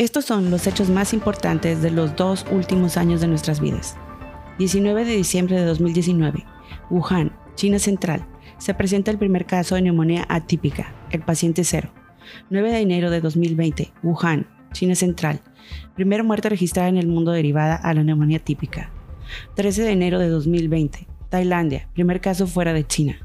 Estos son los hechos más importantes de los dos últimos años de nuestras vidas. 19 de diciembre de 2019, Wuhan, China Central, se presenta el primer caso de neumonía atípica, el paciente cero. 9 de enero de 2020, Wuhan, China Central, primera muerte registrada en el mundo derivada a la neumonía típica. 13 de enero de 2020, Tailandia, primer caso fuera de China.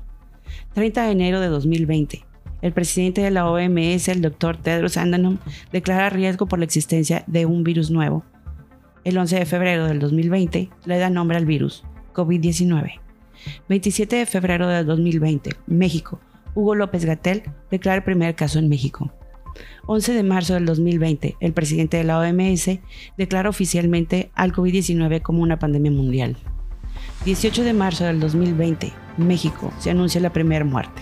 30 de enero de 2020, el presidente de la OMS, el doctor Tedros Adhanom, declara riesgo por la existencia de un virus nuevo. El 11 de febrero del 2020 le da nombre al virus, COVID-19. 27 de febrero del 2020, México. Hugo López Gatel declara el primer caso en México. 11 de marzo del 2020, el presidente de la OMS declara oficialmente al COVID-19 como una pandemia mundial. 18 de marzo del 2020, México, se anuncia la primera muerte.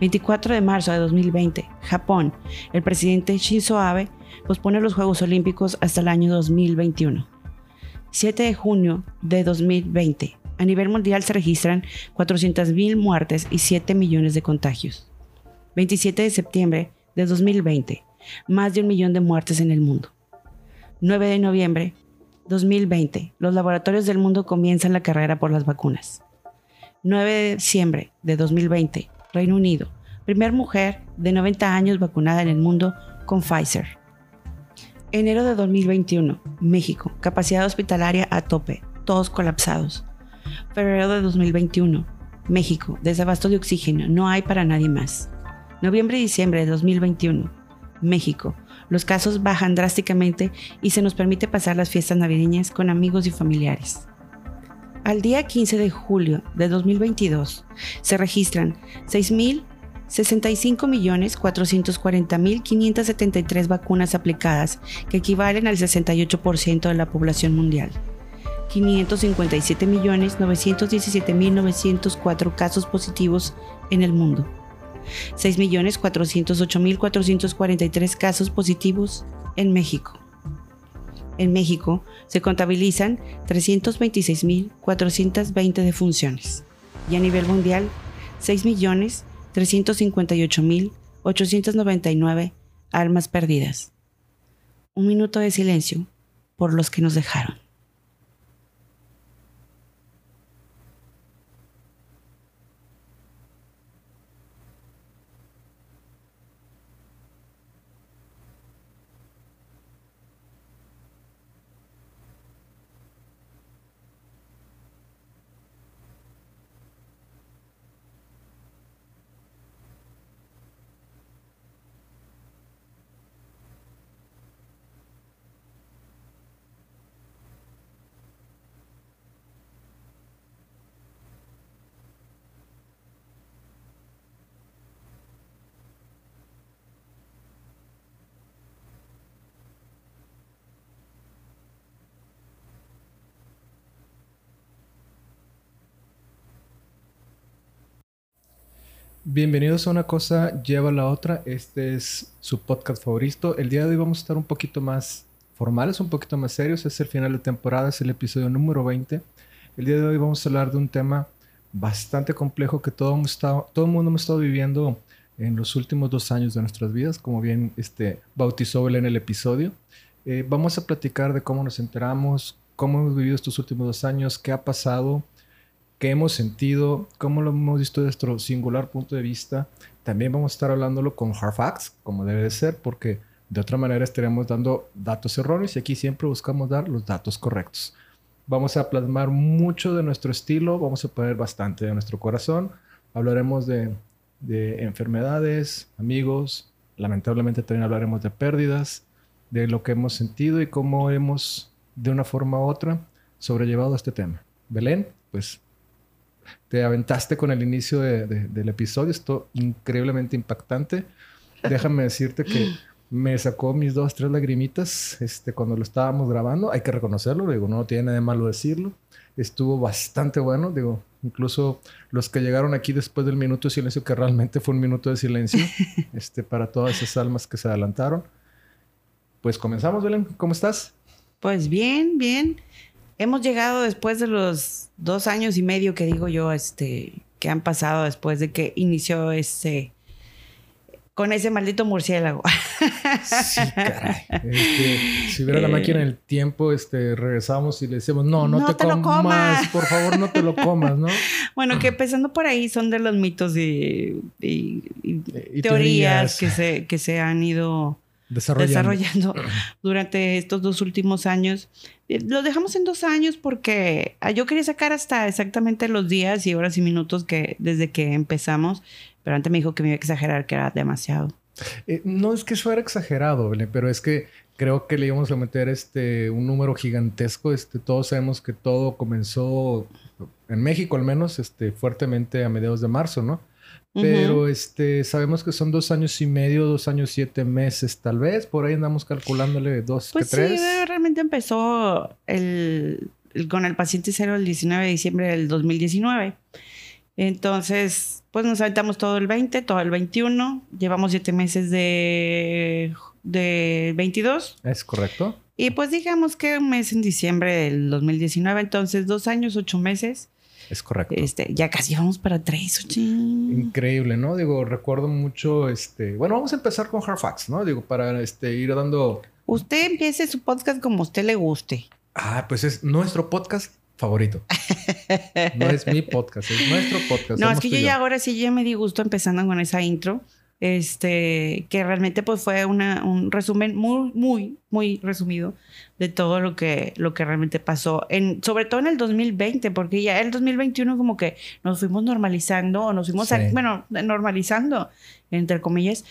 24 de marzo de 2020, Japón, el presidente Shinzo Abe pospone los Juegos Olímpicos hasta el año 2021. 7 de junio de 2020, a nivel mundial se registran 400.000 muertes y 7 millones de contagios. 27 de septiembre de 2020, más de un millón de muertes en el mundo. 9 de noviembre 2020, los laboratorios del mundo comienzan la carrera por las vacunas. 9 de diciembre de 2020, Reino Unido, primer mujer de 90 años vacunada en el mundo con Pfizer. Enero de 2021, México, capacidad hospitalaria a tope, todos colapsados. Febrero de 2021, México, desabasto de oxígeno, no hay para nadie más. Noviembre y diciembre de 2021, México, los casos bajan drásticamente y se nos permite pasar las fiestas navideñas con amigos y familiares. Al día 15 de julio de 2022 se registran 6.065.440.573 vacunas aplicadas, que equivalen al 68% de la población mundial. 557.917.904 casos positivos en el mundo. 6.408.443 casos positivos en México. En México se contabilizan 326.420 defunciones y a nivel mundial 6.358.899 almas perdidas. Un minuto de silencio por los que nos dejaron. Bienvenidos a una cosa lleva a la otra. Este es su podcast favorito. El día de hoy vamos a estar un poquito más formales, un poquito más serios. Es el final de temporada, es el episodio número 20. El día de hoy vamos a hablar de un tema bastante complejo que todo, estado, todo el mundo hemos estado viviendo en los últimos dos años de nuestras vidas, como bien este, bautizó él en el episodio. Eh, vamos a platicar de cómo nos enteramos, cómo hemos vivido estos últimos dos años, qué ha pasado, qué hemos sentido, cómo lo hemos visto desde nuestro singular punto de vista. También vamos a estar hablándolo con hard facts, como debe de ser, porque de otra manera estaríamos dando datos erróneos y aquí siempre buscamos dar los datos correctos. Vamos a plasmar mucho de nuestro estilo, vamos a poner bastante de nuestro corazón. Hablaremos de, de enfermedades, amigos, lamentablemente también hablaremos de pérdidas, de lo que hemos sentido y cómo hemos, de una forma u otra, sobrellevado este tema. Belén, pues te aventaste con el inicio del episodio. Esto increíblemente impactante. Déjame decirte que me sacó mis dos, tres lagrimitas este, cuando lo estábamos grabando. Hay que reconocerlo, digo, no tiene nada de malo decirlo. Estuvo bastante bueno, digo, incluso los que llegaron aquí después del minuto de silencio, que realmente fue un minuto de silencio, este, para todas esas almas que se adelantaron. Pues comenzamos, Belén, ¿cómo estás? Pues bien, bien hemos llegado después de los dos años y medio que digo yo, este, que han pasado después de que inició este, con ese maldito murciélago. Sí, caray. Este, si hubiera la máquina del tiempo, este, regresamos y le decimos, no, no, te, comas, comas, por favor, no te lo comas, ¿no? bueno, que empezando por ahí son de los mitos y, teorías, Que, se, que se han ido desarrollando. durante estos dos últimos años. Eh, lo dejamos en dos años porque ah, yo quería sacar hasta exactamente los días y horas y minutos que desde que empezamos, pero antes me dijo que me iba a exagerar, que era demasiado. Eh, no es que fuera exagerado, pero es que creo que le íbamos a meter este un número gigantesco. Este, todos sabemos que todo comenzó en México al menos, este, fuertemente a mediados de marzo, ¿no? Pero este, sabemos que son dos años y medio, dos años siete meses, tal vez. Por ahí andamos calculándole dos pues que tres. Sí, realmente empezó el, con el paciente cero el 19 de diciembre del 2019. Entonces, pues nos aventamos todo el 20, todo el 21. Llevamos siete meses de, de 22. Es correcto. Y pues digamos que un mes en diciembre del 2019. Entonces, dos años, ocho meses. Es correcto. Este, ya casi vamos para tres, Increíble, ¿no? Digo, recuerdo mucho, este, bueno, vamos a empezar con Hard Facts, ¿no? Digo, para este, ir dando... Usted empiece su podcast como a usted le guste. Ah, pues es nuestro podcast favorito. no es mi podcast, es nuestro podcast. No, es que yo ya ahora sí ya me di gusto empezando con esa intro este, que realmente pues fue una, un resumen muy, muy, muy resumido de todo lo que, lo que realmente pasó, en, sobre todo en el 2020, porque ya el 2021 como que nos fuimos normalizando, o nos fuimos, bueno, normalizando, entre comillas,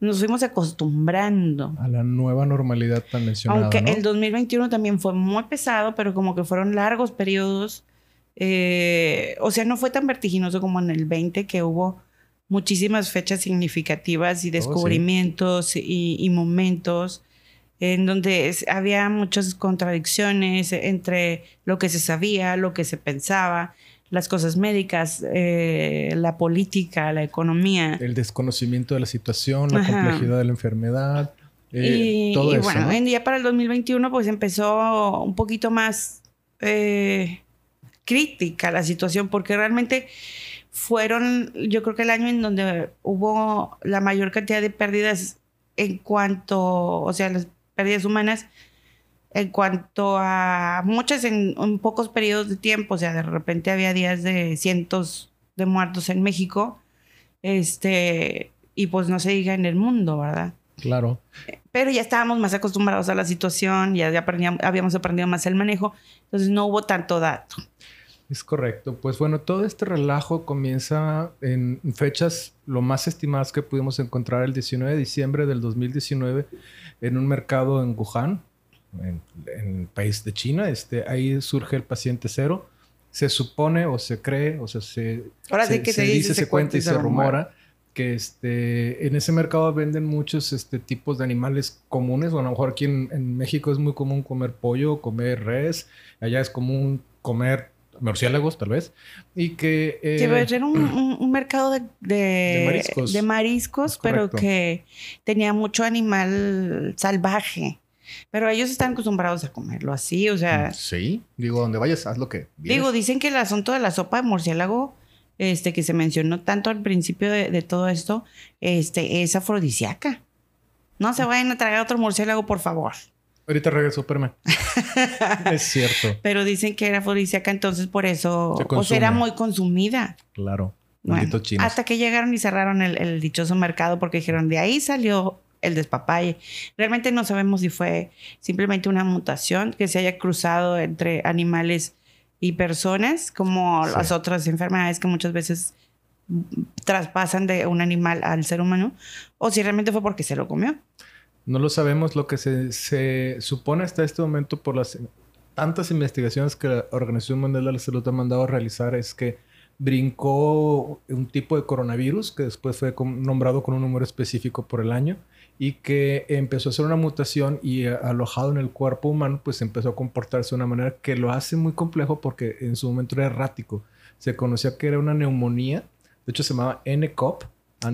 nos fuimos acostumbrando. A la nueva normalidad tan mencionada. Aunque el 2021 también fue muy pesado, pero como que fueron largos periodos. Eh, o sea, no fue tan vertiginoso como en el 20 que hubo muchísimas fechas significativas y oh, descubrimientos y, momentos en donde había muchas contradicciones entre lo que se sabía, lo que se pensaba, las cosas médicas, eh, la política, la economía. El desconocimiento de la situación, la complejidad de la enfermedad. Eh, y, todo eso, bueno, en día para el 2021 pues empezó un poquito más eh, crítica la situación porque realmente fueron, yo creo que el año en donde hubo la mayor cantidad de pérdidas en cuanto, o sea, las pérdidas humanas, en cuanto a muchas en, pocos periodos de tiempo, o sea, de repente había días de cientos de muertos en México, este, y pues no se diga en el mundo, ¿verdad? Claro. Pero ya estábamos más acostumbrados a la situación, ya, ya habíamos aprendido más el manejo, entonces no hubo tanto dato. Es correcto. Pues bueno, todo este relajo comienza en fechas lo más estimadas que pudimos encontrar el 19 de diciembre del 2019 en un mercado en Wuhan, en, el país de China. Este, ahí surge el paciente cero. Se supone o se cree, o sea, se, Ahora se, que se, dice, se, cuenta y se rumora que este, en ese mercado venden muchos este, tipos de animales comunes. Bueno, a lo mejor aquí en, en México es muy común comer pollo, comer res. Allá es común comer murciélagos tal vez, y que... Eh, era un, mercado de, de, mariscos, pero que tenía mucho animal salvaje. Pero ellos están acostumbrados a comerlo así, o sea... Mm, sí, digo, donde vayas, haz lo que... Digo, dicen que el asunto de la sopa de murciélago, este, que se mencionó tanto al principio de, de todo esto, este, es afrodisíaca. No se vayan a traer otro murciélago, por favor. Ahorita regresó Superman. es cierto. Pero dicen que era afrodisíaca, entonces por eso. O sea, era muy consumida. Claro. hasta que llegaron y cerraron el, dichoso mercado porque dijeron de ahí salió el despapalle. Realmente no sabemos si fue simplemente una mutación que se haya cruzado entre animales y personas, como las otras enfermedades que muchas veces traspasan de un animal al ser humano, o si realmente fue porque se lo comió. No lo sabemos. Lo que se, supone hasta este momento por las tantas investigaciones que la Organización Mundial de la Salud ha mandado realizar es que brincó un tipo de coronavirus que después fue nombrado con un número específico por el año y que empezó a hacer una mutación y alojado en el cuerpo humano pues empezó a comportarse de una manera que lo hace muy complejo porque en su momento era errático. Se conocía que era una neumonía, de hecho se llamaba NCOP,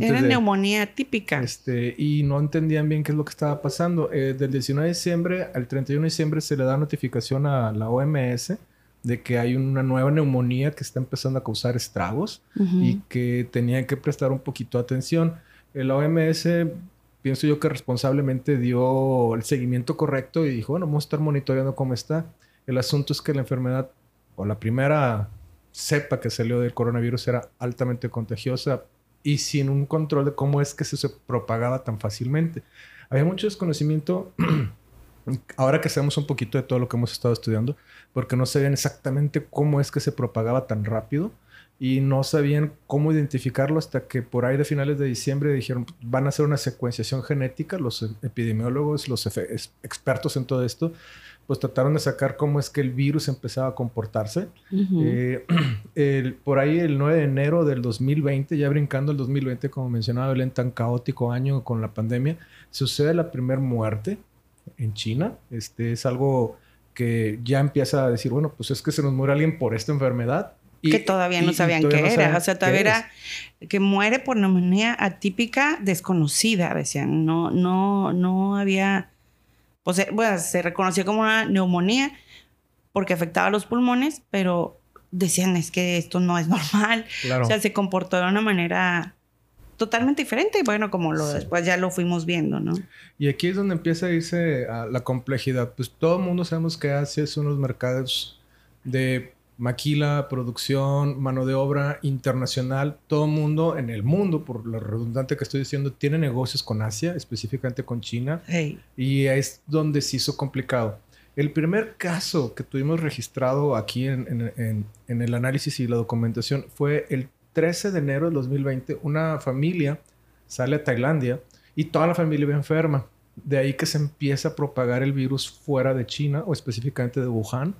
era neumonía típica. Este, y no entendían bien qué es lo que estaba pasando. Eh, del 19 de diciembre al 31 de diciembre se le da notificación a la OMS de que hay una nueva neumonía que está empezando a causar estragos y que tenían que prestar un poquito de atención. el OMS pienso yo que responsablemente dio el seguimiento correcto y dijo, bueno, vamos a estar monitoreando cómo está. El asunto es que la enfermedad o la primera cepa que salió del coronavirus era altamente contagiosa y sin un control de cómo es que se, propagaba tan fácilmente. Había mucho desconocimiento, ahora que sabemos un poquito de todo lo que hemos estado estudiando, porque no sabían exactamente cómo es que se propagaba tan rápido y no sabían cómo identificarlo hasta que por ahí de finales de diciembre dijeron van a hacer una secuenciación genética, los epidemiólogos, los expertos en todo esto, pues trataron de sacar cómo es que el virus empezaba a comportarse. Eh, por ahí el 9 de enero del 2020, ya brincando el 2020, como mencionaba el tan caótico año con la pandemia, sucede la primera muerte en China. Este es algo que ya empieza a decir, bueno, pues es que se nos muere alguien por esta enfermedad. Y, que todavía no sabían qué era. O sea, todavía era que muere por neumonía atípica desconocida, decían. No, no, no había pues, bueno, se reconoció como una neumonía porque afectaba los pulmones, pero decían es que esto no es normal. O sea, se comportó de una manera totalmente diferente. Bueno, como lo después ya lo fuimos viendo, ¿no? Y aquí es donde empieza a irse a la complejidad. Pues todo el mundo sabemos que Asia es unos mercados de maquila, producción, mano de obra internacional. Todo mundo en el mundo, por lo redundante que estoy diciendo, tiene negocios con Asia, específicamente con China. Y es donde se hizo complicado. El primer caso que tuvimos registrado aquí en, en, el análisis y la documentación fue el 13 de enero de 2020. Una familia sale a Tailandia y toda la familia vive enferma. De ahí que se empieza a propagar el virus fuera de China o específicamente de Wuhan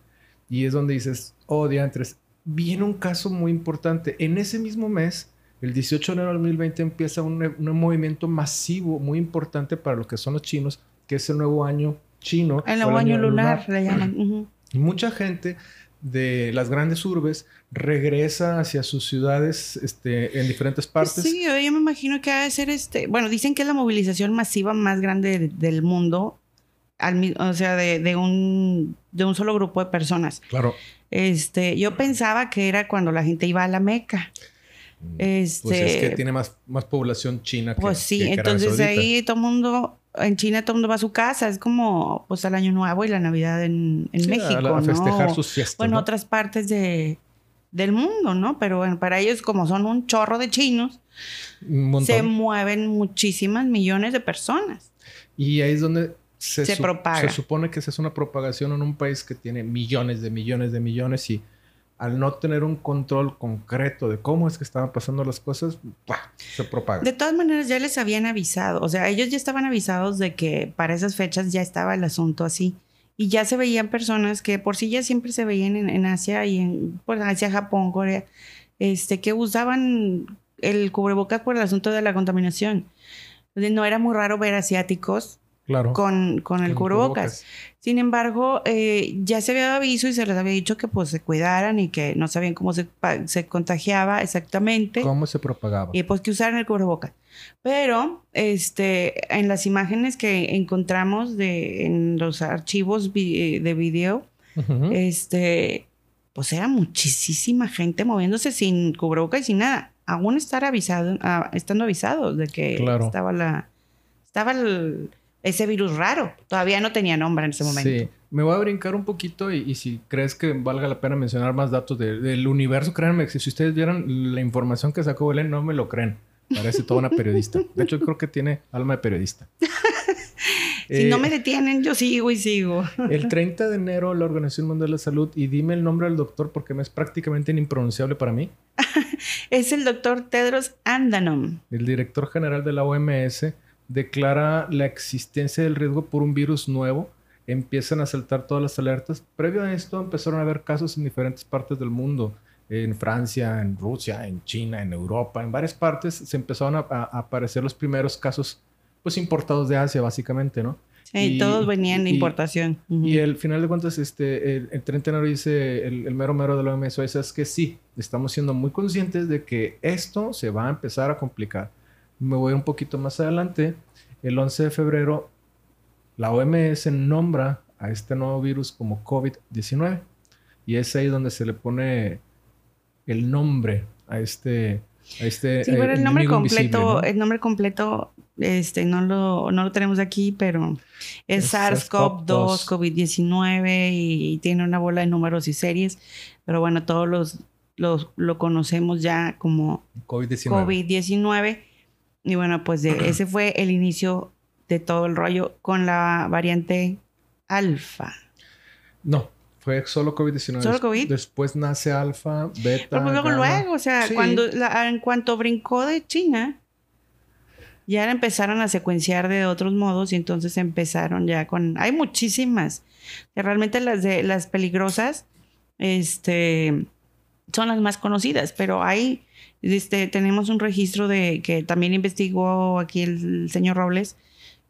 y es donde dices, oh, diantres, viene un caso muy importante. En ese mismo mes, el 18 de enero del 2020, empieza un, un movimiento masivo muy importante para lo que son los chinos, que es el nuevo año chino. El nuevo año, lunar, le llaman. Y mucha gente de las grandes urbes regresa hacia sus ciudades este, en diferentes partes. Sí, yo me imagino que ha de ser este. Bueno, dicen que es la movilización masiva más grande del mundo o sea, de, un, de un solo grupo de personas. Claro. Este, yo pensaba que era cuando la gente iba a la Meca. Este, pues es que tiene más, más población china que Pues sí, entonces ahí todo el mundo, en China todo el mundo va a su casa, es como pues el Año Nuevo y la Navidad en, en México. A, festejar sus fiestas. Bueno, otras partes de, del mundo, ¿no? Pero bueno, para ellos, como son un chorro de chinos, se mueven muchísimas millones de personas. Y ahí es donde se, propaga. Se supone que esa es una propagación en un país que tiene millones de millones de millones y al no tener un control concreto de cómo es que estaban pasando las cosas, se propaga. De todas maneras, ya les habían avisado. O sea, ellos ya estaban avisados de que para esas fechas ya estaba el asunto así. Y ya se veían personas que por sí ya siempre se veían en, Asia y en pues, Asia, Japón, Corea, este, que usaban el cubrebocas por el asunto de la contaminación. No era muy raro ver asiáticos con, con el cubrebocas. Sin embargo, eh, ya se había aviso y se les había dicho que pues se cuidaran y que no sabían cómo se, se contagiaba exactamente. ¿Cómo se propagaba? Y pues que usaran el cubrebocas. Pero este, en las imágenes que encontramos de, en los archivos de video, este, pues era muchísima gente moviéndose sin cubrebocas y sin nada. Aún estar avisado, ah, estando avisados de que estaba la... Estaba el, ese virus raro. Todavía no tenía nombre en ese momento. Sí, me voy a brincar un poquito y, si crees que valga la pena mencionar más datos del universo, créanme que si ustedes vieran la información que sacó Belén, no me lo creen. Parece toda una periodista. De hecho, creo que tiene alma de periodista. si no me eh, detienen, yo sigo y sigo. el 30 de enero, la Organización Mundial de la Salud, y dime el nombre del doctor porque me es prácticamente impronunciable para mí. es el doctor Tedros Andanom. El director general de la OMS declara la existencia del riesgo por un virus nuevo, empiezan a saltar todas las alertas. Previo a esto empezaron a haber casos en diferentes partes del mundo, en Francia, en Rusia, en China, en Europa, en varias partes se empezaron a, aparecer los primeros casos pues importados de Asia básicamente, ¿no? Sí, todos venían de importación. Y al final de cuentas, este, el, el 30 de enero dice el, mero mero de la OMS, es que sí, estamos siendo muy conscientes de que esto se va a empezar a complicar me voy un poquito más adelante. El 11 de febrero, la OMS nombra a este nuevo virus como COVID-19. Y es ahí donde se le pone el nombre a este, Este, Sí, pero eh, el nombre completo, ¿no? el nombre completo, este, no lo, no lo tenemos aquí, pero es Es SARS-CoV-2, SARS-CoV-2. COVID-19 y, y tiene una bola de números y series. Pero bueno, todos los, los lo conocemos ya como COVID-19. COVID-19. Y bueno, pues de- ese fue el inicio de todo el rollo con la variante alfa. No, fue solo COVID-19. ¿Solo COVID? Después nace alfa, beta. Pero pues luego, gamma. luego, o sea, Sí. cuando la- en cuanto brincó de China, ya empezaron a secuenciar de otros modos y entonces empezaron ya con. Hay muchísimas. Que Realmente las de las peligrosas, este, son las más conocidas, pero hay, este, tenemos un registro de que también investigó aquí el, señor Robles,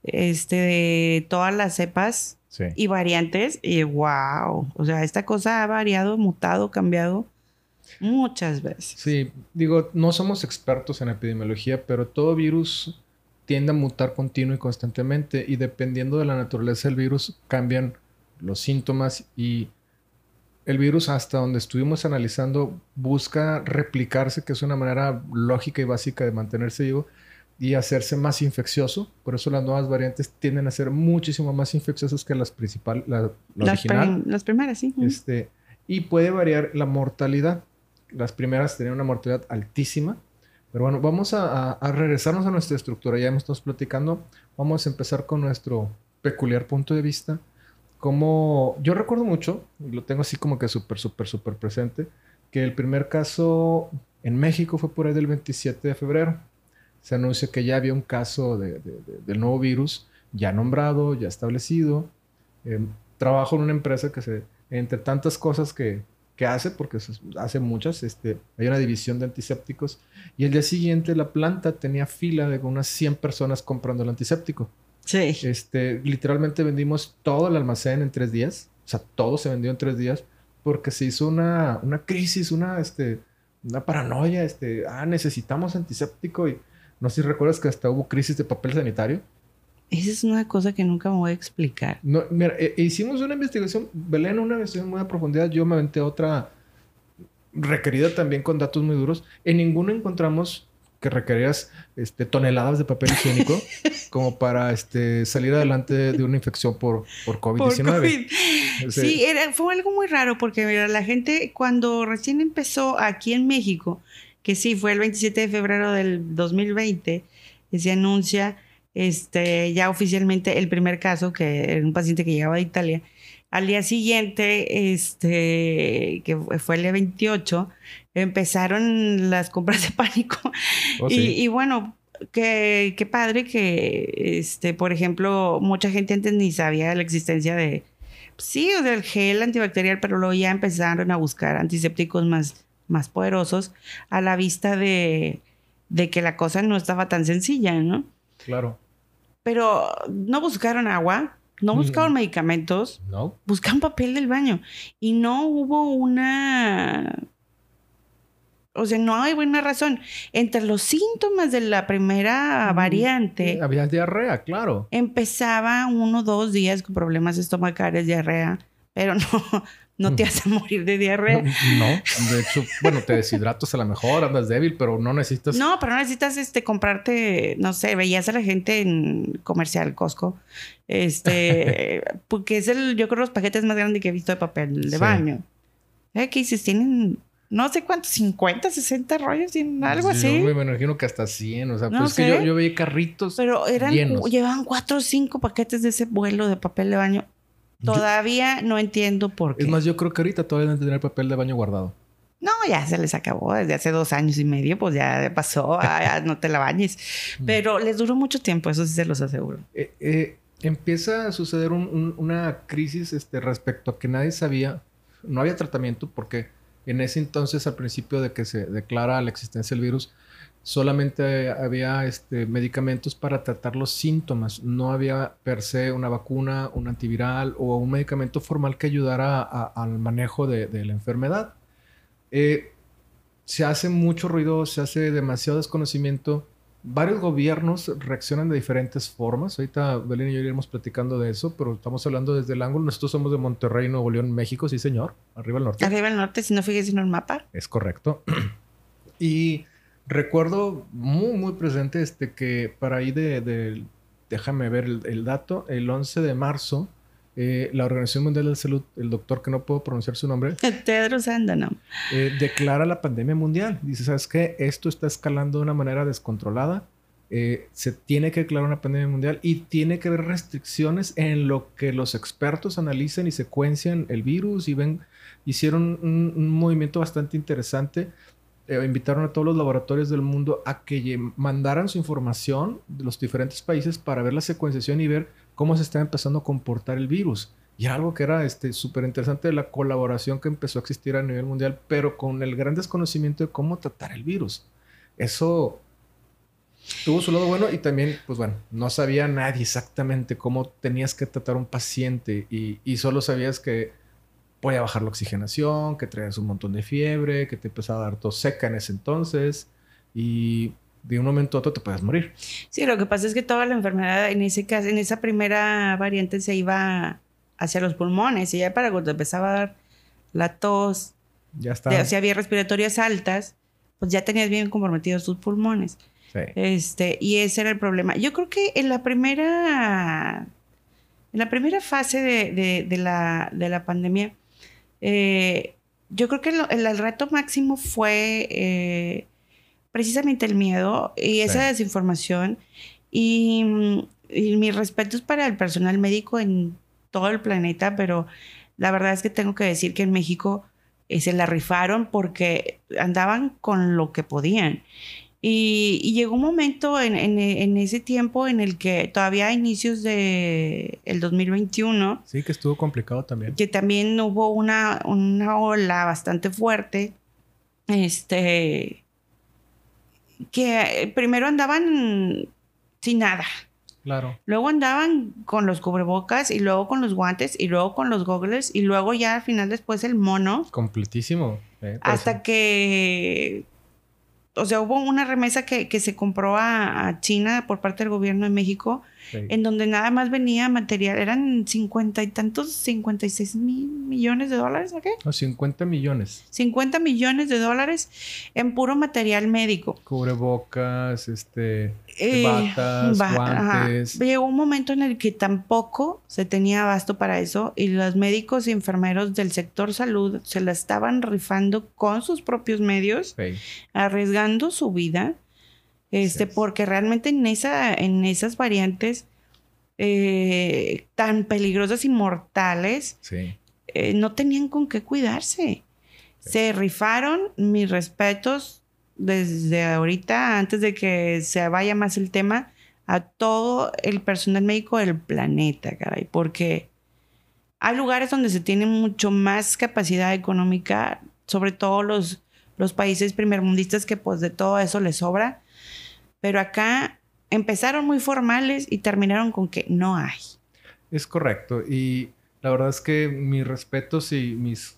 este, de todas las cepas Sí. y variantes y wow, o sea, esta cosa ha variado, mutado, cambiado muchas veces. Sí, digo, no somos expertos en epidemiología, pero todo virus tiende a mutar continuo y constantemente y dependiendo de la naturaleza del virus cambian los síntomas y el virus hasta donde estuvimos analizando busca replicarse, que es una manera lógica y básica de mantenerse vivo y hacerse más infeccioso. Por eso las nuevas variantes tienden a ser muchísimo más infecciosas que las principales, la, la las, original. prim- las primeras, sí. Este, y puede variar la mortalidad. Las primeras tenían una mortalidad altísima. Pero bueno, vamos a, a- a regresarnos a nuestra estructura. Ya estamos platicando. Vamos a empezar con nuestro peculiar punto de vista. Como yo recuerdo mucho, y lo tengo así como que súper, súper, súper presente, que el primer caso en México fue por ahí del 27 de febrero. Se anuncia que ya había un caso de- de- de- del nuevo virus ya nombrado, ya establecido. Eh, trabajo en una empresa que se, entre tantas cosas que, que hace, porque hace muchas, este, hay una división de antisépticos, y el día siguiente la planta tenía fila de unas 100 personas comprando el antiséptico. Sí. Este, literalmente vendimos todo el almacén en tres días, o sea, todo se vendió en tres días, porque se hizo una, una crisis, una, este, una paranoia, este, ah, necesitamos antiséptico, y no sé si recuerdas que hasta hubo crisis de papel sanitario. Esa es una cosa que nunca me voy a explicar. No, mira, eh, hicimos una investigación, Belén, una investigación muy a profundidad. Yo me aventé otra requerida también con datos muy duros. En ninguna encontramos que requerías este, toneladas de papel higiénico como para este, salir adelante de una infección por, por Por COVID-19. COVID. Ese- Sí, era, fue algo muy raro porque mira, la gente cuando recién empezó aquí en México, que sí, fue el 27 de febrero del 2020, que se anuncia este, ya oficialmente el primer caso, que era un paciente que llegaba de Italia. Al día siguiente, este, que fue el día 28, empezaron las compras de pánico. Oh, y, sí. y bueno, qué, qué padre que, este, por ejemplo, mucha gente antes ni sabía la existencia de, sí, o del gel antibacterial, pero luego ya empezaron a buscar antisépticos más, más poderosos a la vista de, de que la cosa no estaba tan sencilla, ¿no? Claro. Pero no buscaron agua, no Mm. buscaron medicamentos, ¿No? buscaban papel del baño y no hubo una... O sea, no hay buena razón. Entre los síntomas de la primera Mm, variante, Había diarrea, claro. empezaba uno o dos días con problemas estomacales, diarrea, pero no, no te hace morir de diarrea. No, de hecho, bueno, te deshidratas a lo mejor, andas débil, pero no necesitas... No, pero no necesitas este comprarte, no sé, veías a la gente en comercial Costco, este, porque es el, yo creo los paquetes más grandes que he visto de papel de Sí. baño. ¿Eh? ¿Qué dices? Tienen, no sé cuántos, 50, 60 rollos, algo Yo así. me imagino que hasta 100, o sea, No pues es que yo, yo veía carritos Pero eran, llenos. llevaban cuatro o cinco paquetes de ese vuelo de papel de baño. Yo- Todavía no entiendo por qué. Es más, yo creo que ahorita todavía deben tener papel de baño guardado. No, ya se les acabó desde hace dos años y medio, pues ya pasó, ah, ya no te la bañes. Mm. Pero les duró mucho tiempo, eso sí se los aseguro. Eh, eh, empieza a suceder un- un- una crisis este, respecto a que nadie sabía, no había tratamiento porque en ese entonces, al principio de que se declara la existencia del virus, solamente había este, medicamentos para tratar los síntomas. No había per se una vacuna, un antiviral o un medicamento formal que ayudara al manejo de, de la enfermedad. Eh, se hace mucho ruido, se hace demasiado desconocimiento. Varios gobiernos reaccionan de diferentes formas. Ahorita Belén y yo iremos platicando de eso, pero estamos hablando desde el ángulo. Nosotros somos de Monterrey, Nuevo León, México, sí, señor. Arriba al norte. Arriba al norte, si no fíjese en el mapa. Es correcto. y Recuerdo muy, muy presente este que para ahí de, déjame ver el, dato, el 11 de marzo, eh, la Organización Mundial de la Salud, el doctor que no puedo pronunciar su nombre, Tedros Adhanom, eh, declara la pandemia mundial. Dice, ¿sabes qué? Esto está escalando de una manera descontrolada. Eh, se tiene que declarar una pandemia mundial y tiene que haber restricciones en lo que los expertos analizan y secuencian el virus y ven, hicieron un movimiento bastante interesante eh, invitaron a todos los laboratorios del mundo a que mandaran su información de los diferentes países para ver la secuenciación y ver cómo se está empezando a comportar el virus. Y algo que era súper este, interesante de la colaboración que empezó a existir a nivel mundial, pero con el gran desconocimiento de cómo tratar el virus. Eso tuvo su lado bueno y también, pues bueno, no sabía nadie exactamente cómo tenías que tratar a un paciente y, y solo sabías que a bajar la oxigenación, que traes un montón de fiebre, que te empezaba a dar tos seca en ese entonces y de un momento a otro te puedes morir. Sí, lo que pasa es que toda la enfermedad en ese caso, en esa primera variante se iba hacia los pulmones y ya para cuando empezaba a dar la tos, ya está. si había respiratorias altas, pues ya tenías bien comprometidos tus pulmones. Sí. Este, y ese era el problema. Yo creo que en la primera, en la primera fase de, la, de la pandemia, eh, yo creo que el, reto máximo fue eh, precisamente el miedo y esa desinformación. Y, mis respetos para el personal médico en todo el planeta, pero la verdad es que tengo que decir que en México eh, se la rifaron porque andaban con lo que podían. Y, llegó un momento en, ese tiempo en el que todavía a inicios de el 2021. Sí, que estuvo complicado también. Que también hubo una, una ola bastante fuerte. Este. Que primero andaban sin nada. Claro. Luego andaban con los cubrebocas y luego con los guantes y luego con los goggles y luego ya al final después el mono. Completísimo. Eh, hasta que o sea, hubo una remesa que, que se compró a, China por parte del gobierno de México, en donde nada más venía material, eran cincuenta y tantos, cincuenta y seis mil millones de dólares, ¿o qué? No, 50 millones. 50 millones de dólares en puro material médico. Cubrebocas, este, eh, batas, guantes. Llegó un momento en el que tampoco se tenía abasto para eso y los médicos y enfermeros del sector salud se la estaban rifando con sus propios medios, arriesgando su vida este, porque realmente en, esa, en esas variantes eh, tan peligrosas y mortales, eh, no tenían con qué cuidarse. Se rifaron, mis respetos, desde ahorita, antes de que se vaya más el tema, a todo el personal médico del planeta, caray, porque hay lugares donde se tiene mucho más capacidad económica, sobre todo los, los países primermundistas que pues de todo eso les sobra pero acá empezaron muy formales y terminaron con que no hay. Es correcto. Y la verdad es que mis respetos y mis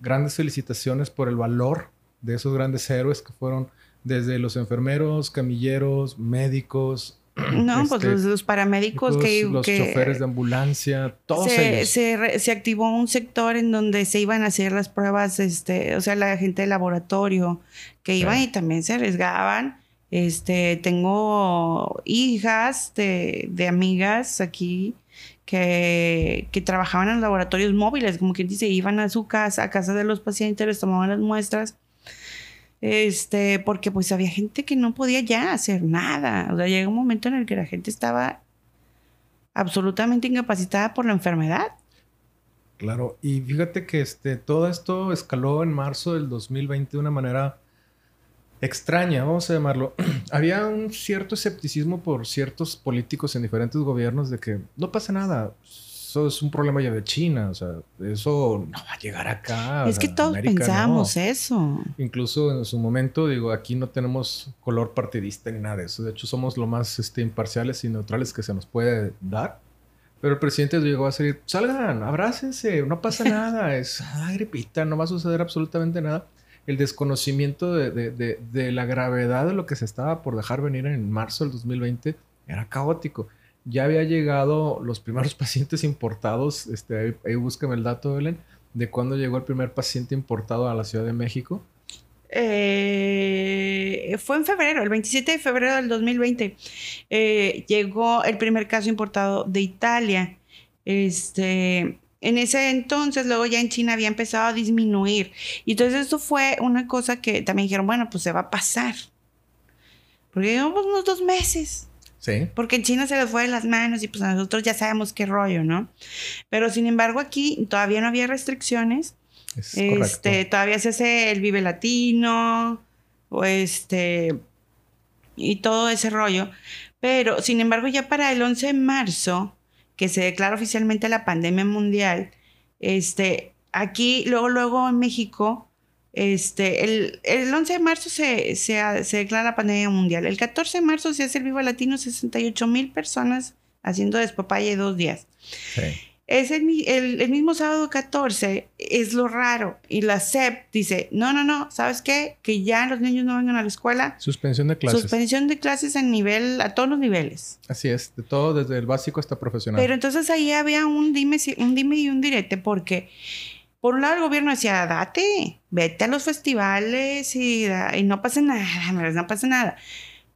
grandes felicitaciones por el valor de esos grandes héroes que fueron desde los enfermeros, camilleros, médicos. No, pues este, los, paramédicos que... Los choferes de ambulancia, todos se, ellos. Se, activó un sector en donde se iban a hacer las pruebas, este, o sea, la gente de laboratorio, que iban y también se arriesgaban este, tengo hijas de, amigas aquí que, trabajaban en laboratorios móviles, como quien dice, iban a su casa, a casa de los pacientes, les tomaban las muestras. Este, porque pues había gente que no podía ya hacer nada. O sea, llega un momento en el que la gente estaba absolutamente incapacitada por la enfermedad. Claro, y fíjate que este, todo esto escaló en marzo del 2020 de una manera extraña, vamos a llamarlo. Había un cierto escepticismo por ciertos políticos en diferentes gobiernos de que no pasa nada. Eso es un problema ya de China, o sea, eso no va a llegar acá. Es que todos pensamos eso. Incluso en su momento, digo, aquí no tenemos color partidista ni nada de eso. De hecho, somos lo más este, imparciales y neutrales que se nos puede dar. Pero el presidente llegó a decir, salgan, abrácense, no pasa nada, es ah, gripita, no va a suceder absolutamente nada el desconocimiento de, la gravedad de lo que se estaba por dejar venir en marzo del 2020 era caótico. Ya había llegado los primeros pacientes importados, este, ahí, búscame el dato, Belén, de cuándo llegó el primer paciente importado a la Ciudad de México. eh, fue en febrero, el 27 de febrero del 2020, eh, llegó el primer caso importado de Italia. Este, en ese entonces, luego ya en China había empezado a disminuir. Y entonces esto fue una cosa que también dijeron, bueno, pues se va a pasar. Porque llevamos unos dos meses. Sí. Porque en China se les fue de las manos y pues nosotros ya sabemos qué rollo, ¿no? Pero sin embargo aquí todavía no había restricciones. Es este, correcto. todavía se hace el Vive Latino o este y todo ese rollo. Pero sin embargo ya para el 11 de marzo, que se declara oficialmente la pandemia mundial, este, aquí, luego, luego en México, este, el, el 11 de marzo se, se, se declara la pandemia mundial. El 14 de marzo se hace el Viva Latino, 68 mil personas haciendo despapalle dos días. Sí. Es el, el- el mismo sábado 14, es lo raro. Y la SEP dice, no, no, no, ¿sabes qué? Que ya los niños no vengan a la escuela. Suspensión de clases. Suspensión de clases a nivel, a todos los niveles. Así es, de todo, desde el básico hasta profesional. Pero entonces ahí había un dime, un dime y un direte, porque por un lado el gobierno decía, date, vete a los festivales y, no pasa nada, no pasa nada.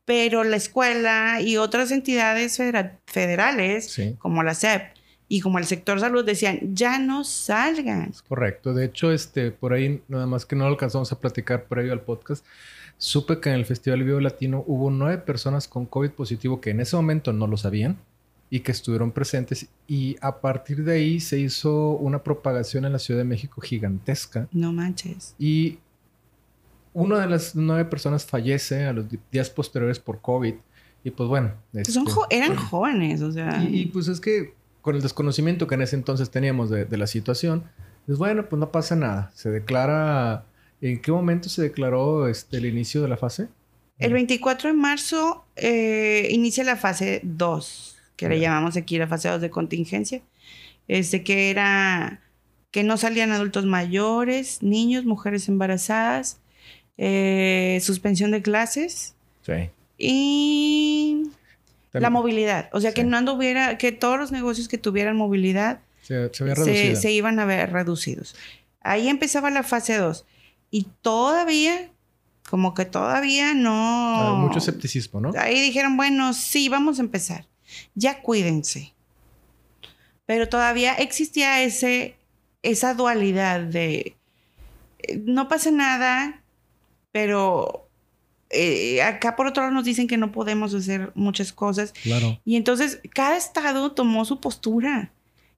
Pero la escuela y otras entidades federa- federales, Sí. como la SEP y como el sector salud, decían, ya no salgan. Correcto. De hecho, este, por ahí, nada más que no alcanzamos a platicar previo al podcast, supe que en el Festival Vivo Latino hubo nueve personas con COVID positivo que en ese momento no lo sabían y que estuvieron presentes. Y a partir de ahí se hizo una propagación en la Ciudad de México gigantesca. No manches. Y una de las nueve personas fallece a los días posteriores por COVID. Y pues bueno. Pues son este, jo- eran jóvenes, o sea. y, y, pues es que con el desconocimiento que en ese entonces teníamos de, de la situación, pues bueno, pues no pasa nada. Se declara... ¿En qué momento se declaró este, el inicio de la fase? El 24 de marzo eh, inicia la fase 2, que le llamamos aquí la fase 2 de contingencia. Este que era que no salían adultos mayores, niños, mujeres embarazadas, eh, suspensión de clases Sí. y la movilidad. O sea, que no anduviera, que todos los negocios que tuvieran movilidad Se, se había se, reducido. se iban a ver reducidos. Ahí empezaba la fase 2. Y todavía, como que todavía no... Mucho escepticismo, ¿no? Ahí dijeron, bueno, sí, vamos a empezar. Ya cuídense. Pero todavía existía ese, esa dualidad de eh, no pasa nada, pero eh, acá por otro lado nos dicen que no podemos hacer muchas cosas. Claro. Y entonces cada estado tomó su postura.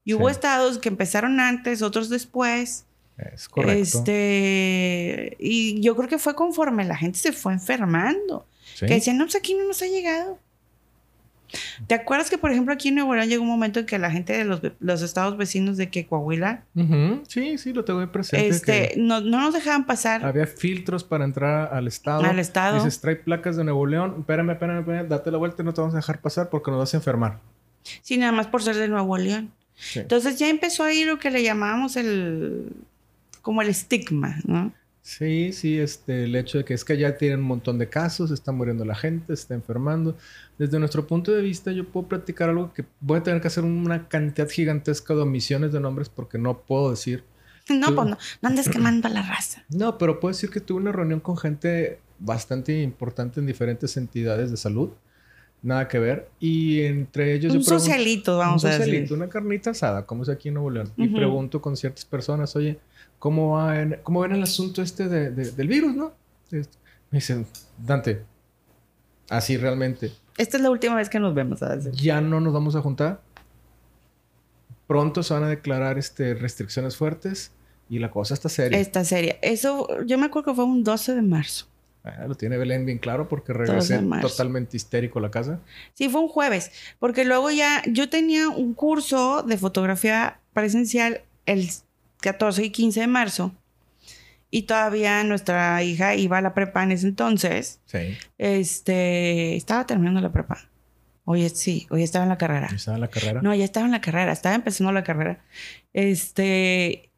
Y hubo Sí. estados que empezaron antes, otros después. Es correcto. Este, y yo creo que fue conforme la gente se fue enfermando. Sí. Que decían, no, pues aquí no nos ha llegado. ¿Te acuerdas que, por ejemplo, aquí en Nuevo León llegó un momento en que la gente de los, estados vecinos de que Coahuila. Sí, sí, lo tengo presente. este, que no, no nos dejaban pasar había filtros para entrar al estado. al estado? Dices, trae placas de Nuevo León. Espérame, espérame, espérame. Date la vuelta y no te vamos a dejar pasar porque nos vas a enfermar. Sí, nada más por ser de Nuevo León. Sí. Entonces ya empezó ahí lo que le llamábamos el, como el estigma, ¿no? Sí, sí, este, el hecho de que es que ya tienen un montón de casos, está muriendo la gente, se está enfermando. Desde nuestro punto de vista, yo puedo platicar algo que voy a tener que hacer una cantidad gigantesca de omisiones de nombres porque no puedo decir. No, Tú- pues no, no andes quemando a la raza. No, pero puedo decir que tuve una reunión con gente bastante importante en diferentes entidades de salud. Nada que ver. Y entre ellos Un yo pregunto- socialito, vamos un a decir. socialito, una carnita asada, como es aquí en Nuevo León. Y Ujú. pregunto con ciertas personas, oye, ¿cómo, va en- cómo ven el asunto este de- de- del virus, no? Me dicen, Dante, así realmente, Esta es la última vez que nos vemos, decir. ya no nos vamos a juntar. Pronto se van a declarar este, restricciones fuertes y la cosa está seria. Esta serie. Eso, yo me acuerdo que fue un 12 de marzo. Ah, lo tiene Belén bien claro porque regresé totalmente histérico a la casa. Sí, fue un jueves, porque luego ya yo tenía un curso de fotografía presencial el 14 y 15 de marzo y todavía nuestra hija iba a la prepa en ese entonces. Sí. Este, estaba terminando la prepa. Oye, sí, oye, estaba en la carrera. Estaba en la carrera. No, ya estaba en la carrera, estaba empezando la carrera. Este,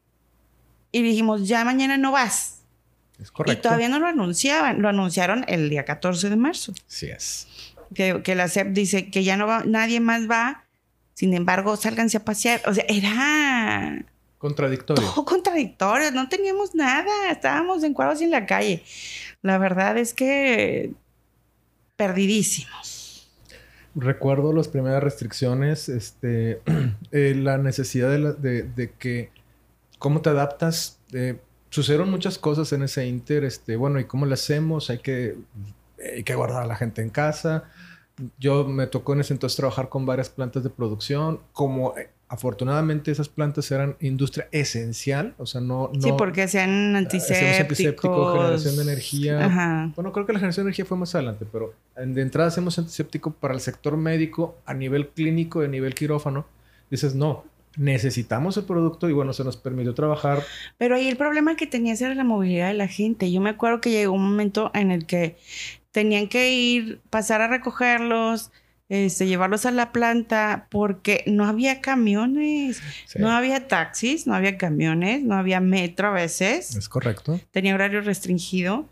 y dijimos, ya mañana no vas. es correcto. Y todavía no lo anunciaban, lo anunciaron el día 14 de marzo. Sí es. que, que la SEP dice que ya no va, nadie más va, sin embargo, sálganse a pasear. O sea, era. Contradictorio. Todo contradictorio, no teníamos nada, estábamos encuadrados en la calle. La verdad es que perdidísimos. Recuerdo las primeras restricciones, este, eh, la necesidad de, la- de- de que, cómo te adaptas. Eh, sucedieron muchas cosas en ese inter, este, bueno, ¿y cómo lo hacemos? Hay que, hay que guardar a la gente en casa. Yo me tocó en ese entonces trabajar con varias plantas de producción. Como eh, afortunadamente esas plantas eran industria esencial, o sea, no... sí, no- porque sean Hacemos antisépticos. antiséptico, generación de energía. Ajá. Bueno, creo que la generación de energía fue más adelante, pero de entrada hacemos antiséptico para el sector médico a nivel clínico y a nivel quirófano. Dices, no, necesitamos el producto y bueno, se nos permitió trabajar. Pero ahí el problema que tenías era la movilidad de la gente. Yo me acuerdo que llegó un momento en el que tenían que ir, pasar a recogerlos, este, llevarlos a la planta, porque no había camiones, Sí, no había taxis, no había camiones, no había metro a veces, es correcto. tenía horario restringido.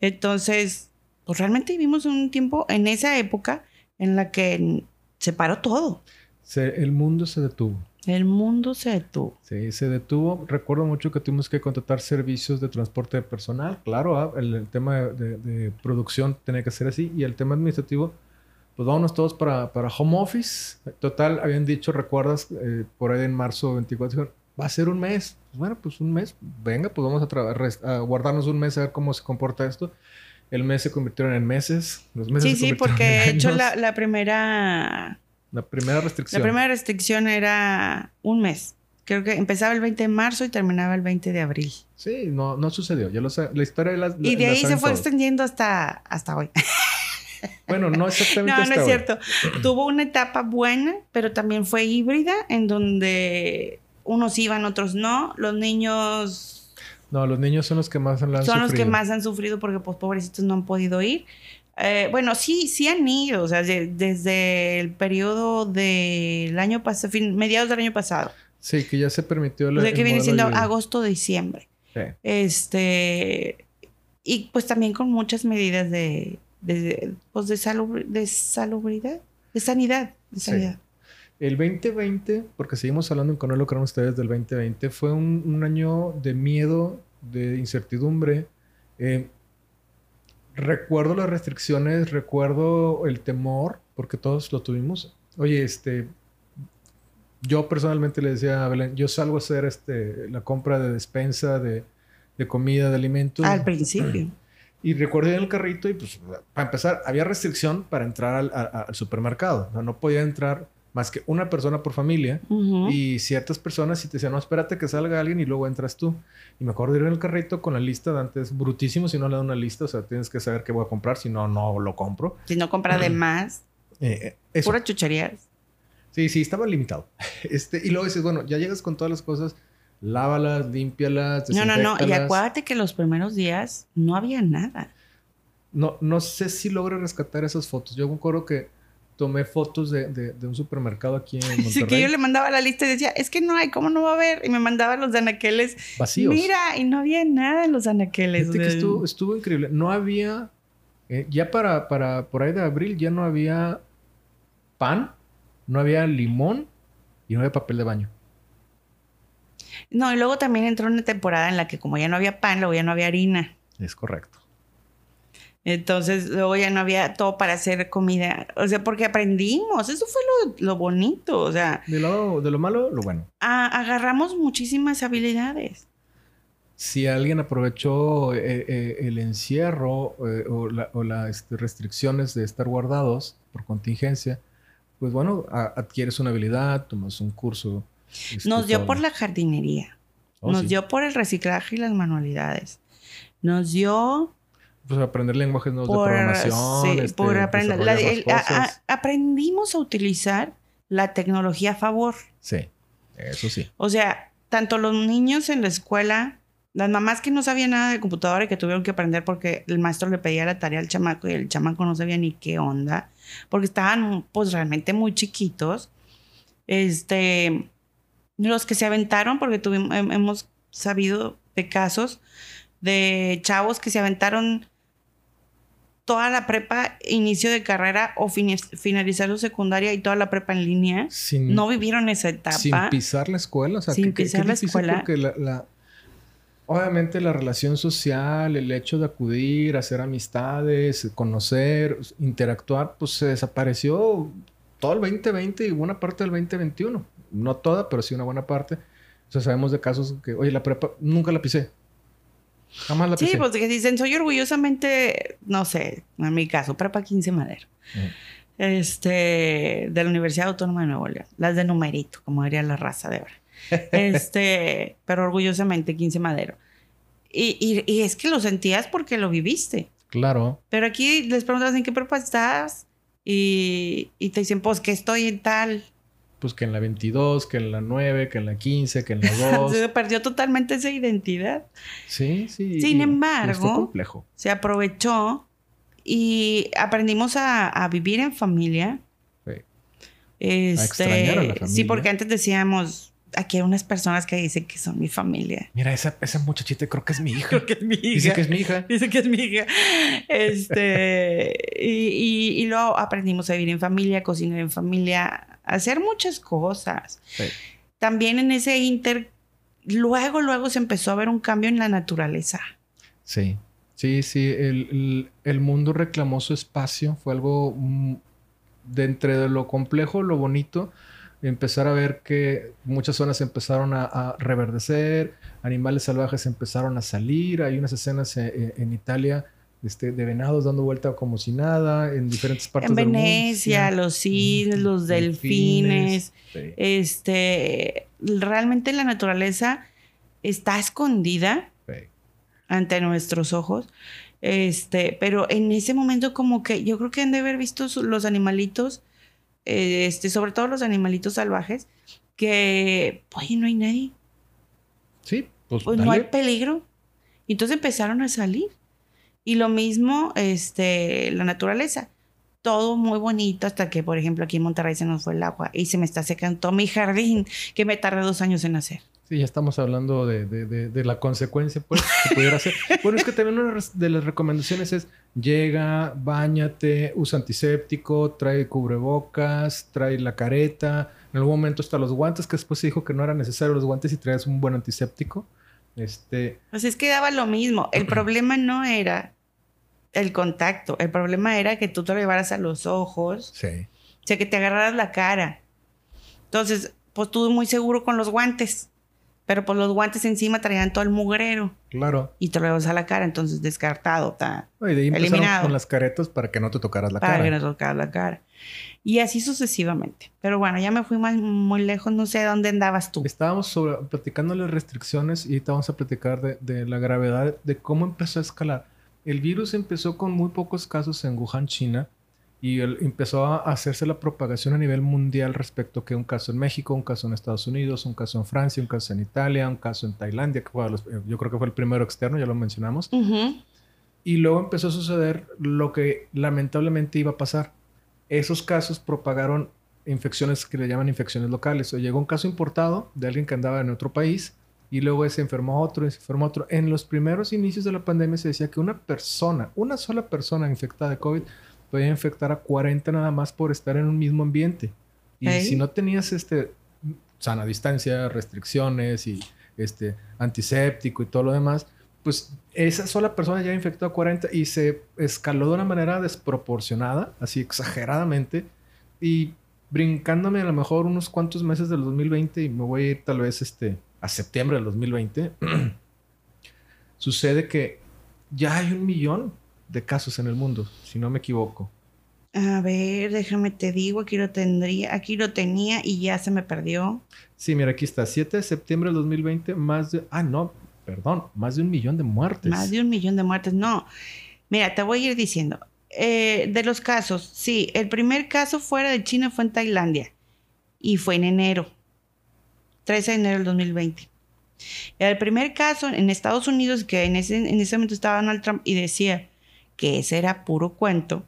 Entonces, pues realmente vivimos un tiempo en esa época en la que se paró todo. Se- el mundo se detuvo. El mundo se detuvo. Sí, se detuvo. Recuerdo mucho que tuvimos que contratar servicios de transporte de personal. Claro, ah, el, el tema de, de- de producción tenía que ser así. Y el tema administrativo, pues vámonos todos para, para home office. Total, habían dicho, recuerdas, Eh, por ahí en marzo 24, dijeron, va a ser un mes. Pues bueno, pues un mes. Venga, pues vamos a, a guardarnos un mes a ver cómo se comporta esto. El mes se convirtieron en meses. Los meses Sí, se sí, porque de hecho la, la primera La primera restricción. La primera restricción era un mes. Creo que empezaba el 20 de marzo y terminaba el 20 de abril. Sí, no, no sucedió. Ya lo sé. La historia de las. Y de la ahí se fue todos. extendiendo hasta, hasta hoy. Bueno, no exactamente No, no es cierto. Tuvo una etapa buena, pero también fue híbrida, en donde unos iban, otros no. Los niños No, los niños son los que más han son los que sufrido. más han sufrido porque, pues, pobrecitos no han podido ir. Eh, bueno, sí, sí han ido, o sea, de- desde el periodo del año pasado, fin, mediados del año pasado. Sí, que ya se permitió la. O sea, que viene siendo agosto, diciembre. Sí. Este, y pues también con muchas medidas de, de, pues de, salubri- de salubridad, de sanidad. De Sí. sanidad. El 2020, porque seguimos hablando con él, lo que eran ustedes del 2020, fue un, un año de miedo, de incertidumbre. Eh, recuerdo las restricciones, recuerdo el temor, porque todos lo tuvimos. Oye, este, yo personalmente le decía a Belén, yo salgo a hacer este, la compra de despensa, de, de comida, de alimentos. Al principio. Y recuerdo ir en el carrito y pues para empezar había restricción para entrar al, a- al supermercado. No podía entrar más que una persona por familia y ciertas personas y te decían, no, espérate que salga alguien y luego entras tú. Y me acuerdo de ir en el carrito con la lista de antes, brutísimo si no le da una lista, o sea, tienes que saber qué voy a comprar, si no, no lo compro. Si no compra de más, Eh, eh, eso. pura chucherías. Sí, sí, estaba limitado. Este, y luego dices, bueno, ya llegas con todas las cosas, lávalas, límpialas, No, no, no. Y acuérdate que los primeros días no había nada. No, no sé si logre rescatar esas fotos. Yo me acuerdo que tomé fotos de, de- de un supermercado aquí en Monterrey. Así que yo le mandaba la lista y decía, es que no hay, ¿cómo no va a haber? Y me mandaba los anaqueles. Vacíos. Mira, y no había nada en los anaqueles. Que estuvo increíble. No había... eh, ya para, para por ahí de abril ya no había pan, no había limón y no había papel de baño. No, y luego también entró una temporada en la que como ya no había pan, luego ya no había harina. Es correcto. Entonces, luego ya no había todo para hacer comida. O sea, porque aprendimos. Eso fue lo, lo bonito. O sea, De lo, de lo malo, lo bueno. a- agarramos muchísimas habilidades. Si alguien aprovechó eh, eh, el encierro eh, o las la, este, restricciones de estar guardados por contingencia, pues bueno, a- adquieres una habilidad, tomas un curso. Este, Nos dio por la jardinería. Oh, Nos sí. dio por el reciclaje y las manualidades. Nos dio Pues aprender lenguajes nuevos por, de programación. sí, este, por aprender. la- desarrollar el- más a- cosas. a- aprendimos a utilizar la tecnología a favor. Sí, eso sí. O sea, tanto los niños en la escuela, las mamás que no sabían nada de computadora y que tuvieron que aprender porque el maestro le pedía la tarea al chamaco y el chamaco no sabía ni qué onda, porque estaban pues realmente muy chiquitos. Este, los que se aventaron, porque tuvimos, hem- hemos sabido de casos de chavos que se aventaron toda la prepa, inicio de carrera o finalizar su secundaria y toda la prepa en línea. no vivieron esa etapa. Sin pisar la escuela. O sea, sin pisar la escuela. Porque la, obviamente la relación social, el hecho de acudir, hacer amistades, conocer, interactuar, pues se desapareció todo el 2020 y buena parte del 2021. No toda, pero sí una buena parte. O sea, sabemos de casos que, oye, la prepa nunca la pisé. Jamás la pisé. Sí, pues que dicen, soy orgullosamente, no sé, en mi caso, prepa 15 Madero. Este, de la Universidad Autónoma de Nuevo León. Las de numerito, como diría la raza de ahora. Este, pero orgullosamente 15 Madero. Y, y, es que lo sentías porque lo viviste. Claro. Pero aquí les preguntas en qué prepa estás y, y te dicen, pues que estoy en tal pues que en la 22, que en la 9, que en la 15, que en la 2. se perdió totalmente esa identidad. Sí, sí. Sin embargo, se aprovechó y aprendimos a, vivir en familia. Sí. Este, a extrañar a la familia. Sí, porque antes decíamos, aquí hay unas personas que dicen que son mi familia. Mira, esa, esa muchachita creo que es mi hija. Creo que es mi hija. Dice que es mi hija. Dice que es mi hija. Este, y, y, luego aprendimos a vivir en familia, cocinar en familia, hacer muchas cosas. También en ese inter, luego, luego se empezó a ver un cambio en la naturaleza. Sí, sí, sí. El, mundo reclamó su espacio. Fue algo mm, de entre lo complejo, lo bonito. Empezar a ver que muchas zonas empezaron a, reverdecer, animales salvajes empezaron a salir. Hay unas escenas eh, eh, en Italia este, de venados dando vuelta como si nada en diferentes partes del mundo. En Venecia, los cisnes, los delfines. Este, realmente la naturaleza está escondida ante nuestros ojos. Este, pero en ese momento como que yo creo que han de haber visto los animalitos, este, sobre todo los animalitos salvajes, que, oye, no hay nadie. Sí, pues, pues no hay peligro. Entonces empezaron a salir. Y lo mismo, este, la naturaleza. Todo muy bonito hasta que, por ejemplo, aquí en Monterrey se nos fue el agua y se me está secando todo mi jardín que me tardé dos años en hacer. Sí, ya estamos hablando de, de, de, la consecuencia, pues, que pudiera hacer. bueno, es que también una de las recomendaciones es llega, bañate, usa antiséptico, trae cubrebocas, trae la careta. En algún momento hasta los guantes, que después se dijo que no era necesario los guantes y traías un buen antiséptico. Este... Pues es que daba lo mismo. El problema no era el contacto. El problema era que tú te lo llevaras a los ojos. Sí. O sea, que te agarraras la cara. Entonces, pues tú muy seguro con los guantes. Pero pues los guantes encima traían todo el mugrero. Claro. Y te lo llevas a la cara, entonces descartado, está y de ahí eliminado. con las caretas para que no te tocaras la cara. Para que no te tocaras la cara. Y así sucesivamente. Pero bueno, ya me fui más, muy lejos, no sé dónde andabas tú. Estábamos sobre, platicando las restricciones y vamos a platicar de, de la gravedad, de cómo empezó a escalar. El virus empezó con muy pocos casos en Wuhan, China, y empezó a hacerse la propagación a nivel mundial respecto a que un caso en México, un caso en Estados Unidos, un caso en Francia, un caso en Italia, un caso en Tailandia, que fue eh, yo creo que fue el primero externo, ya lo mencionamos. Y luego empezó a suceder lo que lamentablemente iba a pasar. Esos casos propagaron infecciones que le llaman infecciones locales. O llegó un caso importado de alguien que andaba en otro país y luego se enfermó otro y se enfermó otro. En los primeros inicios de la pandemia se decía que una persona, una sola persona infectada de COVID podía infectar a 40 nada más por estar en un mismo ambiente. Y si no tenías este sana distancia, restricciones y este antiséptico y todo lo demás, pues esa sola persona ya infectó a 40 y se escaló de una manera desproporcionada, así exageradamente y brincándome a lo mejor unos cuantos meses del 2020 y me voy a ir tal vez este a septiembre del 2020, sucede que ya hay un millón de casos en el mundo, si no me equivoco. A ver, déjame te digo, aquí lo tendría, aquí lo tenía y ya se me perdió. Sí, mira, aquí está, 7 de septiembre del 2020, más de, ah, no, perdón, más de un millón de muertes. Más de un millón de muertes, no. Mira, te voy a ir diciendo, eh, de los casos, sí, el primer caso fuera de China fue en Tailandia y fue en enero. 13 de enero del 2020. El primer caso en Estados Unidos, que en ese, en ese momento estaba Donald Trump y decía que ese era puro cuento,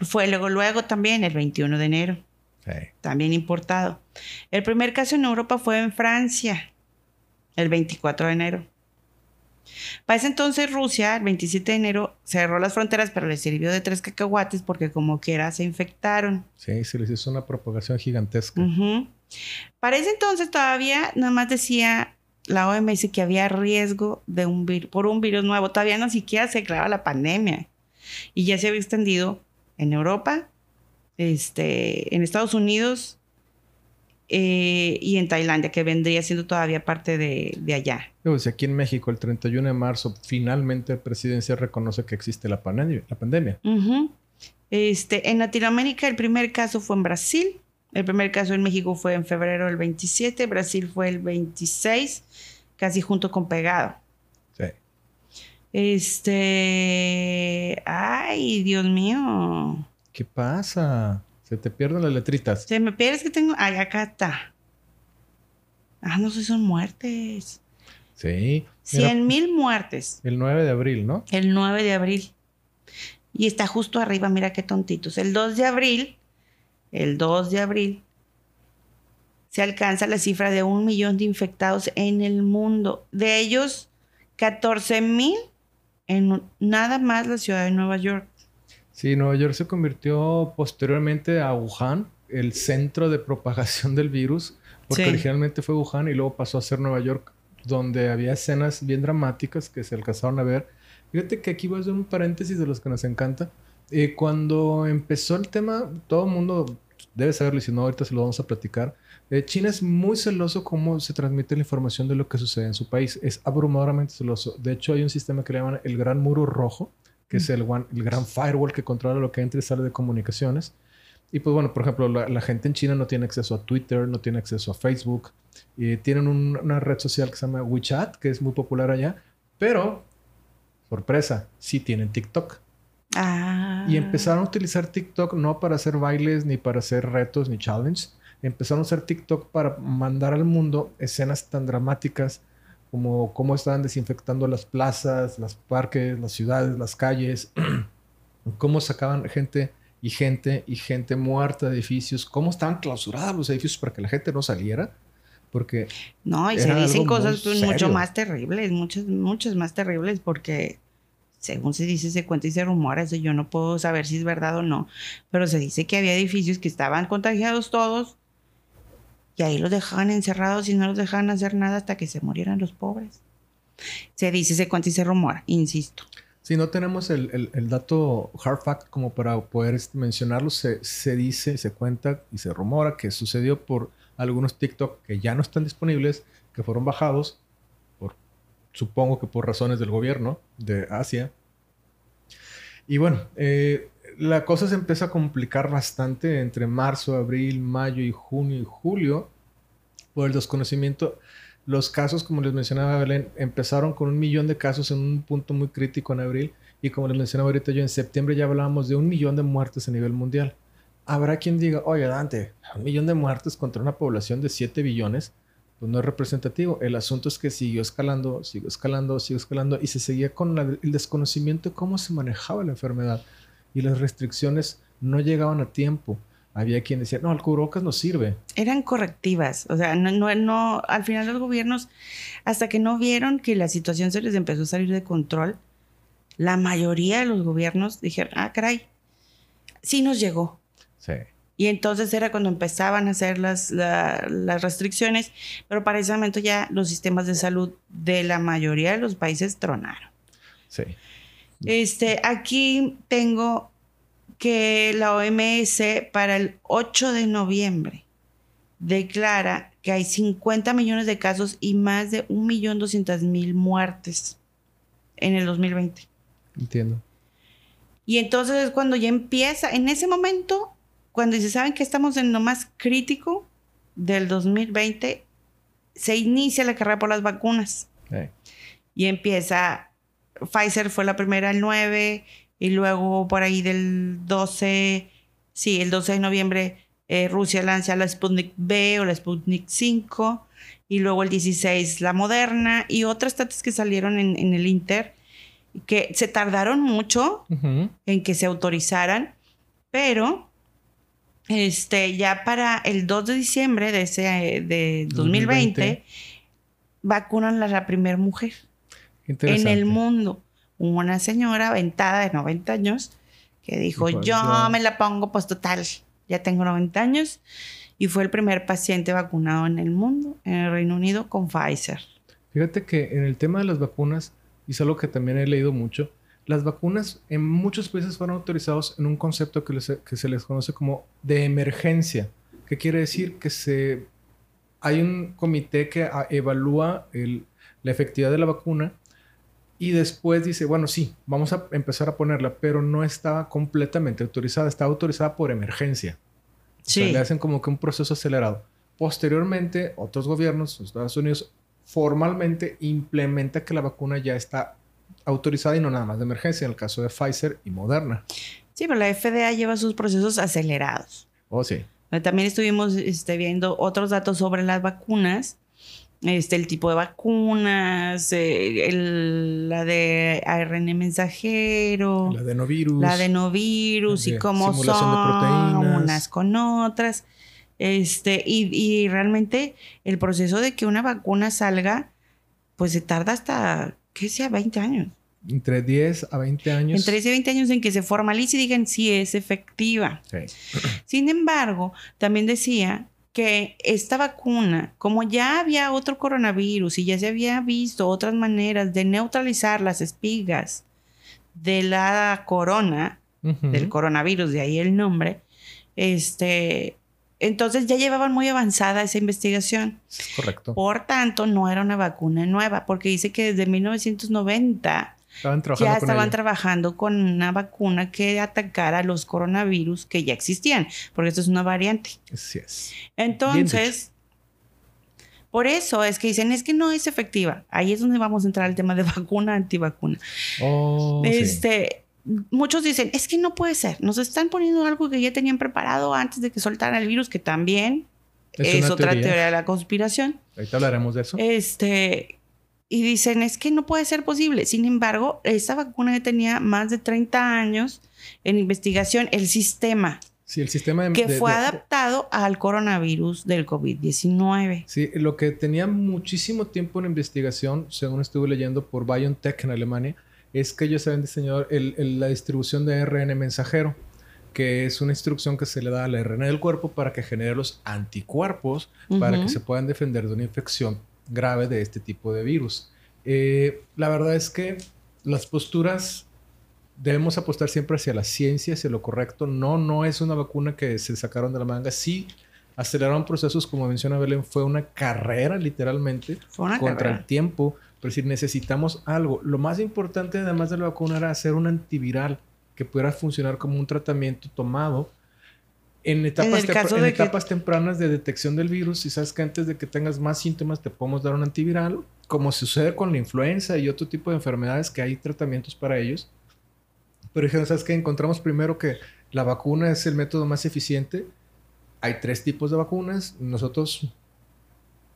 fue luego, luego también el 21 de enero. También importado. El primer caso en Europa fue en Francia, el 24 de enero. Para ese entonces Rusia, el 27 de enero, cerró las fronteras, pero les sirvió de tres cacahuates porque como quiera se infectaron. Sí, se les hizo una propagación gigantesca. Para ese entonces todavía nada más decía la OMS que había riesgo de un por un virus nuevo. Todavía no siquiera se declaraba la pandemia. Y ya se había extendido en Europa, este, en Estados Unidos eh, y en Tailandia, que vendría siendo todavía parte de, allá. Pues aquí en México, el 31 de marzo, finalmente la presidencia reconoce que existe la, pandemia. La pandemia. este, en Latinoamérica, el primer caso fue en Brasil. El primer caso en México fue en febrero del 27, Brasil fue el 26, casi junto con pegado. Sí. Este. Ay, Dios mío. ¿Qué pasa? Se te pierden las letritas. Se me pierde, es que tengo. Ay, acá está. Ah, no sé, son muertes. Sí. 100 mil muertes. El 9 de abril, ¿no? El 9 de abril. Y está justo arriba, mira qué tontitos. El 2 de abril, el 2 de abril, se alcanza la cifra de un millón de infectados en el mundo. De ellos, 14 mil en nada más la ciudad de Nueva York. Sí, Nueva York se convirtió posteriormente a Wuhan, el centro de propagación del virus, porque originalmente fue Wuhan y luego pasó a ser Nueva York, donde había escenas bien dramáticas que se alcanzaron a ver. Fíjate que aquí voy a hacer un paréntesis de los que nos encanta. Eh, cuando empezó el tema, todo el mundo debe saberlo y si no, ahorita se lo vamos a platicar. Eh, China es muy celoso cómo se transmite la información de lo que sucede en su país. Es abrumadoramente celoso. De hecho, hay un sistema que le llaman el Gran Muro Rojo, que es el, el gran firewall que controla lo que entra y sale de comunicaciones. Y pues bueno, por ejemplo, la, gente en China no tiene acceso a Twitter, no tiene acceso a Facebook. Y tienen una red social que se llama WeChat, que es muy popular allá. Pero, sorpresa, sí tienen TikTok. Ah. Y empezaron a utilizar TikTok no para hacer bailes, ni para hacer retos, ni challenges. Empezaron a usar TikTok para mandar al mundo escenas tan dramáticas como cómo estaban desinfectando las plazas, los parques, las ciudades, las calles, cómo sacaban gente y gente y gente muerta de edificios, cómo estaban clausurados los edificios para que la gente no saliera. Porque no, y se dicen cosas mucho más terribles, muchas, muchas más terribles, porque según se dice, se cuenta y se rumora, eso yo no puedo saber si es verdad o no, pero se dice que había edificios que estaban contagiados todos y ahí los dejaban encerrados y no los dejaban hacer nada hasta que se murieran los pobres. Se dice, se cuenta y se rumora, insisto. Si no tenemos el, dato hard fact como para poder este, mencionarlo, se, se, dice, se cuenta y se rumora que sucedió por algunos TikTok que ya no están disponibles, que fueron bajados, supongo que por razones del gobierno de Asia. Y bueno, eh, la cosa se empieza a complicar bastante entre marzo, abril, mayo y junio y julio por el desconocimiento. Los casos, como les mencionaba Belén, empezaron con un millón de casos en un punto muy crítico en abril y como les mencionaba ahorita yo, en septiembre ya hablábamos de un millón de muertes a nivel mundial. Habrá quien diga, oye Dante, un millón de muertes contra una población de 7 billones, pues no es representativo. El asunto es que siguió escalando, siguió escalando, siguió escalando y se seguía con el desconocimiento de cómo se manejaba la enfermedad y las restricciones no llegaban a tiempo. Había quien decía, no, el cubrebocas no sirve. Eran correctivas, o sea, no, no, no, al final los gobiernos, hasta que no vieron que la situación se les empezó a salir de control, la mayoría de los gobiernos dijeron, ah, caray, sí nos llegó. Sí. Y entonces era cuando empezaban a hacer las, las restricciones, pero para ese momento ya los sistemas de salud de la mayoría de los países tronaron. Sí. Este, aquí tengo que la OMS para el 8 de noviembre declara que hay 50 millones de casos y más de 1.200.000 muertes en el 2020. Entiendo. Y entonces es cuando ya empieza, en ese momento, cuando se saben que estamos en lo más crítico del 2020, se inicia la carrera por las vacunas. Y empieza Pfizer fue la primera el 9 y luego por ahí del 12, sí, el 12 de noviembre eh, Rusia lanza la Sputnik B o la Sputnik 5 y luego el 16 la Moderna y otras tantas que salieron en, el Inter que se tardaron mucho en que se autorizaran, pero este, ya para el 2 de diciembre de, ese, de 2020, vacunan a la primera mujer. en el mundo. Una señora aventada de 90 años que dijo, yo me la pongo, pues total, ya tengo 90 años. Y fue el primer paciente vacunado en el mundo, en el Reino Unido, con Pfizer. Fíjate que en el tema de las vacunas, y es algo que también he leído mucho, las vacunas en muchos países fueron autorizados en un concepto que, que se les conoce como de emergencia. ¿Qué quiere decir? Que se, hay un comité que evalúa la efectividad de la vacuna y después dice, bueno, sí, vamos a empezar a ponerla, pero no estaba completamente autorizada, estaba autorizada por emergencia. Sí. le hacen como que un proceso acelerado. Posteriormente, otros gobiernos, Estados Unidos, formalmente implementa que la vacuna ya está autorizada y no nada más de emergencia, en el caso de Pfizer y Moderna. Sí, pero la FDA lleva sus procesos acelerados. Oh, sí. También estuvimos este, viendo otros datos sobre las vacunas este, el tipo de vacunas, eh, la de ARN mensajero, la de novirus, la de y cómo son unas con otras. Este, y, y, realmente el proceso de que una vacuna salga, pues se tarda hasta, ¿qué sea? 20 años. Entre 10 a 20 años. Entre 10 y 20 años en que se formalice y digan si es efectiva. Sin embargo, también decía que esta vacuna, como ya había otro coronavirus y ya se había visto otras maneras de neutralizar las espigas de la corona, del coronavirus, de ahí el nombre, este, entonces ya llevaban muy avanzada esa investigación. Correcto. Por tanto, no era una vacuna nueva, porque dice que desde 1990 ya estaban trabajando con una vacuna que atacara los coronavirus que ya existían, porque esto es una variante. Así es. Entonces, por eso es que dicen, es que no es efectiva. Ahí es donde vamos a entrar al tema de vacuna, antivacuna. Oh, este, Muchos dicen, es que no puede ser. Nos están poniendo algo que ya tenían preparado antes de que soltaran el virus, que también es, otra teoría. teoría de la conspiración. Ahorita hablaremos de eso. Este, y dicen, es que no puede ser posible. Sin embargo, esta vacuna ya tenía más de 30 años en investigación, el sistema. Sí, el sistema que fue adaptado al coronavirus del COVID-19. Sí, lo que tenía muchísimo tiempo en investigación, según estuve leyendo por BioNTech en Alemania, es que ellos habían diseñado la distribución de ARN mensajero, que es una instrucción que se le da al ARN del cuerpo para que genere los anticuerpos para que se puedan defender de una infección grave de este tipo de virus. Eh, la verdad es que las posturas debemos apostar siempre hacia la ciencia, hacia lo correcto. No, no es una vacuna que se sacaron de la manga. Sí, aceleraron procesos, como menciona Belén, fue una carrera literalmente contra el tiempo. Pero si necesitamos algo, lo más importante además de la vacuna era hacer un antiviral que pudiera funcionar como un tratamiento tomado en etapas, etapas tempranas de detección del virus, y sabes que antes de que tengas más síntomas te podemos dar un antiviral, como sucede con la influenza y otro tipo de enfermedades que hay tratamientos para ellos. Pero dijeron, ¿sabes qué? Encontramos primero que la vacuna es el método más eficiente. Hay tres tipos de vacunas. Nosotros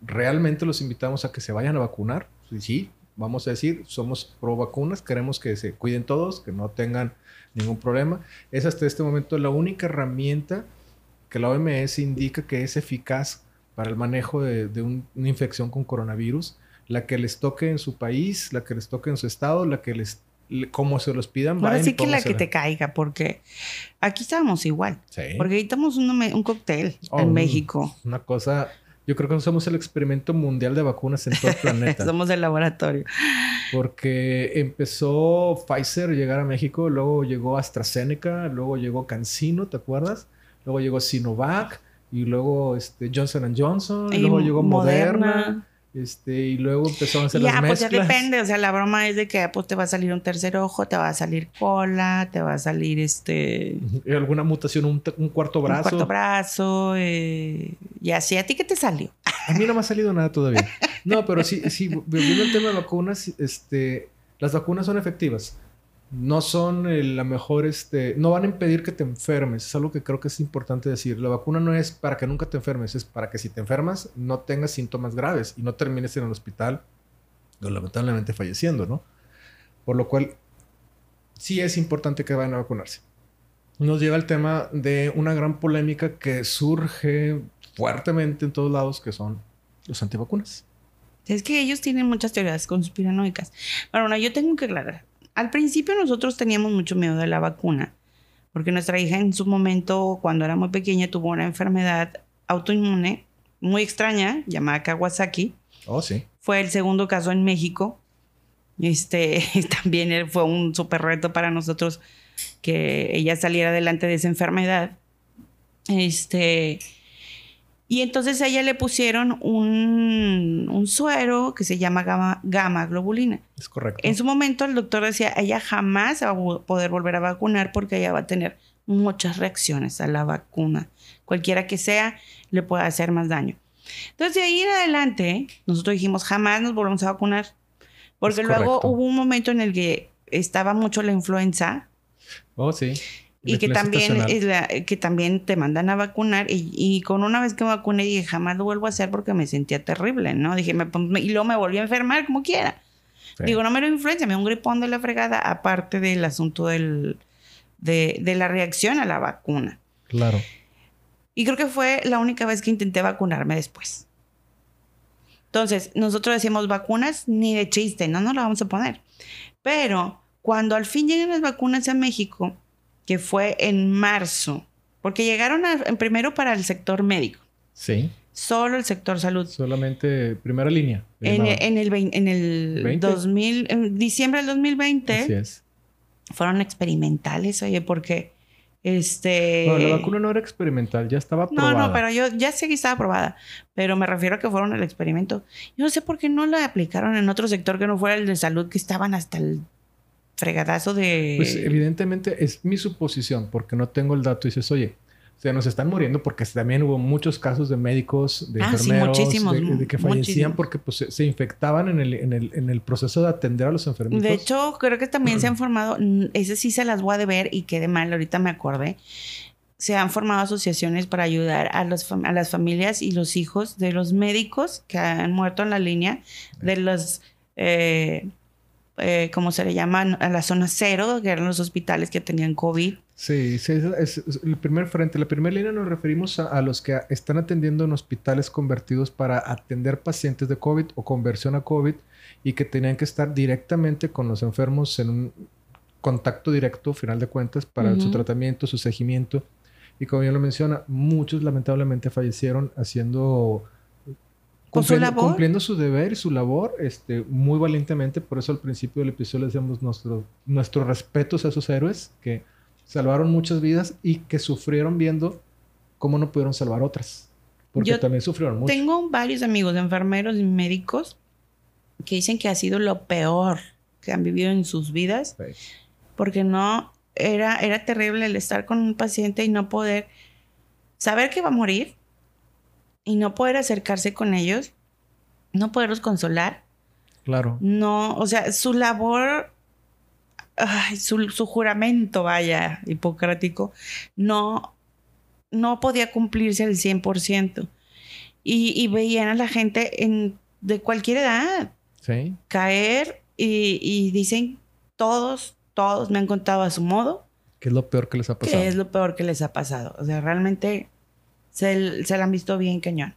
realmente los invitamos a que se vayan a vacunar. Sí, vamos a decir, somos pro vacunas, queremos que se cuiden todos, que no tengan ningún problema. Es hasta este momento la única herramienta que la OMS indica que es eficaz para el manejo de, una infección con coronavirus, la que les toque en su país, la que les toque en su estado, la que les como se los pidan. Ahora sí que la que te caiga, porque aquí estábamos igual. Porque ahí estamos un, un cóctel en oh, México. Una cosa, yo creo que somos el experimento mundial de vacunas en todo el planeta. somos el laboratorio. Porque empezó Pfizer a llegar a México, luego llegó AstraZeneca, luego llegó CanSino, ¿te acuerdas? Luego llegó Sinovac y luego este, Johnson Johnson, y luego llegó Moderna. Este, y luego empezó a hacer ya, las pues ya depende, o sea, la broma es de que pues, te va a salir un tercer ojo, te va a salir cola, te va a salir este... ¿Alguna mutación, un, cuarto brazo? Un cuarto brazo, eh, y así, ¿a ti qué te salió? A mí no me ha salido nada todavía. No, pero sí, sí, volviendo al tema de vacunas, este, las vacunas son efectivas no son eh, la mejor, este, no van a impedir que te enfermes. Es algo que creo que es importante decir. La vacuna no es para que nunca te enfermes, es para que si te enfermas no tengas síntomas graves y no termines en el hospital o lamentablemente falleciendo, ¿no? Por lo cual, sí es importante que vayan a vacunarse. Nos lleva al tema de una gran polémica que surge fuertemente en todos lados, que son los antivacunas. Es que ellos tienen muchas teorías conspiranoicas. Pero bueno, yo tengo que aclarar. Al principio nosotros teníamos mucho miedo de la vacuna, porque nuestra hija en su momento, cuando era muy pequeña, tuvo una enfermedad autoinmune muy extraña llamada Kawasaki. Oh, sí. Fue el segundo caso en México. Este también fue un súper reto para nosotros que ella saliera adelante de esa enfermedad. Este, y entonces a ella le pusieron un, un suero que se llama gamma, gamma, globulina. Es correcto. En su momento el doctor decía, ella jamás va a poder volver a vacunar porque ella va a tener muchas reacciones a la vacuna. Cualquiera que sea, le puede hacer más daño. Entonces de ahí en adelante, nosotros dijimos, jamás nos volvemos a vacunar. Porque luego hubo un momento en el que estaba mucho la influenza. Oh, sí y que también, que también te mandan a vacunar. Y, con una vez que me vacuné dije, jamás lo vuelvo a hacer porque me sentía terrible, ¿no? Dije, y luego me volví a enfermar como quiera. Digo, no me lo influencia, me dio un gripón de la fregada, aparte del asunto del, de, de la reacción a la vacuna. Claro. Y creo que fue la única vez que intenté vacunarme después. Entonces, nosotros decimos vacunas ni de chiste, no nos la vamos a poner. Pero cuando al fin lleguen las vacunas a México, que fue en marzo, porque llegaron en primero para el sector médico. Sí. Solo el sector salud. Solamente primera línea. En, en, el, en el 2000, en diciembre del 2020. Así es. Fueron experimentales, oye, porque este... Bueno, la vacuna no era experimental, ya estaba aprobada. No, no, pero yo ya sé que estaba aprobada, pero me refiero a que fueron el experimento. Yo no sé por qué no la aplicaron en otro sector que no fuera el de salud, que estaban hasta el fregadazo de... Pues evidentemente es mi suposición, porque no tengo el dato y dices, oye, o sea, nos están muriendo porque también hubo muchos casos de médicos, de ah, enfermeros, de, que fallecían porque pues, se, infectaban en el, en, el, en el, proceso de atender a los enfermos. De hecho, creo que también se han formado, ese sí se las voy a deber y quede mal, ahorita me acordé. Se han formado asociaciones para ayudar a, los, a las familias y los hijos de los médicos que han muerto en la línea, de los... Eh, eh, como se le llama, a la zona cero, que eran los hospitales que tenían COVID. Sí, sí es, el primer frente. La primera línea nos referimos a, los que están atendiendo en hospitales convertidos para atender pacientes de COVID o conversión a COVID y que tenían que estar directamente con los enfermos en un contacto directo, final de cuentas, para su tratamiento, su seguimiento. Y como ya lo menciona, muchos lamentablemente fallecieron haciendo cumpliendo, su deber y su labor este, muy valientemente. Por eso al principio del episodio les damos nuestro, nuestros respetos a esos héroes que salvaron muchas vidas y que sufrieron viendo cómo no pudieron salvar otras. Porque también sufrieron mucho. Tengo varios amigos enfermeros y médicos que dicen que ha sido lo peor que han vivido en sus vidas. Porque no, era, era terrible el estar con un paciente y no poder saber que va a morir y no poder acercarse con ellos, no poderlos consolar. Claro. No, o sea, su labor, su, juramento, vaya, hipocrático, no, no podía cumplirse al 100%. Y, y veían a la gente en, de cualquier edad ¿Sí? caer y, y dicen, todos, todos me han contado a su modo. ¿Qué es lo peor que les ha pasado? ¿Qué es lo peor que les ha pasado? O sea, realmente se, se la han visto bien cañón.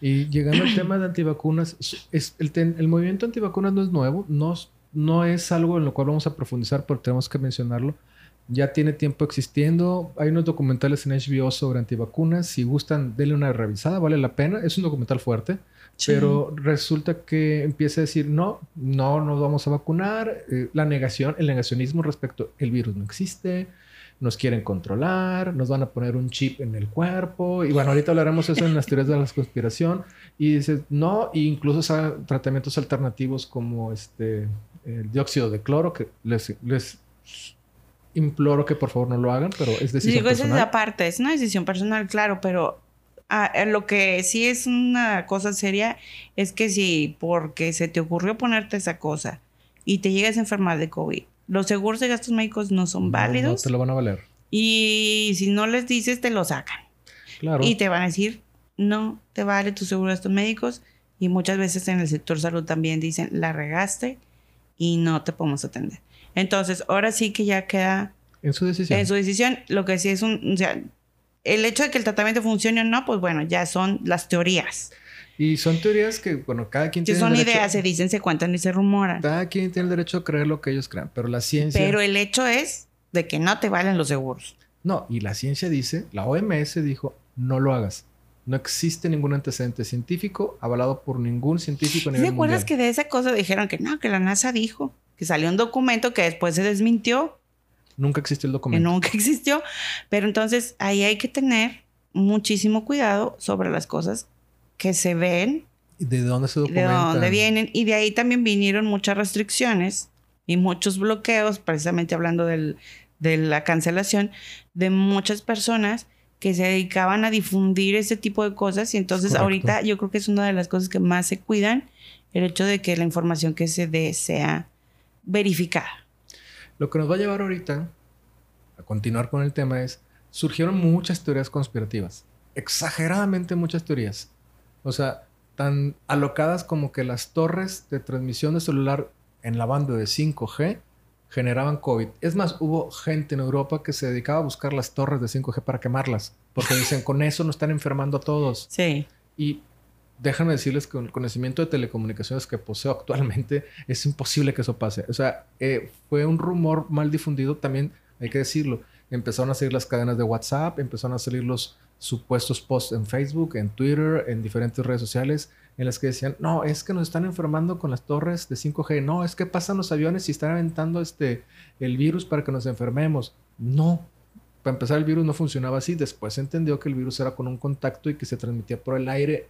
Y llegando al tema de antivacunas, es, el, el, movimiento antivacunas no es nuevo, no, no es algo en lo cual vamos a profundizar, pero tenemos que mencionarlo. Ya tiene tiempo existiendo. Hay unos documentales en HBO sobre antivacunas. Si gustan, denle una revisada, vale la pena. Es un documental fuerte, pero resulta que empieza a decir, no, no nos vamos a vacunar. Eh, la negación, el negacionismo respecto al virus no existe nos quieren controlar, nos van a poner un chip en el cuerpo. Y bueno, ahorita hablaremos eso en las teorías de la conspiración. Y dices, no, e incluso tratamientos alternativos como este, el dióxido de cloro, que les, les imploro que por favor no lo hagan, pero es decisión Digo, personal. es aparte, es una decisión personal, claro, pero ah, eh, lo que sí es una cosa seria es que si porque se te ocurrió ponerte esa cosa y te llegas a enfermar de COVID los seguros de gastos médicos no son válidos. No, te lo van a valer. Y si no les dices, te lo sacan. Claro. Y te van a decir, no te vale tu seguro de gastos médicos. Y muchas veces en el sector salud también dicen, la regaste y no te podemos atender. Entonces, ahora sí que ya queda... En su decisión. En su decisión. Lo que sí es un... O sea, el hecho de que el tratamiento funcione o no, pues bueno, ya son las teorías. Y son teorías que, bueno, cada quien que tiene son el derecho... ideas, se dicen, se cuentan y se rumoran. Cada quien tiene el derecho a creer lo que ellos crean, pero la ciencia... Pero el hecho es de que no te valen los seguros. No, y la ciencia dice, la OMS dijo, no lo hagas. No existe ningún antecedente científico avalado por ningún científico a ¿Sí nivel ¿Te acuerdas mundial. que de esa cosa dijeron que no, que la NASA dijo? Que salió un documento que después se desmintió, Nunca existió el que documento. nunca existió. Pero entonces ahí hay que tener muchísimo cuidado sobre las cosas que se ven, ¿Y ¿De dónde se de documentan? dónde vienen. Y de ahí también vinieron muchas restricciones y muchos bloqueos, precisamente hablando del- de la cancelación, de muchas personas que se dedicaban a difundir ese tipo de cosas. Y entonces Correcto. ahorita yo creo que es una de las cosas que más se cuidan, el hecho de que la información que se dé sea verificada. Lo que nos va a llevar ahorita a continuar con el tema es, surgieron muchas teorías conspirativas, exageradamente muchas teorías. O sea, tan alocadas como que las torres de transmisión de celular en la banda de 5G generaban COVID. Es más, hubo gente en Europa que se dedicaba a buscar las torres de 5G para quemarlas, porque dicen, con eso nos están enfermando a todos. Sí. Y déjenme decirles que con el conocimiento de telecomunicaciones que poseo actualmente, es imposible que eso pase. O sea, eh, fue un rumor mal difundido, también hay que decirlo. Empezaron a salir las cadenas de WhatsApp, empezaron a salir los supuestos posts en Facebook, en Twitter, en diferentes redes sociales, en las que decían, no, es que nos están enfermando con las torres de 5G, no, es que pasan los aviones y están aventando este, el virus para que nos enfermemos. No, para empezar el virus no funcionaba así, después se entendió que el virus era con un contacto y que se transmitía por el aire,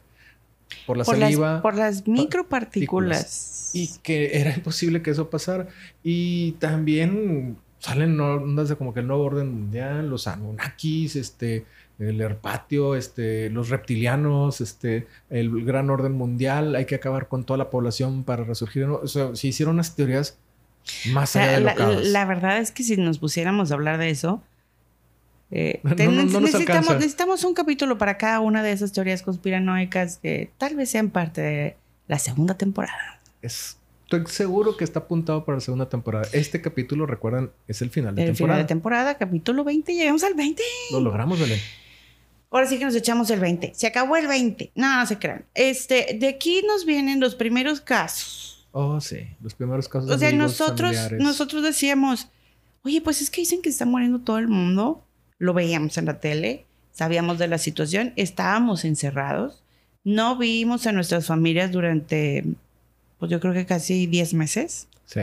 por la por, saliva. las, por las micropartículas. Y que era imposible que eso pasara. Y también salen ondas de como que el nuevo orden mundial, los Anunnakis, este, el Herpatio, este, los reptilianos, este, el gran orden mundial, hay que acabar con toda la población para resurgir. O sea, se hicieron unas teorías más O allá de la, la verdad es que si nos pusiéramos a hablar de eso, eh, No, te- no, necesitamos, un capítulo para cada una de esas teorías conspiranoicas que tal vez sean parte de la segunda temporada. Es- estoy seguro que está apuntado para la segunda temporada. Este capítulo, recuerdan, es el final de El final temporada. de temporada, capítulo 20, llegamos al 20. Lo logramos, Belén. Ahora sí que nos echamos el 20. Se acabó el 20. No, no se crean. Este, de aquí nos vienen los primeros casos. Oh, sí. Los primeros casos O sea, amigos, nosotros, familiares. nosotros decíamos, oye, pues es que dicen que está muriendo todo el mundo. Lo veíamos en la tele, sabíamos de la situación, estábamos encerrados, no vimos a nuestras familias durante, pues yo creo que casi 10 meses. Sí.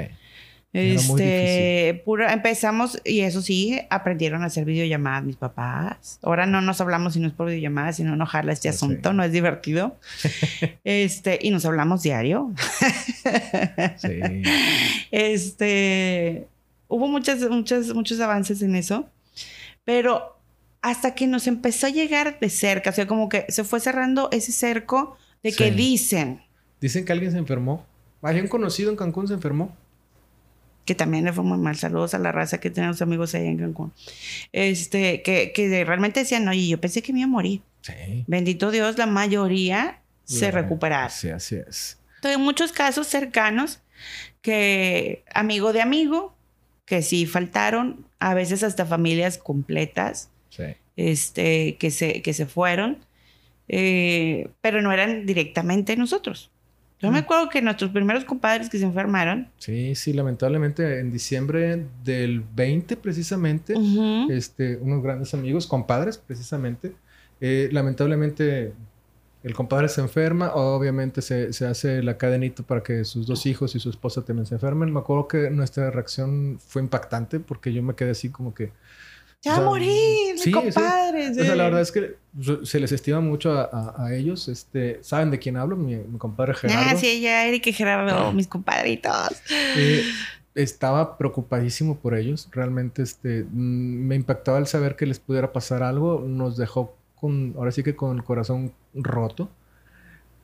Este, pura- empezamos, y eso sí, aprendieron a hacer videollamadas mis papás. Ahora no nos hablamos si no es por videollamadas, sino no jala este asunto, no es divertido. este, y nos hablamos diario. Sí. Este, hubo muchas, muchas, muchos avances en eso, pero hasta que nos empezó a llegar de cerca, o sea, como que se fue cerrando ese cerco de que dicen Dicen que alguien se enfermó. Había un conocido en Cancún se enfermó. Que también le fue muy mal. Saludos a la raza que tenemos amigos ahí en Cancún. Este, que, que realmente decían, oye, yo pensé que me iba a morir. Sí. Bendito Dios, la mayoría se recuperaron. Sí, así es. Entonces, muchos casos cercanos que amigo de amigo, que sí faltaron, a veces hasta familias completas, Sí. este, que, se, que se fueron, eh, pero no eran directamente nosotros. Yo me Mm. acuerdo que nuestros primeros compadres que se enfermaron, Sí, sí, lamentablemente en diciembre del 20 precisamente, este, unos grandes amigos, compadres precisamente, eh, lamentablemente el compadre se enferma, obviamente se, se hace la cadenita para que sus dos hijos y su esposa también se enfermen. Me acuerdo que nuestra reacción fue impactante porque yo me quedé así como que... ya o sea, a morir, sí, sí. compadres. O sea, la eh. verdad es que se les estima mucho a, a- a ellos. Este, ¿Saben de quién hablo? Mi, mi compadre Gerardo. Ah, sí, ya Eric y Gerardo, mis compadritos. Eh, estaba preocupadísimo por ellos. Realmente este, mm, me impactaba el saber que les pudiera pasar algo. Nos dejó con, ahora sí que con el corazón roto.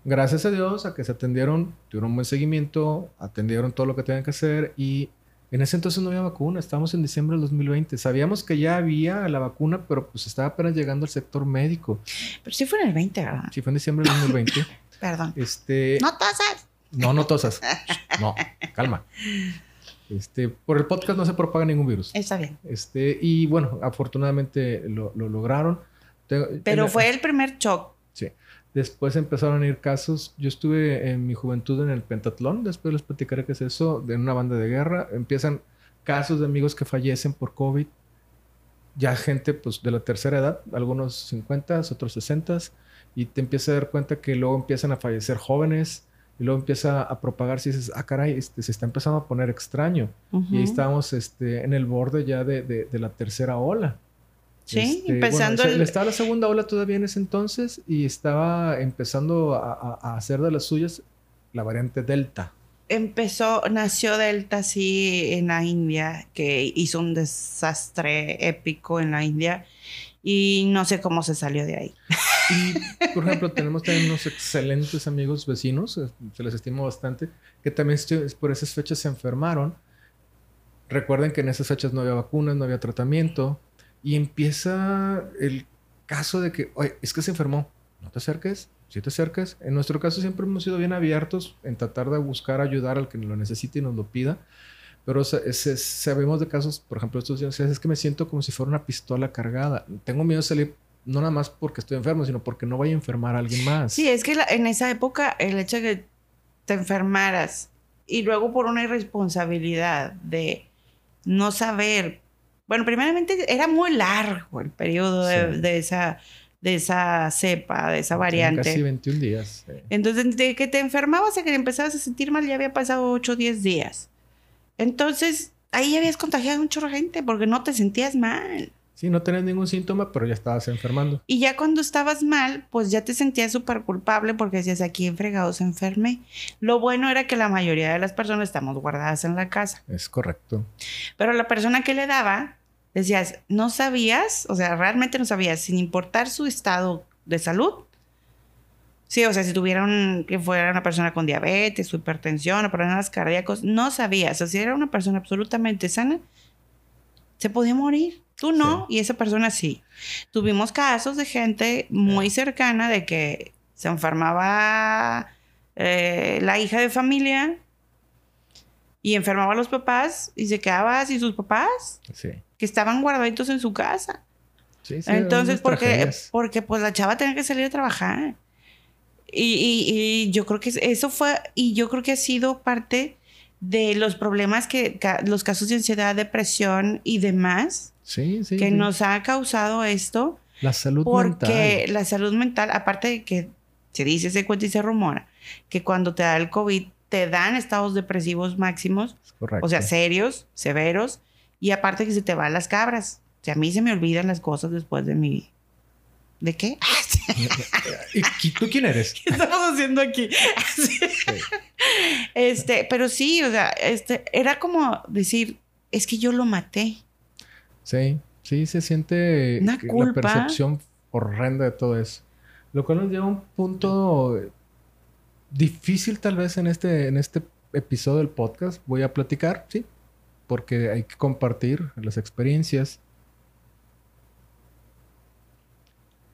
Gracias a Dios a que se atendieron, tuvieron un buen seguimiento, atendieron todo lo que tenían que hacer y en ese entonces no había vacuna. Estábamos en diciembre del 2020. Sabíamos que ya había la vacuna, pero pues estaba apenas llegando al sector médico. Pero sí fue en el 20, ¿verdad? Sí, fue en diciembre del 2020. Perdón. Este, No tosas. no, no tosas. No, calma. Este, por el podcast no se propaga ningún virus. Está bien. Este, y bueno, afortunadamente lo, lo lograron. Pero en- fue el primer shock. Después empezaron a ir casos. Yo estuve en mi juventud en el pentatlón. Después les platicaré qué es eso. De una banda de guerra. Empiezan casos de amigos que fallecen por COVID. Ya gente pues de la tercera edad. Algunos 50, otros 60. Y te empiezas a dar cuenta que luego empiezan a fallecer jóvenes. Y luego empieza a propagarse y dices, ah, caray, este, se está empezando a poner extraño. Y ahí estamos este, en el borde ya de, de la tercera ola. Sí, este, empezando. Estaba la segunda ola todavía en ese entonces y estaba empezando a, hacer de las suyas la variante Delta. Empezó, nació Delta, sí, en la India, que hizo un desastre épico en la India y no sé cómo se salió de ahí. Y, por ejemplo, tenemos también unos excelentes amigos vecinos, eh, se les estimo bastante, que también por esas fechas se enfermaron. Recuerden que en esas fechas no había vacunas, no había tratamiento. Y empieza el caso de que, oye, es que se enfermó, no te acerques, si te acerques. En nuestro caso siempre hemos sido bien abiertos en tratar de buscar ayudar al que lo necesite y nos lo pida. Pero sabemos de casos, por ejemplo, estos días, es que me siento como si fuera una pistola cargada. Tengo miedo de salir no nada más porque estoy enfermo, sino porque no vaya a enfermar a alguien más. Sí, es que en esa época el hecho de que te enfermaras y luego por una irresponsabilidad de no saber bueno, primeramente era muy largo el periodo de, esa, de esa cepa, de esa variante. Casi 21 días. Entonces, de que te enfermabas a que empezabas a sentir mal, ya había pasado 8 o 10 días. Entonces, ahí habías contagiado a mucha gente porque no te sentías mal. Sí, no tenías ningún síntoma, pero ya estabas enfermando. Y ya cuando estabas mal, pues ya te sentías súper culpable porque decías, aquí en fregados enfermé. Lo bueno era que la mayoría de las personas estamos guardadas en la casa. Es correcto. Pero la persona que le daba, decías, no sabías, o sea, realmente no sabías, sin importar su estado de salud. Sí, o sea, si tuvieran que fuera una persona con diabetes o hipertensión o problemas cardíacos, no sabías. O sea, si era una persona absolutamente sana, se podía morir. Tú no, y esa persona sí. Tuvimos casos de gente muy cercana de que se enfermaba eh, la hija de familia y enfermaba a los papás y se quedaba sin sus papás. Que estaban guardaditos en su casa. Sí, sí, Entonces, porque, porque pues la chava tenía que salir a trabajar. Y, y, yo creo que eso fue, y yo creo que ha sido parte de los problemas que, los casos de ansiedad, depresión y demás que nos ha causado esto. La salud mental. Porque la salud mental, aparte de que se dice, se cuenta y se rumora, que cuando te da el COVID te dan estados depresivos máximos, o sea, serios, severos, y aparte que se te van las cabras. O sea, a mí se me olvidan las cosas después de mi... ¿De qué? ¿Y tú quién eres? ¿Qué estamos haciendo aquí? Este, pero sí, o sea, este, era como decir, es que yo lo maté. Sí, sí, se siente la percepción horrenda de todo eso. Lo cual nos lleva a un punto difícil tal vez en este, en este episodio del podcast. Voy a platicar, sí, porque hay que compartir las experiencias.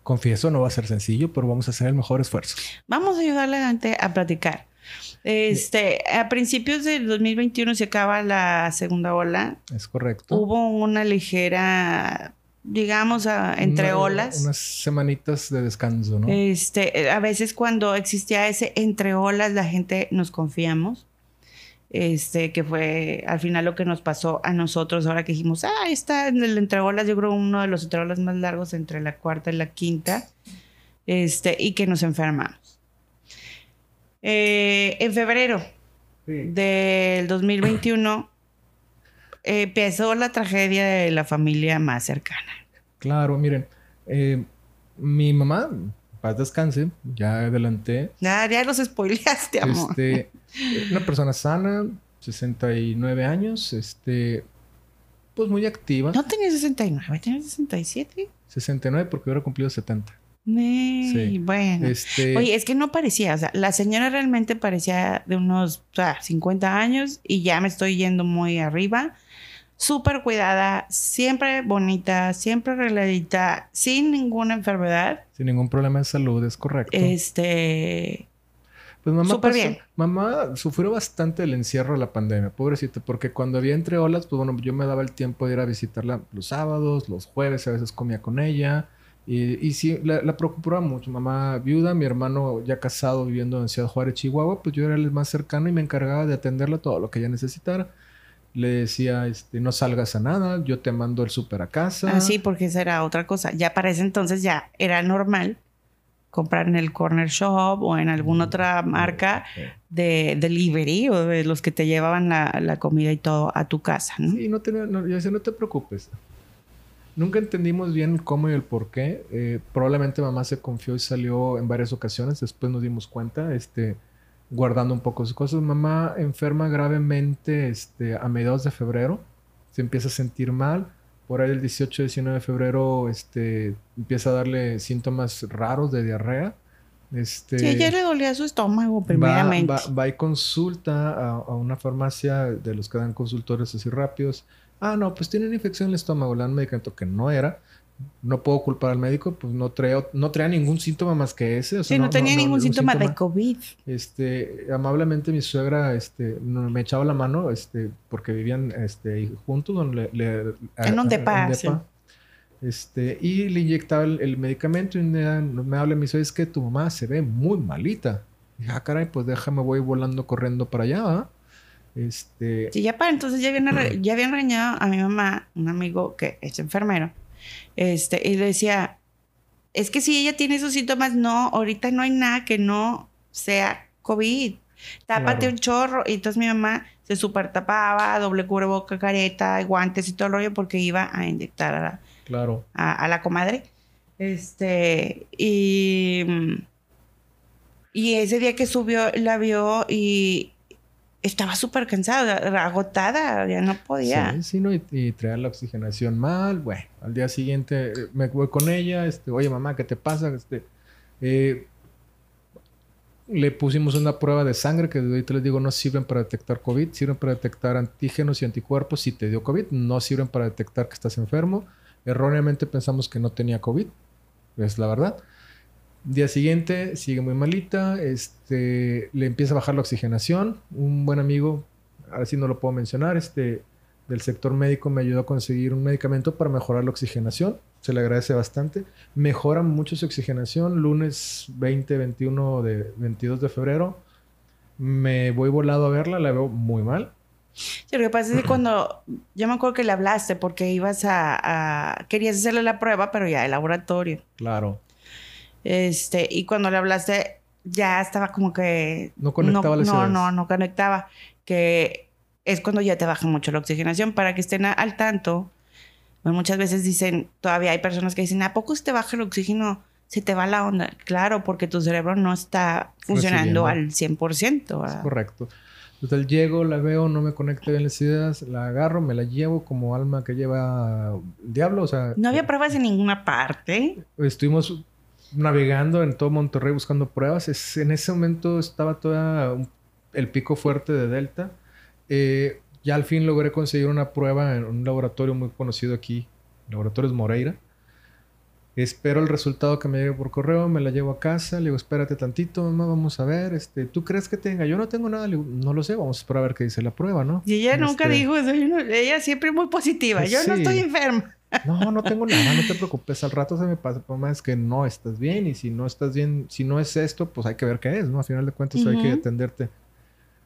Confieso, no va a ser sencillo, pero vamos a hacer el mejor esfuerzo. Vamos a ayudarle a la gente a platicar. Este, a principios del 2021 se acaba la segunda ola. Es correcto. Hubo una ligera, digamos, entre olas. Unas semanitas de descanso, ¿no? Este, a veces cuando existía ese entre olas, la gente nos confiamos. Este, que fue al final lo que nos pasó a nosotros ahora que dijimos, ah, está en el entre olas, yo creo uno de los entre olas más largos entre la cuarta y la quinta, este, y que nos enfermamos. Eh, en febrero del 2021 empezó la tragedia de la familia más cercana. Claro, miren, eh, mi mamá, paz descanse, ya adelanté. Ya, ya los spoileaste, amor. Este, una persona sana, 69 años, este, pues muy activa. No tenía 69, tenía 67. 69 porque hubiera cumplido 70 sí. Bueno. Este Oye, es que no parecía, o sea, la señora realmente parecía de unos 50 años y ya me estoy yendo muy arriba. Súper cuidada, siempre bonita, siempre arregladita, sin ninguna enfermedad. Sin ningún problema de salud, es correcto. Este. Pues mamá, bien. mamá sufrió bastante el encierro de la pandemia, pobrecita, porque cuando había entre olas, pues bueno, yo me daba el tiempo de ir a visitarla los sábados, los jueves, a veces comía con ella Y, y sí, la, la mucho. Mamá viuda, mi hermano ya casado viviendo en Ciudad Juárez, Chihuahua, pues yo era el más cercano y me encargaba de atenderle todo lo que ella necesitara. Le decía, este, no salgas a nada, yo te mando el súper a casa. Ah, sí, porque esa era otra cosa. Ya para ese entonces ya era normal comprar en el corner shop o en alguna otra marca de delivery o de los que te llevaban la, la comida y todo a tu casa, ¿no? Sí, no, tenía, no, yo decía, no te preocupes. Nunca entendimos bien cómo y el por qué. Eh, probablemente mamá se confió y salió en varias ocasiones. Después nos dimos cuenta, este, guardando un poco sus cosas. Mamá enferma gravemente este, a mediados de febrero. Se empieza a sentir mal. Por ahí el 18-19 de febrero este, empieza a darle síntomas raros de diarrea. Este, Sí, ella le dolía su estómago primeramente. va, va y consulta a, a una farmacia de los que dan consultorios así rápidos. Ah, no, pues tiene una infección en el estómago. Le dan un medicamento que no era. No puedo culpar al médico, pues no traía, no traía ningún síntoma más que ese. o sea, sí, no, tenía ningún síntoma, de COVID. Este, amablemente mi suegra, este, me echaba la mano, este, porque vivían, este, juntos, donde le, le- En un depa, sí. Este, y le inyectaba el, el medicamento y me, me habla y me dice, es que tu mamá se ve muy malita. Y dije, ah, caray, pues déjame, voy volando corriendo para allá, ¿va? Este, Sí, ya para entonces ya habían, ya habían regañado a mi mamá, un amigo que es enfermero, este, y le decía, es que si ella tiene esos síntomas, no, ahorita no hay nada que no sea COVID. Tápate Claro. un chorro. Y entonces mi mamá se super tapaba, doble cubreboca, careta, guantes y todo el rollo porque iba a inyectar a la, claro. a, a la comadre. Este, y, y ese día que subió, la vio y estaba súper cansada, agotada, ya no podía. Sí, sí, ¿no? Y, traía la oxigenación mal. Bueno, al día siguiente eh, me voy con ella. Este, oye, mamá, ¿qué te pasa? Este, eh, le pusimos una prueba de sangre que ahorita les digo no sirven para detectar COVID, sirven para detectar antígenos y anticuerpos si te dio COVID, no sirven para detectar que estás enfermo. Erróneamente pensamos que no tenía COVID, es la verdad. Día siguiente sigue muy malita, este, le empieza a bajar la oxigenación. Un buen amigo, ahora sí no lo puedo mencionar, este, del sector médico me ayudó a conseguir un medicamento para mejorar la oxigenación. Se le agradece bastante. Mejora mucho su oxigenación. Lunes 20, 21 de 22 de febrero. Me voy volado a verla, la veo muy mal. Sí, lo que pasa es que cuando, yo me acuerdo que le hablaste porque ibas a, a- querías hacerle la prueba, pero ya de laboratorio. Claro. Este, y cuando le hablaste, ya estaba como que... No conectaba no, las no, no, no conectaba. Que es cuando ya te baja mucho la oxigenación. Para que estén al tanto, pues muchas veces dicen, todavía hay personas que dicen, ¿a poco se te baja el oxígeno? Se te va la onda. Claro, porque tu cerebro no está funcionando Recibiendo. al 100%. Es ¿verdad? correcto. Total, llego, la veo, no me conecta bien las ideas, la agarro, me la llevo como alma que lleva el diablo. O sea, No había pruebas en ninguna parte. estuvimos navegando en todo Monterrey buscando pruebas. Es- en ese momento estaba toda un- el pico fuerte de Delta. Eh, ya al fin logré conseguir una prueba en un laboratorio muy conocido aquí, Laboratorios Moreira. Espero el resultado que me llegue por correo, me la llevo a casa, le digo, espérate tantito, mamá, vamos a ver, este, ¿tú crees que tenga? Yo no tengo nada, le digo, no lo sé, vamos a esperar a ver qué dice la prueba, ¿no? Y ella nunca Este, dijo eso. yo no- ella siempre muy positiva. Yo no estoy enferma. No, no tengo nada, no te preocupes. Al rato se me pasa, mamá, es que no estás bien. Y si no estás bien, si no es esto, pues hay que ver qué es, ¿no? A final de cuentas hay que atenderte.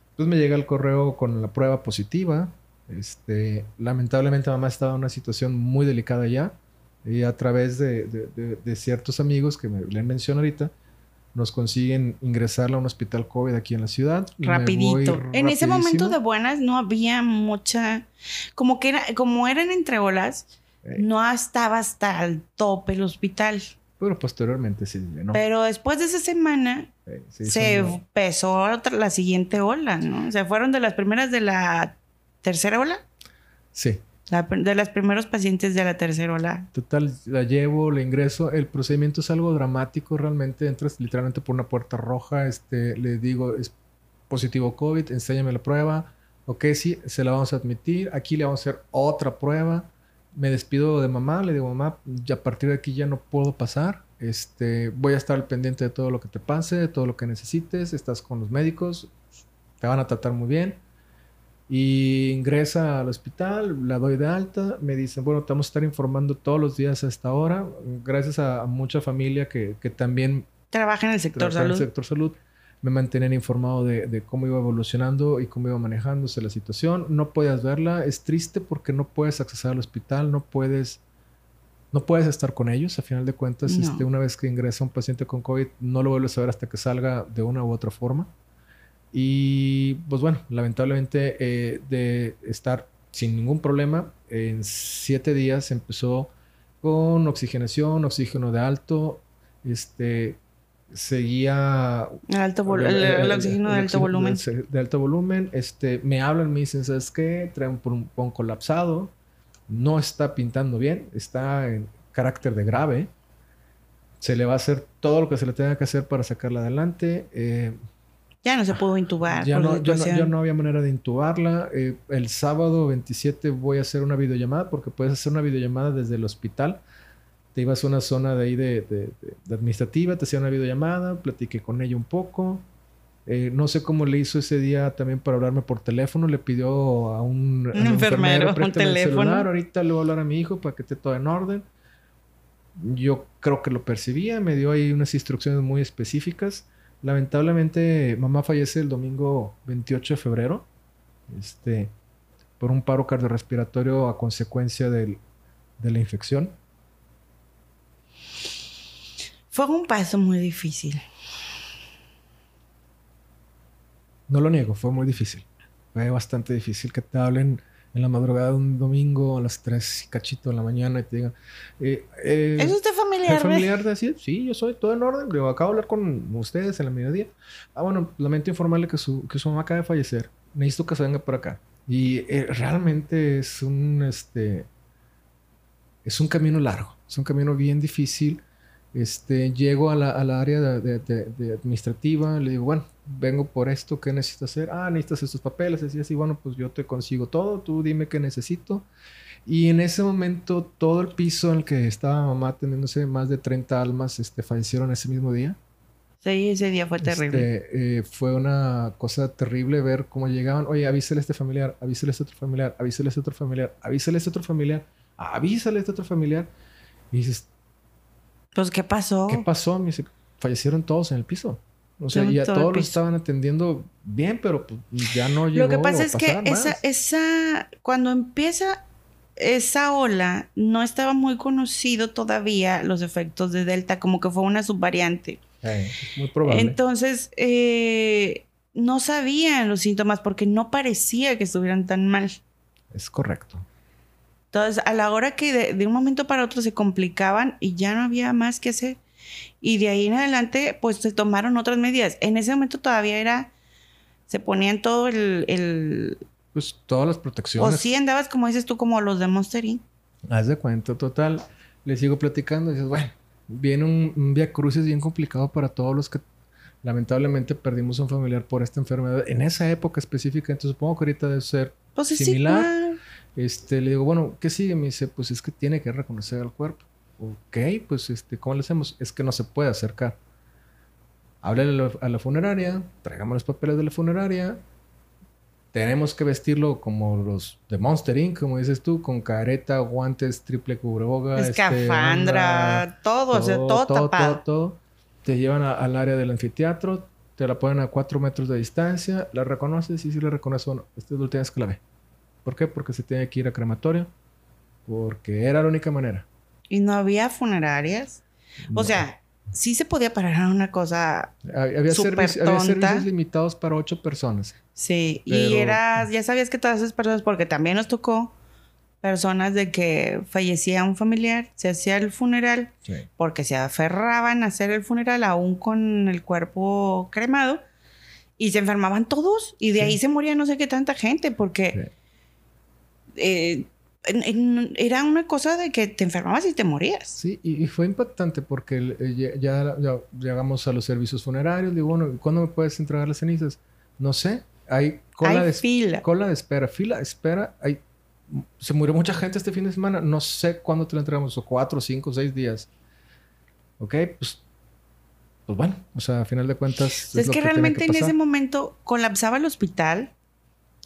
Entonces me llega el correo con la prueba positiva. Este, lamentablemente mamá estaba en una situación muy delicada ya. Y a través de, de- de- de ciertos amigos que me le menciono ahorita, nos consiguen ingresarla a un hospital COVID aquí en la ciudad. Rapidito. En ese momento de buenas no había mucha. Como que era, como eran entre olas, Eh, no estaba hasta el tope el hospital. Pero posteriormente sí, ¿no? Pero después de esa semana Eh, se empezó otra- la siguiente ola, ¿no? Se fueron de las primeras de la tercera ola. Sí. De los primeros pacientes de la tercera ola. Total, la llevo, la ingreso. El procedimiento es algo dramático realmente. Entras literalmente por una puerta roja. Este, le digo, es positivo COVID, enséñame la prueba. Ok, sí, se la vamos a admitir. Aquí le vamos a hacer otra prueba. Me despido de mamá, le digo, mamá, ya a partir de aquí ya no puedo pasar. Este, voy a estar al pendiente de todo lo que te pase, de todo lo que necesites. Estás con los médicos, te van a tratar muy bien. Y ingresa al hospital, la doy de alta, me dicen, bueno, te vamos a estar informando todos los días a esta hora, gracias a, mucha familia que, que, también trabaja en el sector salud. En el sector salud. Me mantenían informado de, de, cómo iba evolucionando y cómo iba manejándose la situación. No podías verla, es triste porque no puedes acceder al hospital, no puedes no puedes estar con ellos. A final de cuentas, este, una vez que ingresa un paciente con COVID, no lo vuelves a ver hasta que salga de una u otra forma. Y pues bueno, lamentablemente eh, de estar sin ningún problema, en siete días empezó con oxigenación, oxígeno de alto, este, seguía el, alto el, oxígeno de alto volumen. De, alto volumen, este, me hablan, me dicen, ¿sabes qué? Trae un, un colapsado, no está pintando bien, está en carácter de grave. Se le va a hacer todo lo que se le tenga que hacer para sacarla adelante. Eh, ya no se pudo intubar. Ya, no, ya no, había manera de intubarla. Eh, el sábado 27 voy a hacer una videollamada porque puedes hacer una videollamada desde el hospital. Te ibas a una zona de ahí de, administrativa, te hacía una videollamada, platiqué con ella un poco. Eh, no sé cómo le hizo ese día también para hablarme por teléfono. Le pidió a un, enfermero, un teléfono. Ahorita le voy a hablar a mi hijo para que esté todo en orden. Yo creo que lo percibía. Me dio ahí unas instrucciones muy específicas. Lamentablemente, mamá fallece el domingo 28 de febrero, este, por un paro cardiorrespiratorio a consecuencia de la infección. Fue un paso muy difícil. No lo niego, fue muy difícil. Fue bastante difícil que te hablen en la madrugada de un domingo a las 3 cachito de la mañana y te digan... Eh, eh, ¿Es usted familiar? ¿Es familiar de así? Sí, yo soy todo en orden. Digo, acabo de hablar con ustedes en la mediodía. Ah, bueno, lamento informarle que su, que su mamá acaba de fallecer. Necesito que se venga por acá. Y eh, realmente es un, este... Es un camino largo. Es un camino bien difícil. Este, llego a la, a la área de, de, administrativa, le digo, bueno, vengo por esto, ¿qué necesitas hacer? Ah, necesitas estos papeles, así, así, bueno, pues yo te consigo todo, tú dime qué necesito. Y en ese momento, todo el piso en el que estaba mamá atendiéndose, más de 30 almas, este, fallecieron ese mismo día. Sí, ese día fue terrible. Este, eh, fue una cosa terrible ver cómo llegaban, oye, avísale a este familiar, avísale a este otro familiar, avísale a este otro familiar, avísale a este otro familiar, avísale a este otro familiar. Y dices, pues, ¿qué pasó? ¿Qué pasó? Me dice, fallecieron todos en el piso. O sea, ya todos lo estaban atendiendo bien, pero pues, ya no llegó Lo que pasa es que esa, esa, cuando empieza esa ola, no estaba muy conocido todavía los efectos de Delta, como que fue una subvariante. muy probable. Entonces, eh, no sabían los síntomas porque no parecía que estuvieran tan mal. Es correcto. Entonces, a la hora que de, un momento para otro se complicaban y ya no había más que hacer. Y de ahí en adelante, pues se tomaron otras medidas. En ese momento todavía era, se ponían todo el... pues todas las protecciones. O sí andabas, como dices tú, como los de Monster Haz de cuenta, total. Le sigo platicando y dices, bueno, viene un, un via crucis bien complicado para todos los que lamentablemente perdimos a un familiar por esta enfermedad en esa época específica. Entonces supongo que ahorita debe ser pues similar. Este, le digo, bueno, ¿qué sigue? Me dice, pues es que tiene que reconocer al cuerpo. Ok, pues este, ¿cómo le hacemos? Es que no se puede acercar. Háblale a la funeraria, traigamos los papeles de la funeraria. Tenemos que vestirlo como los de Monster Inc., como dices tú, con careta, guantes, triple cubreboga, este, escafandra, todo, todo, todo, tapado. Todo, Te llevan al área del anfiteatro, te la ponen a cuatro metros de distancia, la reconoces y si la reconoces, bueno, este es tienes clave. ¿Por qué? Porque se tiene que ir a crematorio. Porque era la única manera. ¿Y no había funerarias? O sea, sí se podía parar una cosa. Había, servicios limitados para ocho personas. Sí, y eras, ya sabías que todas esas personas, porque también nos tocó personas de que fallecía un familiar, se hacía el funeral, porque se aferraban a hacer el funeral aún con el cuerpo cremado, y se enfermaban todos, y de ahí se moría no sé qué tanta gente, porque eh, era una cosa de que te enfermabas y te morías. Sí, y, fue impactante porque eh, ya, llegamos a los servicios funerarios. Digo, bueno, ¿cuándo me puedes entregar las cenizas? No sé. Hay cola de fila. Cola de espera, fila, espera. Hay, se murió mucha gente este fin de semana. No sé cuándo te la entregamos, o cuatro, cinco, seis días. Ok, pues pues bueno, o sea, a final de cuentas. Es, que realmente en ese momento colapsaba el hospital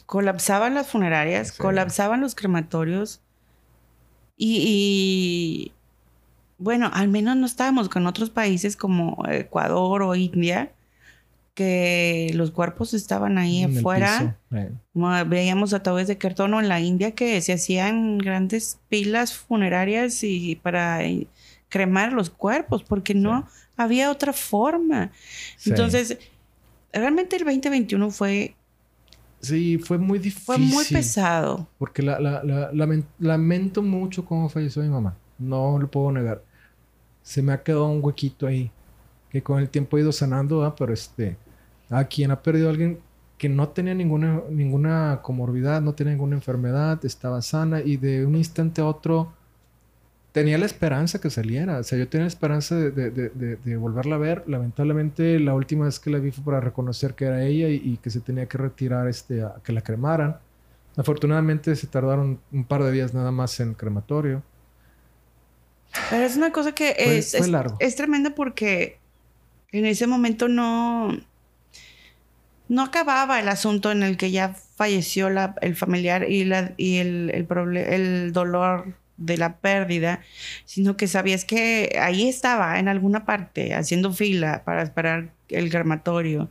colapsaban las funerarias, colapsaban los crematorios y, bueno, al menos no estábamos con otros países como Ecuador o India, que los cuerpos estaban ahí afuera. Eh. Veíamos a través de cartón en la India que se hacían grandes pilas funerarias y para cremar los cuerpos, porque no había otra forma. Entonces, realmente el 2021 fue Sí, fue muy difícil. Fue muy pesado. Porque la, la, lamento mucho cómo falleció mi mamá. No lo puedo negar. Se me ha quedado un huequito ahí. Que con el tiempo ha ido sanando, pero este. A quien ha perdido a alguien que no tenía ninguna, ninguna comorbidad, no tenía ninguna enfermedad, estaba sana y de un instante a otro tenía la esperanza que saliera. O sea, yo tenía la esperanza de, volverla a ver. Lamentablemente, la última vez que la vi fue para reconocer que era ella y, que se tenía que retirar este, a que la cremaran. Afortunadamente, se tardaron un par de días nada más en crematorio. Pero es una cosa que es, es, tremenda porque en ese momento no, no acababa el asunto en el que ya falleció la, el familiar y, la, y el, el, el dolor de la pérdida, sino que sabías que ahí estaba en alguna parte haciendo fila para esperar el crematorio.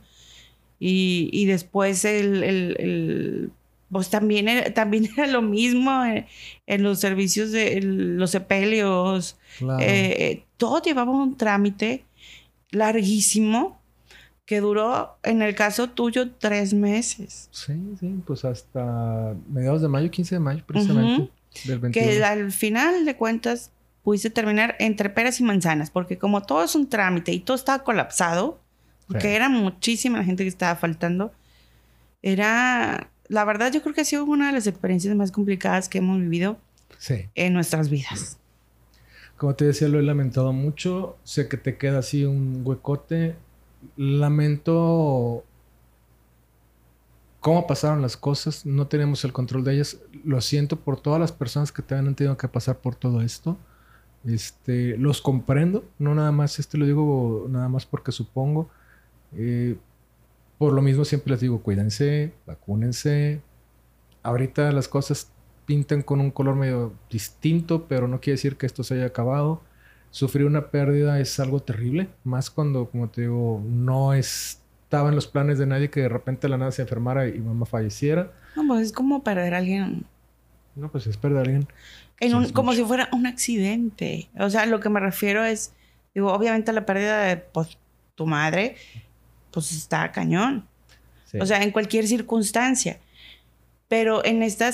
Y, después el, pues también era, también era lo mismo en, los servicios de los sepelios. Eh, todo llevaba un trámite larguísimo que duró, en el caso tuyo, tres meses. Sí, sí, pues hasta mediados de mayo, 15 de mayo, precisamente. Que al final de cuentas pudiste terminar entre peras y manzanas, porque como todo es un trámite y todo estaba colapsado, porque era muchísima la gente que estaba faltando, era, la verdad yo creo que ha sido una de las experiencias más complicadas que hemos vivido en nuestras vidas. Como te decía, lo he lamentado mucho, sé que te queda así un huecote, lamento cómo pasaron las cosas, no tenemos el control de ellas. Lo siento por todas las personas que te han tenido que pasar por todo esto. Este, los comprendo, no nada más, este lo digo nada más porque supongo. Eh, por lo mismo siempre les digo, cuídense, vacúnense. Ahorita las cosas pintan con un color medio distinto, pero no quiere decir que esto se haya acabado. Sufrir una pérdida es algo terrible, más cuando, como te digo, no es estaba en los planes de nadie que de repente la nada se enfermara y mamá falleciera. No, pues es como perder a alguien. No, pues es perder a alguien. En como si fuera un accidente. O sea, lo que me refiero es, digo, obviamente la pérdida de pues, tu madre, pues está cañón. O sea, en cualquier circunstancia. Pero en esta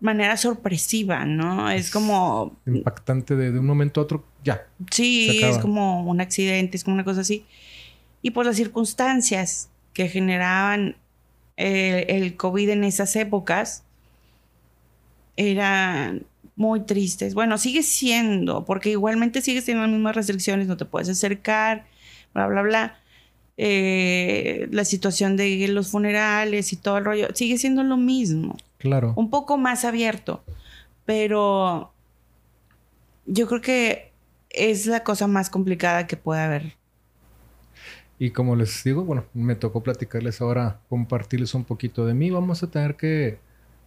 manera sorpresiva, ¿no? Es, como... Impactante de, de, un momento a otro, ya. Sí, es como un accidente, es como una cosa así y por las circunstancias que generaban eh, el COVID en esas épocas, eran muy tristes. Bueno, sigue siendo, porque igualmente sigues teniendo las mismas restricciones, no te puedes acercar, bla, bla, bla. Eh, la situación de los funerales y todo el rollo, sigue siendo lo mismo. Claro. Un poco más abierto, pero yo creo que es la cosa más complicada que puede haber y como les digo, bueno, me tocó platicarles ahora, compartirles un poquito de mí. Vamos a tener que,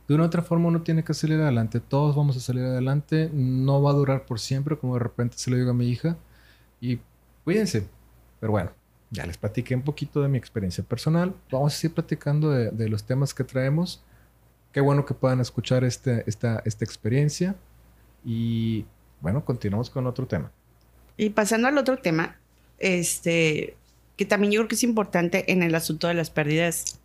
de una otra forma, uno tiene que salir adelante. Todos vamos a salir adelante. No va a durar por siempre, como de repente se lo digo a mi hija. Y cuídense. Pero bueno, ya les platiqué un poquito de mi experiencia personal. Vamos a seguir platicando de, los temas que traemos. Qué bueno que puedan escuchar este, esta, esta experiencia. Y bueno, continuamos con otro tema. Y pasando al otro tema, este, que también yo creo que es importante en el asunto de las pérdidas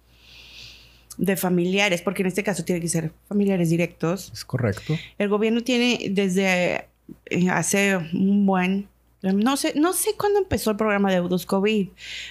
de familiares, porque en este caso tiene que ser familiares directos. Es correcto. El gobierno tiene desde eh, hace un buen, no sé, no sé cuándo empezó el programa de Eudos COVID,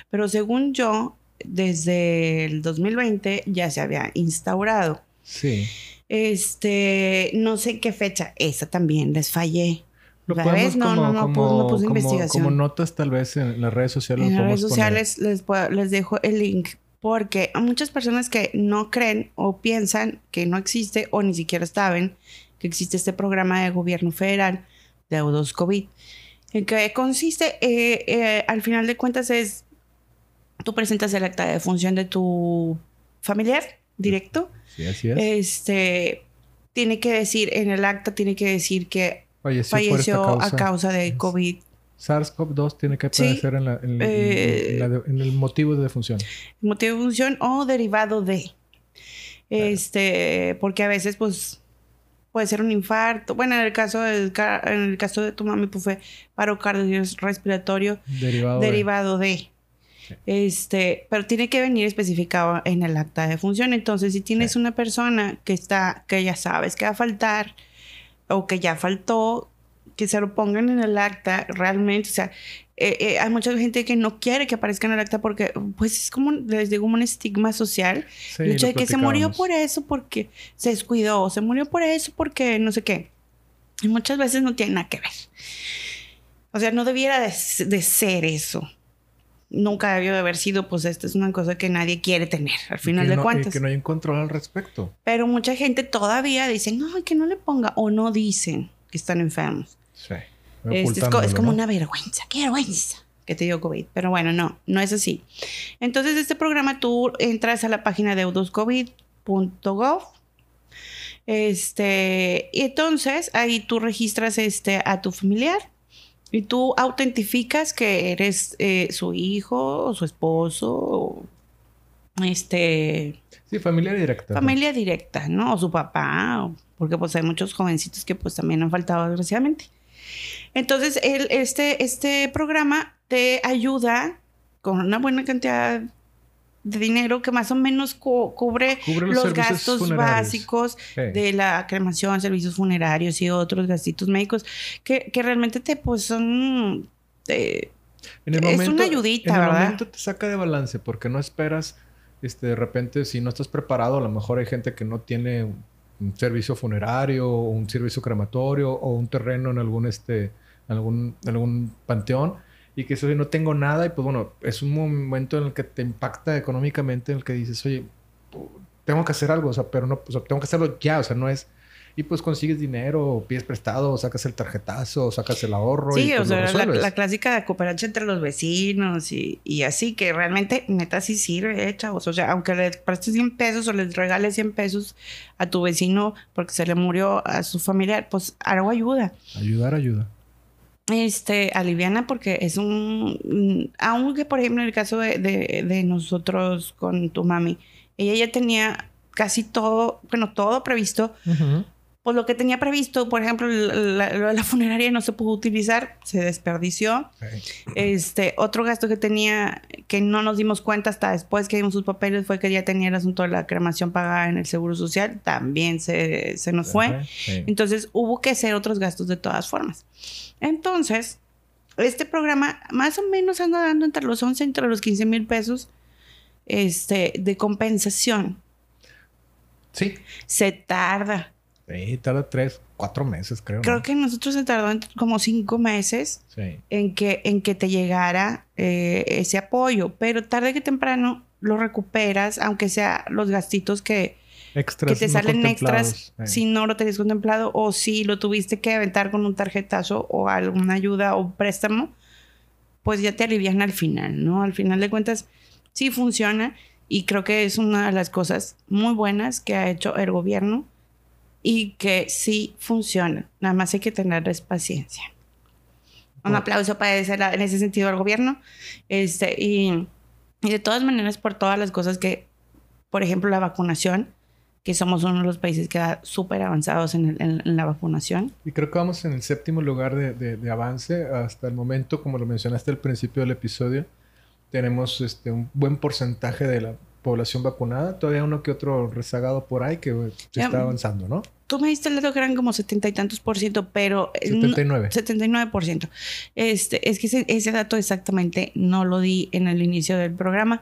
pero según yo, desde el 2020 ya se había instaurado. Sí. Este, no sé qué fecha, esa también les fallé. Lo podemos no, como, no, no, como, puse investigación. como notas tal vez en las redes sociales. En las redes sociales les, les dejo el link porque hay muchas personas que no creen o piensan que no existe o ni siquiera saben que existe este programa de gobierno federal de Eudos COVID. En que consiste, eh, eh, al final de cuentas, es tú presentas el acta de función de tu familiar directo. Sí, así es. Este tiene que decir, en el acta tiene que decir que Falleció, falleció, por esta a causa de COVID. SARS-CoV-2 tiene que Sí. aparecer en, la- en- Eh, en la de- en el motivo de defunción. motivo de función o derivado de. Este, porque a veces, pues, puede ser un infarto. Bueno, en el caso del en el caso de tu mami, pues fue paro cardiorrespiratorio Derivado, de- derivado de. Este, pero tiene que venir especificado en el acta de función. Entonces, si tienes Sí. una persona que está, que ya sabes que va a faltar, o que ya faltó, que se lo pongan en el acta realmente. O sea, eh, eh, hay mucha gente que no quiere que aparezca en el acta porque, pues, es como, les digo, un estigma social. Sí, el hecho de que se murió por eso porque se descuidó, se murió por eso porque no sé qué. Y muchas veces no tiene nada que ver. O sea, no debiera de ser eso. Nunca debió de haber sido, pues esta es una cosa que nadie quiere tener, al final Que de no- y cuentas. que no hay un control al respecto. Pero mucha gente todavía dice, no, que no le ponga, o no dicen que están enfermos. Sí. Este, es, co- es como ¿no? una vergüenza, qué vergüenza que te dio COVID. Pero bueno, no, no es así. Entonces, este programa tú entras a la página de eudoscovid.gov. Este, y entonces ahí tú registras este, a tu familiar y tú autentificas que eres eh, su hijo o su esposo, o, este, Sí, familia directa. ¿no? familia directa, ¿no? O su papá, o- porque pues hay muchos jovencitos que pues también han faltado desgraciadamente. Entonces, el, este, este programa te ayuda con una buena cantidad de dinero que más o menos cu- cubre, Cubre los gastos funerarios. básicos Sí. de la cremación, servicios funerarios y otros gastitos médicos que, que realmente te pues son... En el Es una ayudita, en el ¿verdad? momento te saca de balance porque no esperas, este, de repente, si no estás preparado, a lo mejor hay gente que no tiene un, un servicio funerario, o un servicio crematorio o un terreno en algún, este, algún, algún panteón y que eso no tengo nada y pues bueno, es un momento en el que te impacta económicamente, en el que dices, oye, tengo que hacer algo, o sea, pero no, o sea, tengo que hacerlo ya, o sea, no es... Y pues consigues dinero, o pides prestado, o sacas el tarjetazo, o sacas el ahorro. y Sí, o pues lo sea, la, la clásica cooperacha entre los vecinos y, y así, que realmente neta sí sirve, eh, chavos. O sea, aunque le prestes 100 pesos o les regales 100 pesos a tu vecino porque se le murió a su familiar, pues algo ayuda. Ayudar, ayuda. Este, aliviana porque es un... mm, Aunque, por ejemplo, en el caso de, de- de nosotros con tu mami, ella ya tenía casi todo, bueno, todo previsto pues lo que tenía previsto, por ejemplo, la, la- la funeraria no se pudo utilizar, se desperdició. Este, otro gasto que tenía que no nos dimos cuenta hasta después que vimos sus papeles fue que ya tenía el asunto de la cremación pagada en el Seguro Social, también se, se nos fue. Entonces hubo que hacer otros gastos de todas formas. Entonces, este programa más o menos anda dando entre los 11 y entre los 15 mil pesos este, de compensación. Sí. Se tarda. Sí, tarda tres, cuatro meses, creo. Creo ¿no? que nosotros se tardó en como cinco meses Sí. en que, en que te llegara eh, ese apoyo, pero tarde que temprano lo recuperas, aunque sea los gastitos que, Extras. que te no salen extras contemplados. si no lo tenías contemplado o si lo tuviste que aventar con un tarjetazo o alguna ayuda o préstamo, pues ya te alivian al final, ¿no? Al final de cuentas, sí funciona y creo que es una de las cosas muy buenas que ha hecho el gobierno y que sí funciona. Nada más hay que tenerles paciencia. Un Bueno. aplauso para ese, en ese sentido al gobierno. Este, y, y de todas maneras, por todas las cosas que, por ejemplo, la vacunación, que somos uno de los países que va súper avanzados en, el- en- en la vacunación. Y creo que vamos en el séptimo lugar de, de- de avance. Hasta el momento, como lo mencionaste al principio del episodio, tenemos este, un buen porcentaje de la población vacunada. Todavía uno que otro rezagado por ahí que eh, se Ya. está avanzando, ¿no? Tú me diste el dato que eran como setenta y tantos por ciento, pero... eh, no- 79. 79%. Este, es que ese, ese dato exactamente no lo di en el inicio del programa,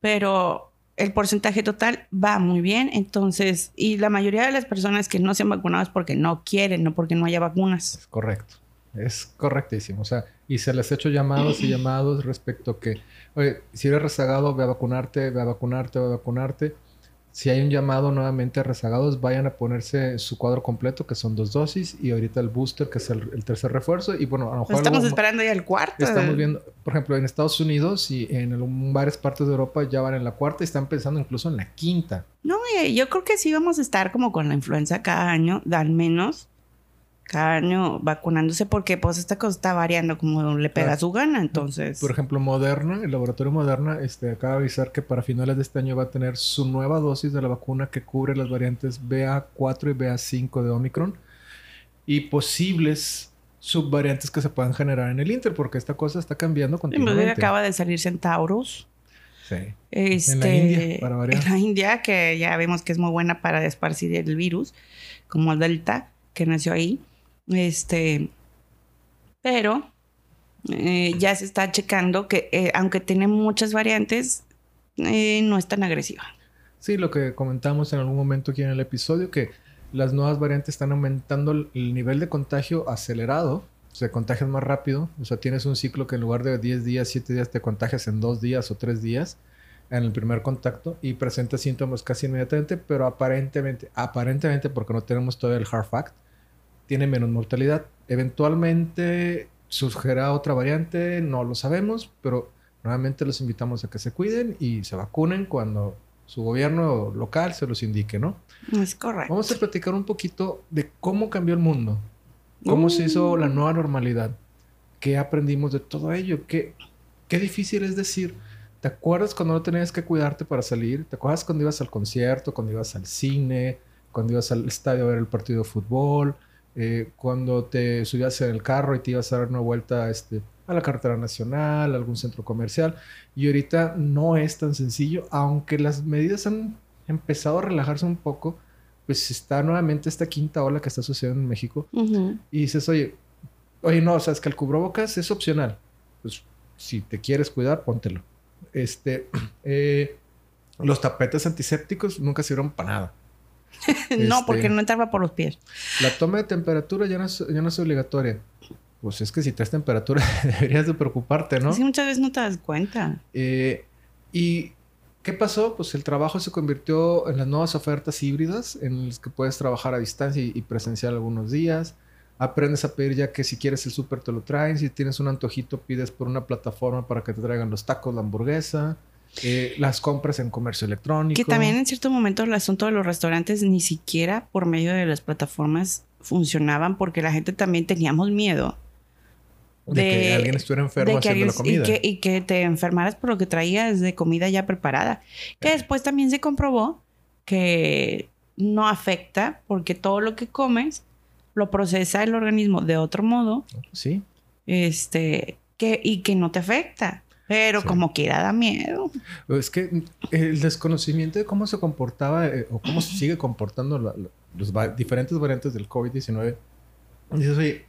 pero el porcentaje total va muy bien. Entonces, y la mayoría de las personas que no se han vacunado es porque no quieren, no porque no haya vacunas. Es correcto. Es correctísimo. O sea, y se les ha hecho llamados y llamados respecto a que, oye, si eres rezagado, ve a vacunarte, ve a vacunarte, ve a vacunarte. si hay un llamado nuevamente a rezagados, vayan a ponerse su cuadro completo, que son dos dosis, y ahorita el booster, que es el, tercer refuerzo. Y bueno, a lo mejor. Estamos esperando ya el cuarto. Estamos viendo, por ejemplo, en Estados Unidos y en varias partes de Europa ya van en la cuarta y están pensando incluso en la quinta. No, yo creo que sí vamos a estar como con la influenza cada año, al menos cada año vacunándose porque pues esta cosa está variando como le pega su gana, entonces. Por ejemplo, Moderna, el laboratorio Moderna, este, acaba de avisar que para finales de este año va a tener su nueva dosis de la vacuna que cubre las variantes BA4 y BA5 de Omicron y posibles subvariantes que se puedan generar en el Inter, porque esta cosa está cambiando continuamente. acaba de salir Centaurus. Sí. Este, en la India, para variar. En la India, que ya vemos que es muy buena para esparcir el virus, como el Delta, que nació ahí. Este, pero eh, ya se está checando que eh, aunque tiene muchas variantes, eh, no es tan agresiva. Sí, lo que comentamos en algún momento aquí en el episodio, que las nuevas variantes están aumentando el nivel de contagio acelerado, o sea, contagias más rápido, o sea, tienes un ciclo que en lugar de 10 días, 7 días, te contagias en 2 días o 3 días en el primer contacto y presenta síntomas casi inmediatamente, pero aparentemente, aparentemente, porque no tenemos todavía el hard fact, tiene menos mortalidad. Eventualmente surgirá otra variante, no lo sabemos, pero nuevamente los invitamos a que se cuiden y se vacunen cuando su gobierno local se los indique, ¿no? Es correcto. Vamos a platicar un poquito de cómo cambió el mundo, cómo se hizo la nueva normalidad, qué aprendimos de todo ello, qué, qué difícil es decir. ¿Te acuerdas cuando no tenías que cuidarte para salir? ¿Te acuerdas cuando ibas al concierto, cuando ibas al cine, cuando ibas al estadio a ver el partido de fútbol? Eh, cuando te subías en el carro y te ibas a dar una vuelta este, a la carretera nacional, a algún centro comercial. Y ahorita no es tan sencillo, aunque las medidas han empezado a relajarse un poco, pues está nuevamente esta quinta ola que está sucediendo en México. Y dices, oye, oye, no, o sea, es que el cubrebocas es opcional. Pues si te quieres cuidar, póntelo. Este, eh, los tapetes antisépticos nunca sirvieron para nada. no, este, porque no entraba por los pies. La toma de temperatura ya no es, ya no es obligatoria. Pues es que si traes temperatura deberías de preocuparte, ¿no? Sí, muchas veces no te das cuenta. Eh, ¿Y qué pasó? Pues el trabajo se convirtió en las nuevas ofertas híbridas en las que puedes trabajar a distancia y, presencial algunos días. Aprendes a pedir ya que si quieres el súper te lo traen. Si tienes un antojito pides por una plataforma para que te traigan los tacos, la hamburguesa. Eh, las compras en comercio electrónico. Que también en cierto momento el asunto de los restaurantes ni siquiera por medio de las plataformas funcionaban porque la gente también teníamos miedo. De, que alguien estuviera enfermo haciendo la comida. Y que, te enfermaras por lo que traías de comida ya preparada. Que después también se comprobó que no afecta porque todo lo que comes lo procesa el organismo de otro modo. Sí. Este, que, y que no te afecta. Pero como quiera da miedo. Es que el desconocimiento de cómo se comportaba eh, o cómo se sigue comportando los diferentes variantes del COVID-19. Dices, oye,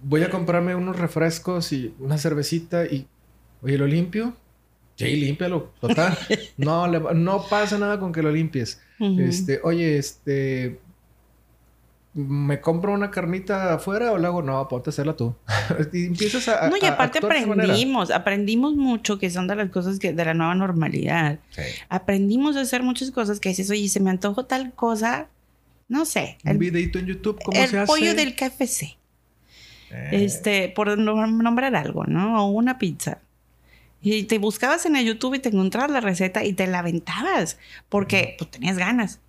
voy a comprarme unos refrescos y una cervecita y, oye, ¿lo limpio? Sí, límpialo, total. no, no pasa nada con que lo limpies. Este, oye, este, ¿Me compro una carnita afuera o la hago? No, ponte a hacerla tú. y empiezas a. No, y aparte aprendimos, aprendimos mucho que son de las cosas que de la nueva normalidad. Aprendimos a hacer muchas cosas que dices, oye, se me antojó tal cosa, no sé. Un videito en YouTube, ¿cómo se hace? El pollo del KFC. Eh. Este, por nombrar algo, ¿no? O una pizza. Y te buscabas en el YouTube y te encontrabas la receta y te la aventabas porque pues, tenías ganas.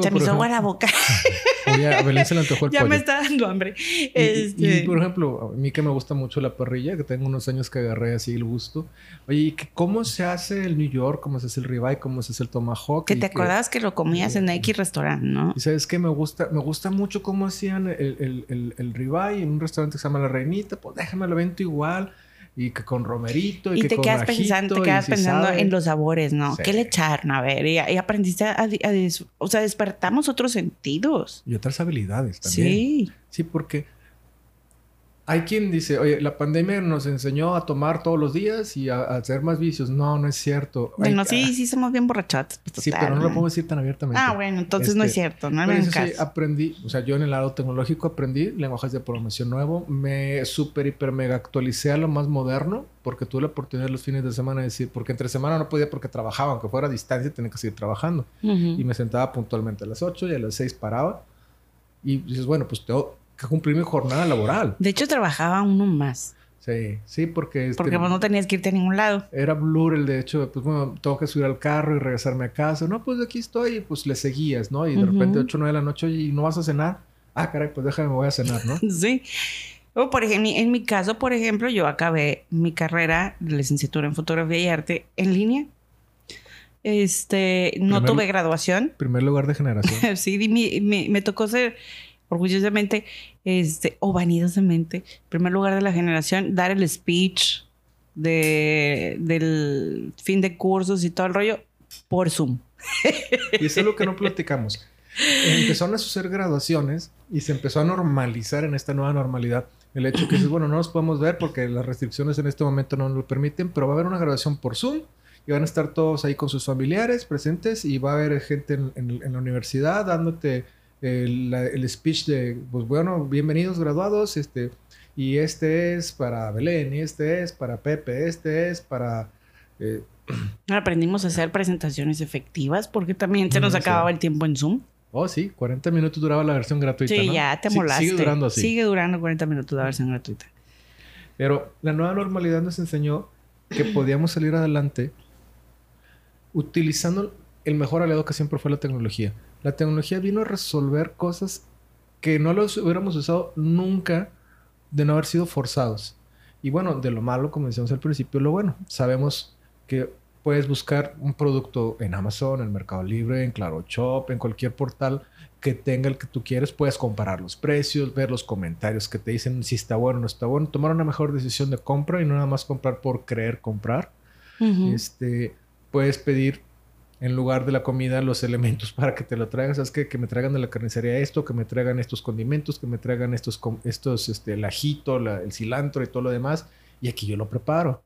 Se me hizo agua la boca. Oye, a Belén se le antojó el ya me está dando hambre. Y, este... por ejemplo, a mí que me gusta mucho la parrilla, que tengo unos años que agarré así el gusto. Oye, ¿cómo se hace el New York? ¿Cómo se hace el ribeye? ¿Cómo se hace el tomahawk? Que te acordabas que, lo comías en X restaurante, ¿no? Y sabes que me gusta, me gusta mucho cómo hacían el, el, el, el ribeye en un restaurante que se llama La Reinita. Pues déjame lo evento igual y que con romerito y, y que te con quedas pensando, te quedas pensando en los sabores, ¿no? ¿Qué le echaron? A ver, y, aprendiste a, o sea, despertamos otros sentidos. Y otras habilidades también. Sí. Sí, porque hay quien dice, oye, la pandemia nos enseñó a tomar todos los días y a, hacer más vicios. No, no es cierto. Bueno, sí, sí somos bien borrachotes. Pues, sí, pero no lo puedo decir tan abiertamente. Ah, bueno, entonces no es este, cierto. No me sí, aprendí, o sea, yo en el lado tecnológico aprendí lenguajes de programación nuevo. Me super, hiper, mega actualicé a lo más moderno porque tuve la oportunidad los fines de semana de decir, porque entre semana no podía porque trabajaba, aunque fuera a distancia tenía que seguir trabajando. Y me sentaba puntualmente a las 8 y a las 6 paraba. Y dices, bueno, pues tengo que cumplir mi jornada laboral. De hecho, trabajaba uno más. Sí, sí, porque... Este, porque pues, no tenías que irte a ningún lado. Era blur el de hecho, pues bueno, tengo que subir al carro y regresarme a casa. No, pues aquí estoy, pues le seguías, ¿no? Y de repente 8 o 9 de la noche y no vas a cenar. Ah, caray, pues déjame, me voy a cenar, ¿no? sí. O por ejemplo, en mi caso, por ejemplo, yo acabé mi carrera de licenciatura en fotografía y arte en línea. Este, no tuve graduación. Primer lugar de generación. sí, me tocó ser orgullosamente este, o vanidosamente, primer lugar de la generación, dar el speech de, del fin de cursos y todo el rollo por Zoom. Y eso es lo que no platicamos. Empezaron a suceder graduaciones y se empezó a normalizar en esta nueva normalidad el hecho que dices, bueno, no nos podemos ver porque las restricciones en este momento no nos lo permiten, pero va a haber una graduación por Zoom y van a estar todos ahí con sus familiares presentes y va a haber gente en la universidad dándote el, speech de, pues bueno, bienvenidos graduados, este, y este es para Belén, y este es para Pepe, este es para... Eh, Aprendimos a hacer presentaciones efectivas porque también se nos acababa el tiempo en Zoom. Oh, sí, 40 minutos duraba la versión gratuita. Sí, ya te molaste. sigue durando así. Sigue durando 40 minutos la versión gratuita. Pero la nueva normalidad nos enseñó que podíamos salir adelante utilizando el mejor aliado que siempre fue la tecnología. La tecnología vino a resolver cosas que no los hubiéramos usado nunca de no haber sido forzados. Y bueno, de lo malo, como decíamos al principio, lo bueno. Sabemos que puedes buscar un producto en Amazon, en Mercado Libre, en Claro Shop, en cualquier portal que tenga el que tú quieres. Puedes comparar los precios, ver los comentarios que te dicen si está bueno o no está bueno, tomar una mejor decisión de compra y no nada más comprar por creer comprar. Este, puedes pedir en lugar de la comida los elementos para que te lo traigan. ¿Sabes qué? Que me traigan de la carnicería esto, que me traigan estos condimentos, que me traigan estos, estos este, el ajito, el cilantro y todo lo demás. Y aquí yo lo preparo.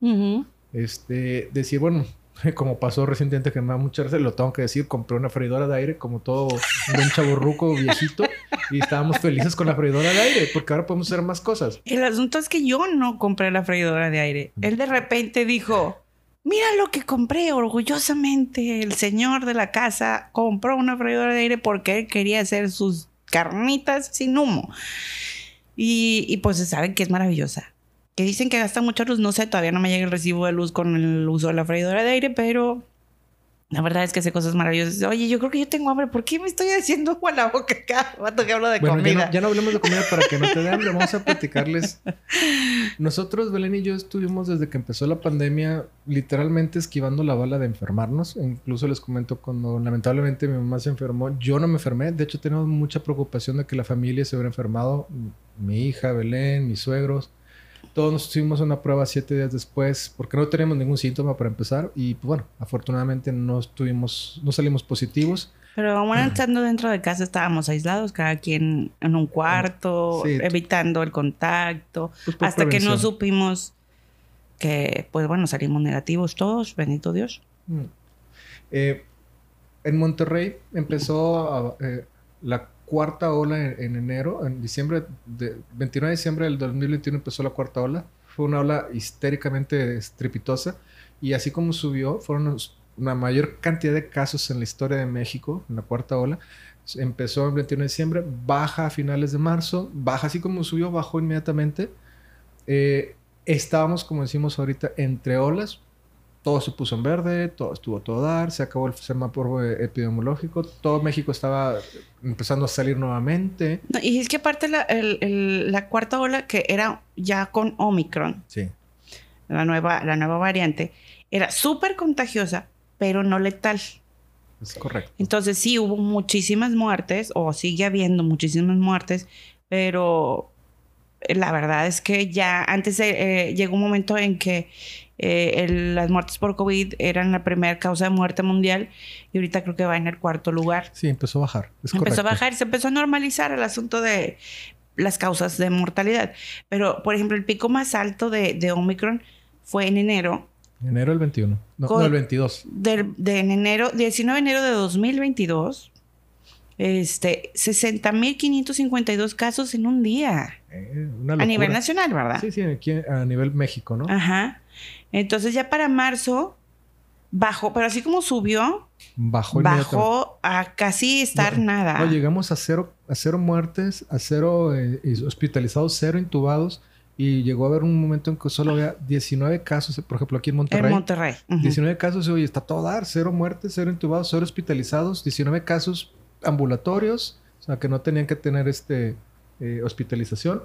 Este, decir, bueno, como pasó recientemente que me da mucha lo tengo que decir, compré una freidora de aire como todo un buen chaburruco viejito y estábamos felices con la freidora de aire porque ahora podemos hacer más cosas. El asunto es que yo no compré la freidora de aire. Él de repente dijo, Mira lo que compré orgullosamente. El señor de la casa compró una freidora de aire porque él quería hacer sus carnitas sin humo. Y, y pues se sabe que es maravillosa. Que dicen que gasta mucha luz, no sé, todavía no me llega el recibo de luz con el uso de la freidora de aire, pero la verdad es que hace cosas maravillosas. Oye, yo creo que yo tengo hambre. ¿Por qué me estoy haciendo agua a la boca cada rato que hablo de comida? Ya no, hablemos de comida para que no te dé hambre. Vamos a platicarles. Nosotros, Belén y yo, estuvimos desde que empezó la pandemia literalmente esquivando la bala de enfermarnos. Incluso les comento cuando lamentablemente mi mamá se enfermó. Yo no me enfermé. De hecho, tenemos mucha preocupación de que la familia se hubiera enfermado. Mi hija, Belén, mis suegros. Todos nos hicimos una prueba siete días después porque no teníamos ningún síntoma para empezar y pues, bueno, afortunadamente no estuvimos, no salimos positivos. Pero bueno, estando dentro de casa estábamos aislados, cada quien en un cuarto, evitando el contacto, pues, hasta que no supimos que, pues bueno, salimos negativos todos, bendito Dios. Mm. Eh, en Monterrey empezó eh, la cuarta ola en, enero, en diciembre, de, 29 de diciembre del 2021 empezó la cuarta ola. Fue una ola histéricamente estrepitosa y así como subió, fueron una mayor cantidad de casos en la historia de México, en la cuarta ola. Empezó el 21 de diciembre, baja a finales de marzo, baja así como subió, bajó inmediatamente. Eh, estábamos, como decimos ahorita, entre olas, todo se puso en verde, todo estuvo todo dar, se acabó el semáforo epidemiológico, todo México estaba empezando a salir nuevamente. y es que aparte la, la, cuarta ola que era ya con Omicron, sí. la, nueva, la nueva variante, era súper contagiosa, pero no letal. Es correcto. Entonces sí hubo muchísimas muertes, o sigue habiendo muchísimas muertes, pero la verdad es que ya antes eh, llegó un momento en que eh, las muertes por COVID eran la primera causa de muerte mundial y ahorita creo que va en el cuarto lugar. Sí, empezó a bajar. empezó a bajar y se empezó a normalizar el asunto de las causas de mortalidad. Pero, por ejemplo, el pico más alto de, de Omicron fue en enero. Enero del 21. No, Con- no, el 22. del- de, en enero, 19 de enero de 2022. Este, 60.552 casos en un día. Eh, una A nivel nacional, ¿verdad? Sí, sí, aquí a nivel México, ¿no? Ajá. Entonces ya para marzo bajó, pero así como subió, Bajó a casi estar No, nada. No, llegamos a cero, a cero muertes, a cero eh, hospitalizados, cero intubados. Y llegó a haber un momento en que solo había 19 casos, por ejemplo, aquí en Monterrey. en Monterrey. Ujú. 19 casos, y, oye, está todo dar, cero muertes, cero intubados, cero hospitalizados, 19 casos ambulatorios, o sea, que no tenían que tener este eh, hospitalización.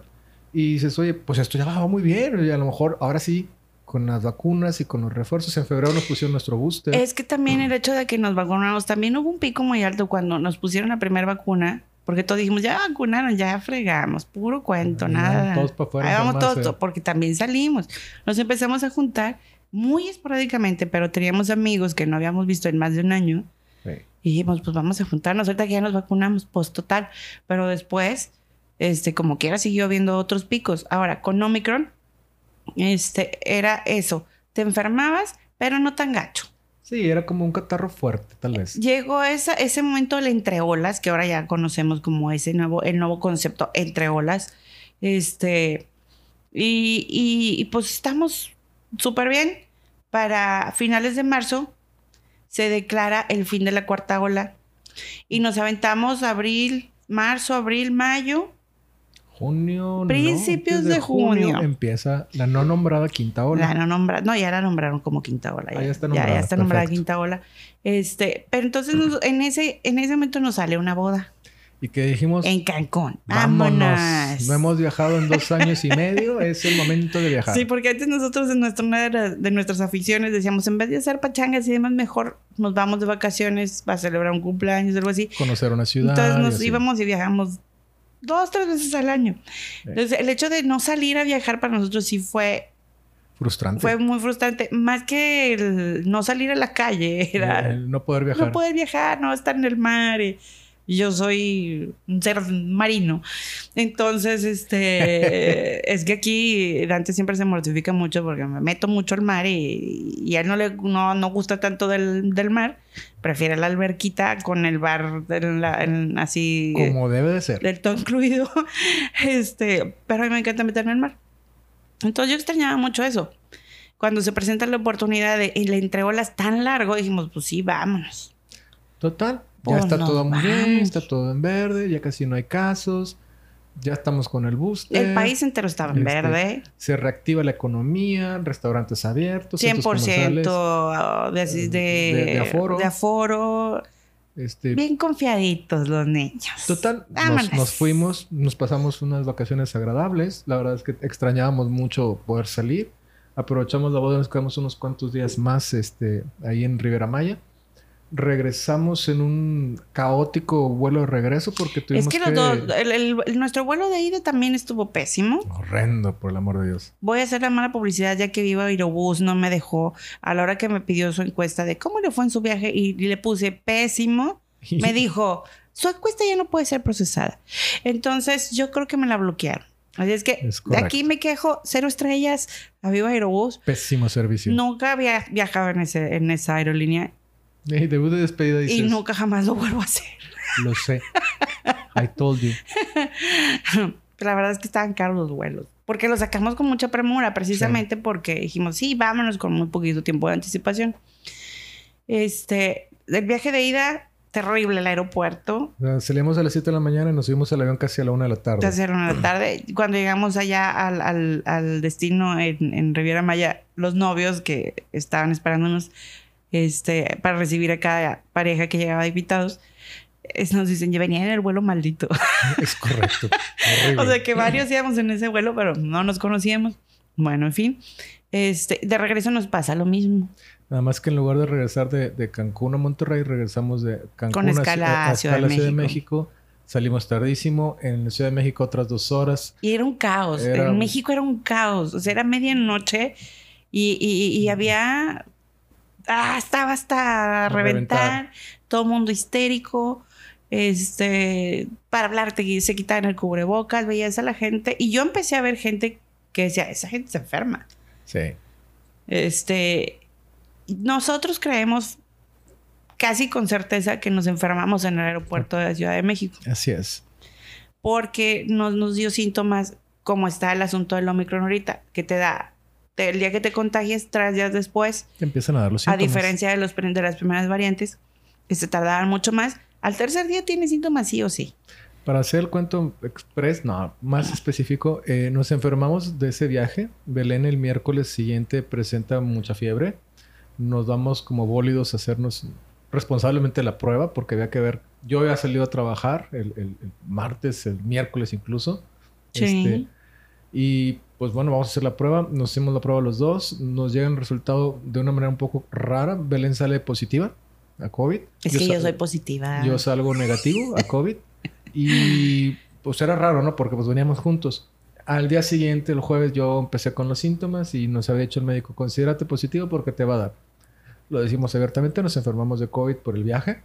Y dices, oye, pues esto ya va muy bien, y a lo mejor ahora sí, con las vacunas y con los refuerzos, en febrero nos pusieron nuestro booster. Es que también el hecho de que nos vacunamos, también hubo un pico muy alto cuando nos pusieron la primera vacuna, porque todos dijimos, ya vacunaron, ya fregamos, puro cuento, Ahí nada. todos pa' afuera Ahí vamos todos, porque también salimos. Nos empezamos a juntar muy esporádicamente, pero teníamos amigos que no habíamos visto en más de un año. Sí. Y dijimos, pues vamos a juntarnos, ahorita que ya nos vacunamos, pues total. Pero después, este, como quiera, siguió habiendo otros picos. Ahora, con Omicron, este, era eso. Te enfermabas, pero no tan gacho. Sí, era como un catarro fuerte, tal vez. Llegó esa, ese momento del entreolas, que ahora ya conocemos como ese nuevo, el nuevo concepto entreolas. Este, y, y, y pues estamos súper bien. Para finales de marzo se declara el fin de la cuarta ola. Y nos aventamos abril, marzo, abril, mayo. Junio, no, Principios antes de junio. empieza la no nombrada quinta ola. La no nombra, no, ya la nombraron como quinta ola. Ah, ya está ya, nombrada, está nombrada quinta ola. Este, pero entonces nos- en ese, en ese momento nos sale una boda Y que dijimos, en Cancún. vámonos. Vámonos. No hemos viajado en dos años y medio, es el momento de viajar. Sí, porque antes nosotros en nuestra, una de, las- de nuestras aficiones decíamos, en vez de hacer pachangas y demás, mejor nos vamos de vacaciones para celebrar un cumpleaños, algo así. Conocer una ciudad. Entonces nos íbamos y viajamos dos, tres veces al año. Entonces el hecho de no salir a viajar para nosotros sí fue, Frustrante. fue muy frustrante. Más que el no salir a la calle, era El no poder viajar. no poder viajar, no estar en el mar. Y yo soy un ser marino. Entonces, este, es que aquí Dante siempre se mortifica mucho porque me meto mucho al mar y, y a él no le no, no gusta tanto del, del mar. Prefiere la alberquita con el bar en la- en- así Como debe de ser. del todo incluido. Este, pero a mí me encanta meterme al mar. Entonces yo extrañaba mucho eso. Cuando se presenta la oportunidad de y le entregó las tan largo, dijimos, pues sí, vámonos. Total. Ya Pues está todo muy bien, está todo en verde, ya casi no hay casos. Ya estamos con el booster. El país entero estaba en este, verde. Se reactiva la economía, restaurantes abiertos. centros 100% comerciales, de, así- de, de- de aforo. de aforo. Este, Bien confiaditos los niños. Total, nos, nos fuimos, nos pasamos unas vacaciones agradables. La verdad es que extrañábamos mucho poder salir. Aprovechamos la boda, nos quedamos unos cuantos días más este, ahí en Rivera Maya. Regresamos en un caótico vuelo de regreso porque Es tuvimos que que... los dos, el- el- el- nuestro vuelo de ida también estuvo pésimo. Horrendo, por el amor de Dios. Voy a hacer la mala publicidad ya que viva Aerobús, no me dejó a la hora que me pidió su encuesta de cómo le fue en su viaje y le puse pésimo. Me dijo, su encuesta ya no puede ser procesada. Entonces yo creo que me la bloquearon. Así es que Es de aquí me quejo, cero estrellas a Viva Aerobús. Pésimo servicio. Nunca había viajado en, ese, en esa aerolínea Y debut de despedida dices, y nunca jamás lo vuelvo a hacer. lo sé. I told you. La verdad es que estaban caros los vuelos. Porque los sacamos con mucha premura, precisamente porque dijimos, sí, vámonos con muy poquito tiempo de anticipación. Este, el viaje de ida, terrible el aeropuerto. Salimos a las 7 de la mañana y nos subimos al avión casi a la 1 de la tarde. Casi a la una de la tarde. Cuando llegamos allá al, al- al destino en, en Riviera Maya, los novios que estaban esperándonos este, para recibir a cada pareja que llegaba de invitados, es- nos dicen, ya venían en el vuelo maldito. Es correcto. O sea que varios íbamos en ese vuelo, pero no nos conocíamos. Bueno, en fin. Este, de regreso nos pasa lo mismo. Nada más que en lugar de regresar de, de Cancún a Monterrey, regresamos de Cancún Con escala a, a Ciudad de Ciudad de México. Salimos tardísimo. En Ciudad de México otras dos horas. Y era un caos. Era- En México era un caos. O sea, era medianoche y, y- y había. Ah, estaba hasta A reventar. reventar. Todo mundo histérico. este, para hablarte, se quitaban el cubrebocas, veías a la gente. Y yo empecé a ver gente que decía, esa gente se enferma. Sí. Este, nosotros creemos casi con certeza que nos enfermamos en el aeropuerto de la Ciudad de México. Así es. Porque nos, nos dio síntomas como está el asunto del Omicron ahorita, que te da, el día que te contagies, tres días después, Te empiezan a dar los a síntomas. diferencia de, los, de las primeras variantes, que se tardaban mucho más, al tercer día tienes síntomas sí o sí. Para hacer el cuento express, no, más específico, eh, nos enfermamos de ese viaje. Belén el miércoles siguiente presenta mucha fiebre. Nos vamos como bólidos a hacernos responsablemente la prueba porque había que ver. Yo había salido a trabajar el, el- el martes, el miércoles incluso. Sí. Este, y pues bueno, vamos a hacer la prueba. Nos hicimos la prueba los dos. Nos llega el resultado de una manera un poco rara. Belén sale positiva a COVID. Es que sa- yo soy positiva. yo salgo negativo a COVID. Y pues era raro, ¿no? Porque pues veníamos juntos. Al día siguiente, el jueves, yo empecé con los síntomas y nos había dicho el médico, considérate positivo porque te va a dar. Lo decimos abiertamente, nos enfermamos de COVID por el viaje.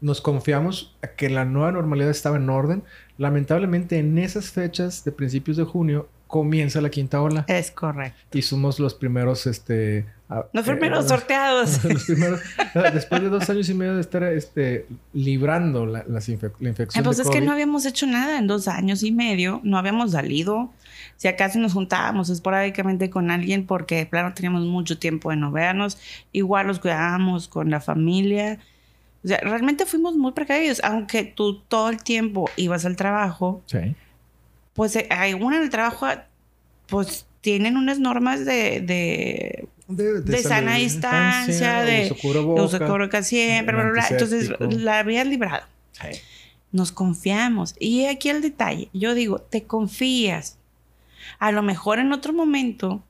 Nos confiamos a que la nueva normalidad estaba en orden. Lamentablemente, en esas fechas de principios de junio, comienza la quinta ola. Es correcto. Y somos los primeros, este... Los eh, primeros eh, sorteados. los primeros, después de dos años y medio de estar este, librando la, las infe- la infección. Ah, pues de es que no habíamos hecho nada en dos años y medio, no habíamos salido. Si acaso nos juntábamos esporádicamente con alguien porque de plano teníamos mucho tiempo de no vernos, igual nos cuidábamos con la familia. O sea, realmente fuimos muy precavidos, aunque tú todo el tiempo ibas al trabajo, Sí. Pues eh, hay una en el trabajo, pues tienen unas normas de, de, De, de sana distancia, de uso cubrebocas siempre, bla, bla, bla. Entonces la habías librado. Sí. Nos confiamos. Y aquí el detalle. Yo digo, te confías. A lo mejor en otro momento.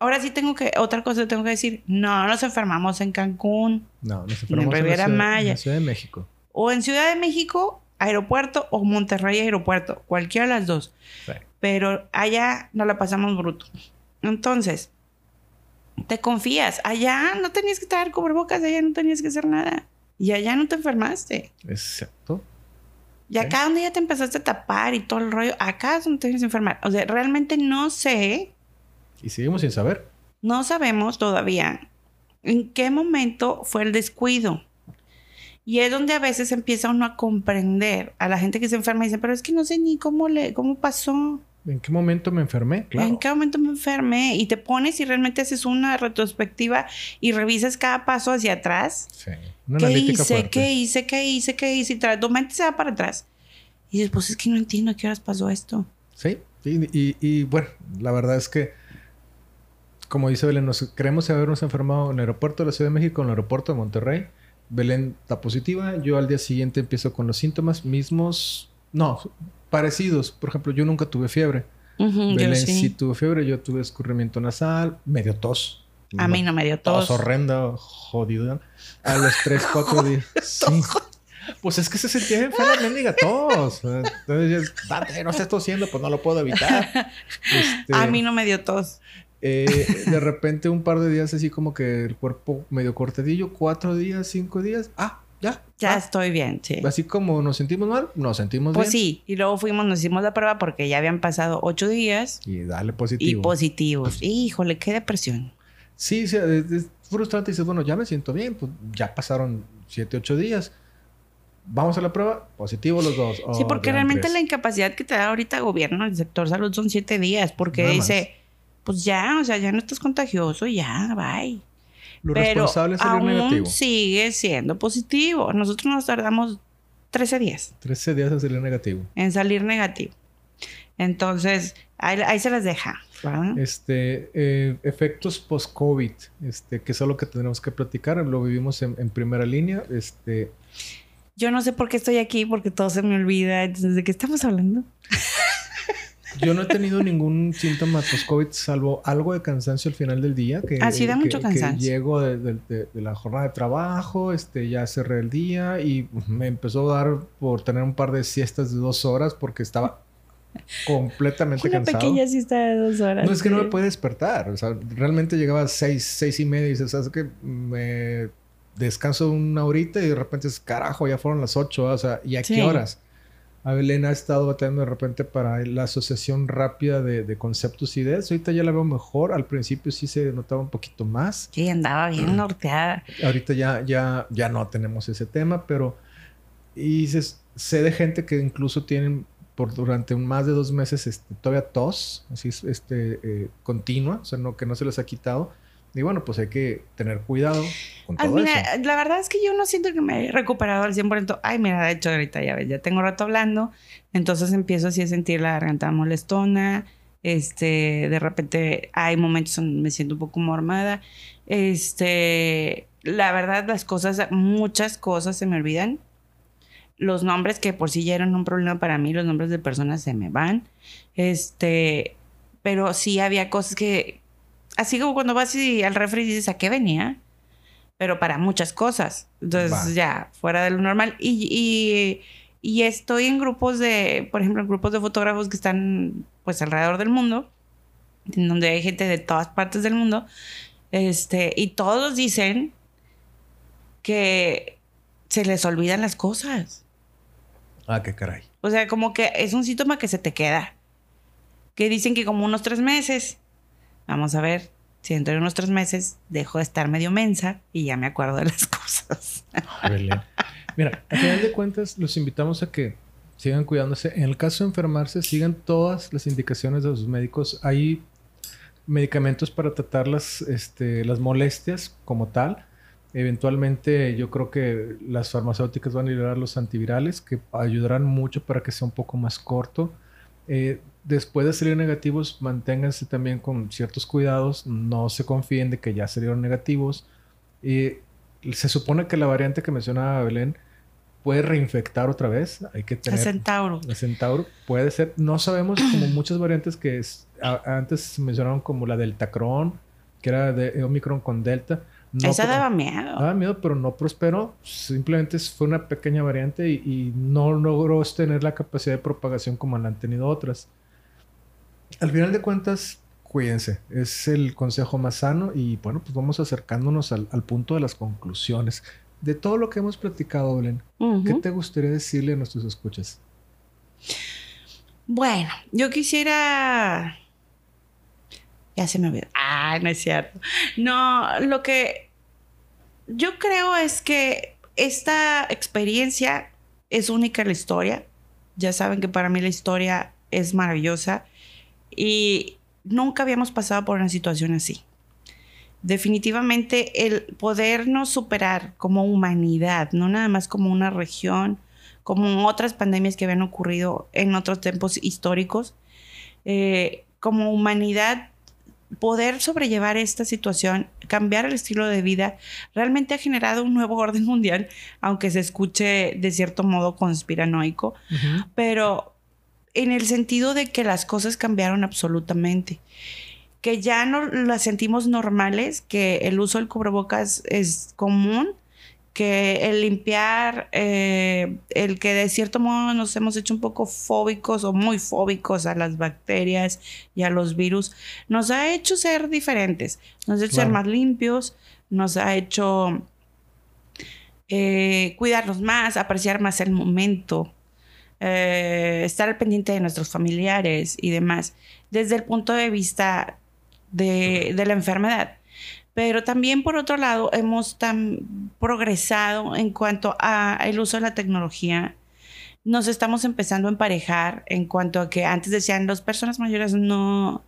Ahora sí tengo que, otra cosa tengo que decir. No, nos enfermamos en Cancún No, nos enfermamos En Riviera la Ciudad- Maya. En la Ciudad de México. o en Ciudad de México, aeropuerto o Monterrey aeropuerto. Cualquiera de las dos. Sí. Pero allá no la pasamos bruto. Entonces, te confías. Allá no tenías que traer cubrebocas, allá no tenías que hacer nada. Y allá no te enfermaste. Exacto. Y acá donde ya te empezaste a tapar y todo el rollo, acá es donde te tienes que enfermar. O sea, realmente no sé, Y seguimos sin saber. no sabemos todavía en qué momento fue el descuido. Y es donde a veces empieza uno a comprender a la gente que se enferma y dice, pero es que no sé ni cómo le, cómo pasó, ¿En qué momento me enfermé? Claro. en qué momento me enfermé. Y te pones y realmente haces una retrospectiva y revisas cada paso hacia atrás. Sí. Una ¿Qué analítica hice? fuerte. ¿Qué hice? ¿Qué hice? ¿Qué hice? Y tu mente se va para atrás. Y dices, pues es que no entiendo a qué horas pasó esto. Sí. Y, y- y, bueno, la verdad es que, como dice Belén, nos creemos habernos enfermado en el aeropuerto de la Ciudad de México, en el aeropuerto de Monterrey. Belén está positiva. Yo al día siguiente empiezo con los síntomas mismos. No, parecidos. Por ejemplo, yo nunca tuve fiebre. Belén sí. sí tuve fiebre. Yo tuve escurrimiento nasal, medio tos. A mí no me dio Tos tos. horrenda, jodida. A los 3, 4 días. Sí. Pues es que se sentía la mendiga tos. Entonces, date, no estés tosiendo, pues no lo puedo evitar. Este, A mí no me dio tos. Eh, de repente, un par de días así como que el cuerpo medio cortadillo, cuatro días, cinco días. Ah, ya. Ya ah. estoy bien, sí. Así como nos sentimos mal, nos sentimos Pues bien. sí, y luego fuimos, nos hicimos la prueba porque ya habían pasado ocho días Y dale y positivo. positivos. Híjole, qué depresión. Sí, sí, es, es frustrante. Dices, bueno, ya me siento bien. Pues ya pasaron siete, ocho días. Vamos a la prueba. Positivo los dos. sí, Oh, porque realmente la incapacidad que te da ahorita el gobierno, el sector salud, son siete días, porque Nada más. Pues ya, o sea, ya no estás contagioso, ya, bye. Lo Pero responsable es salir aún negativo. sigue siendo positivo. Nosotros nos tardamos 13 días 13 días en salir negativo. en salir negativo. Entonces, ahí, ahí se las deja. ¿verdad? Este, eh, efectos post-COVID, este, que es algo que tenemos que platicar. Lo vivimos en, en primera línea. Este, Yo no sé por qué estoy aquí, porque todo se me olvida. Entonces, ¿de qué estamos hablando? yo no he tenido ningún síntoma post-COVID, salvo algo de cansancio al final del día. Que, Ah, sí, da que- mucho que cansancio. llego de, de- de- de la jornada de trabajo, este, ya cerré el día y me empezó a dar por tener un par de siestas de dos horas porque estaba completamente Una cansado. pequeña siesta de dos horas. No es que no me puede despertar. O sea, realmente llegaba a seis, seis y media y dices, ¿sabes qué? Me descanso una horita y de repente es, carajo, ya fueron las ocho, o sea, ¿y a qué horas? A Belén ha estado batallando de repente para la asociación rápida de, conceptos y ideas. Ahorita ya la veo mejor. Al principio sí se notaba un poquito más. Sí, andaba bien norteada. Ahorita ya, ya, ya no tenemos ese tema, pero y sé de gente que incluso tienen por durante más de dos meses este, todavía tos, así este, eh, continua, o sea, no, que no se les ha quitado. Y bueno, pues hay que tener cuidado con todo mira, La verdad es que yo no siento que me he recuperado al 100%. Ay, mira, de hecho ahorita ya ves, ya tengo rato hablando. Entonces empiezo así a sentir la garganta molestona. Este, de repente hay momentos donde me siento un poco mormada. Este, la verdad las cosas, muchas cosas se me olvidan. Los nombres que por sí ya eran un problema para mí, los nombres de personas se me van. Este, pero sí había cosas que así como cuando vas y al refri dices a qué venía, pero para muchas cosas. Entonces, ya, fuera de lo normal. Y, y, estoy en grupos de, por ejemplo, en grupos de fotógrafos que están pues alrededor del mundo, en donde hay gente de todas partes del mundo. Este, y todos dicen que se les olvidan las cosas. Ah, qué caray. O sea, como que es un síntoma que se te queda. Que dicen que como unos tres meses Vamos a ver si dentro de unos tres meses dejo de estar medio mensa y ya me acuerdo de las cosas. Mira, a final de cuentas, los invitamos a que sigan cuidándose. En el caso de enfermarse, sigan todas las indicaciones de los médicos. Hay medicamentos para tratar las, este, las molestias como tal. Eventualmente yo creo que las farmacéuticas van a liberar los antivirales que ayudarán mucho para que sea un poco más corto. Eh, después de salir negativos, manténganse también con ciertos cuidados, no se confíen de que ya salieron negativos. Y se supone que la variante que mencionaba Belén puede reinfectar otra vez. Hay que tener. El centauro. El centauro puede ser. No sabemos, como muchas variantes que antes se mencionaron como la Deltacron, que era de Omicron con Delta. Esa daba miedo. Daba miedo, pero no prosperó. Simplemente fue una pequeña variante y, y no logró tener la capacidad de propagación como la han tenido otras al final de cuentas, cuídense. Es el consejo más sano y bueno, pues vamos acercándonos al, punto de las conclusiones. De todo lo que hemos platicado, Belén, ¿qué te gustaría decirle a nuestros escuchas? Bueno, yo quisiera... Ya se me olvidó. Ah, no es cierto. No, lo que yo creo es que esta experiencia es única en la historia. Ya saben que para mí la historia es maravillosa y nunca habíamos pasado por una situación así. Definitivamente el podernos superar como humanidad, no nada más como una región, como otras pandemias que habían ocurrido en otros tiempos históricos, eh, como humanidad poder sobrellevar esta situación, cambiar el estilo de vida, realmente ha generado un nuevo orden mundial, aunque se escuche de cierto modo conspiranoico, pero en el sentido de que las cosas cambiaron absolutamente, que ya no las sentimos normales, que el uso del cubrebocas es común, que el limpiar, eh, el que de cierto modo nos hemos hecho un poco fóbicos o muy fóbicos a las bacterias y a los virus, nos ha hecho ser diferentes, nos ha hecho ser más limpios, nos ha hecho eh, cuidarnos más, apreciar más el momento, eh, estar al pendiente de nuestros familiares y demás, desde el punto de vista de, la enfermedad. Pero también, por otro lado, hemos tan progresado en cuanto al uso de la tecnología. Nos estamos empezando a emparejar en cuanto a que antes decían las personas mayores no,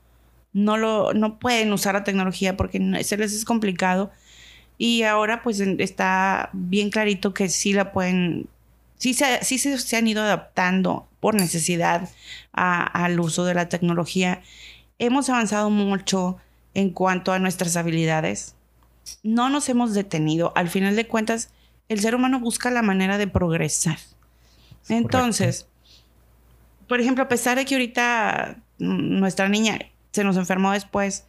no, lo, no pueden usar la tecnología porque se les es complicado. Y ahora pues está bien clarito que sí la pueden sí se, sí se, han ido adaptando por necesidad al uso de la tecnología. Hemos avanzado mucho en cuanto a nuestras habilidades. No nos hemos detenido. Al final de cuentas, el ser humano busca la manera de progresar. Entonces, por ejemplo, a pesar de que ahorita nuestra niña se nos enfermó después,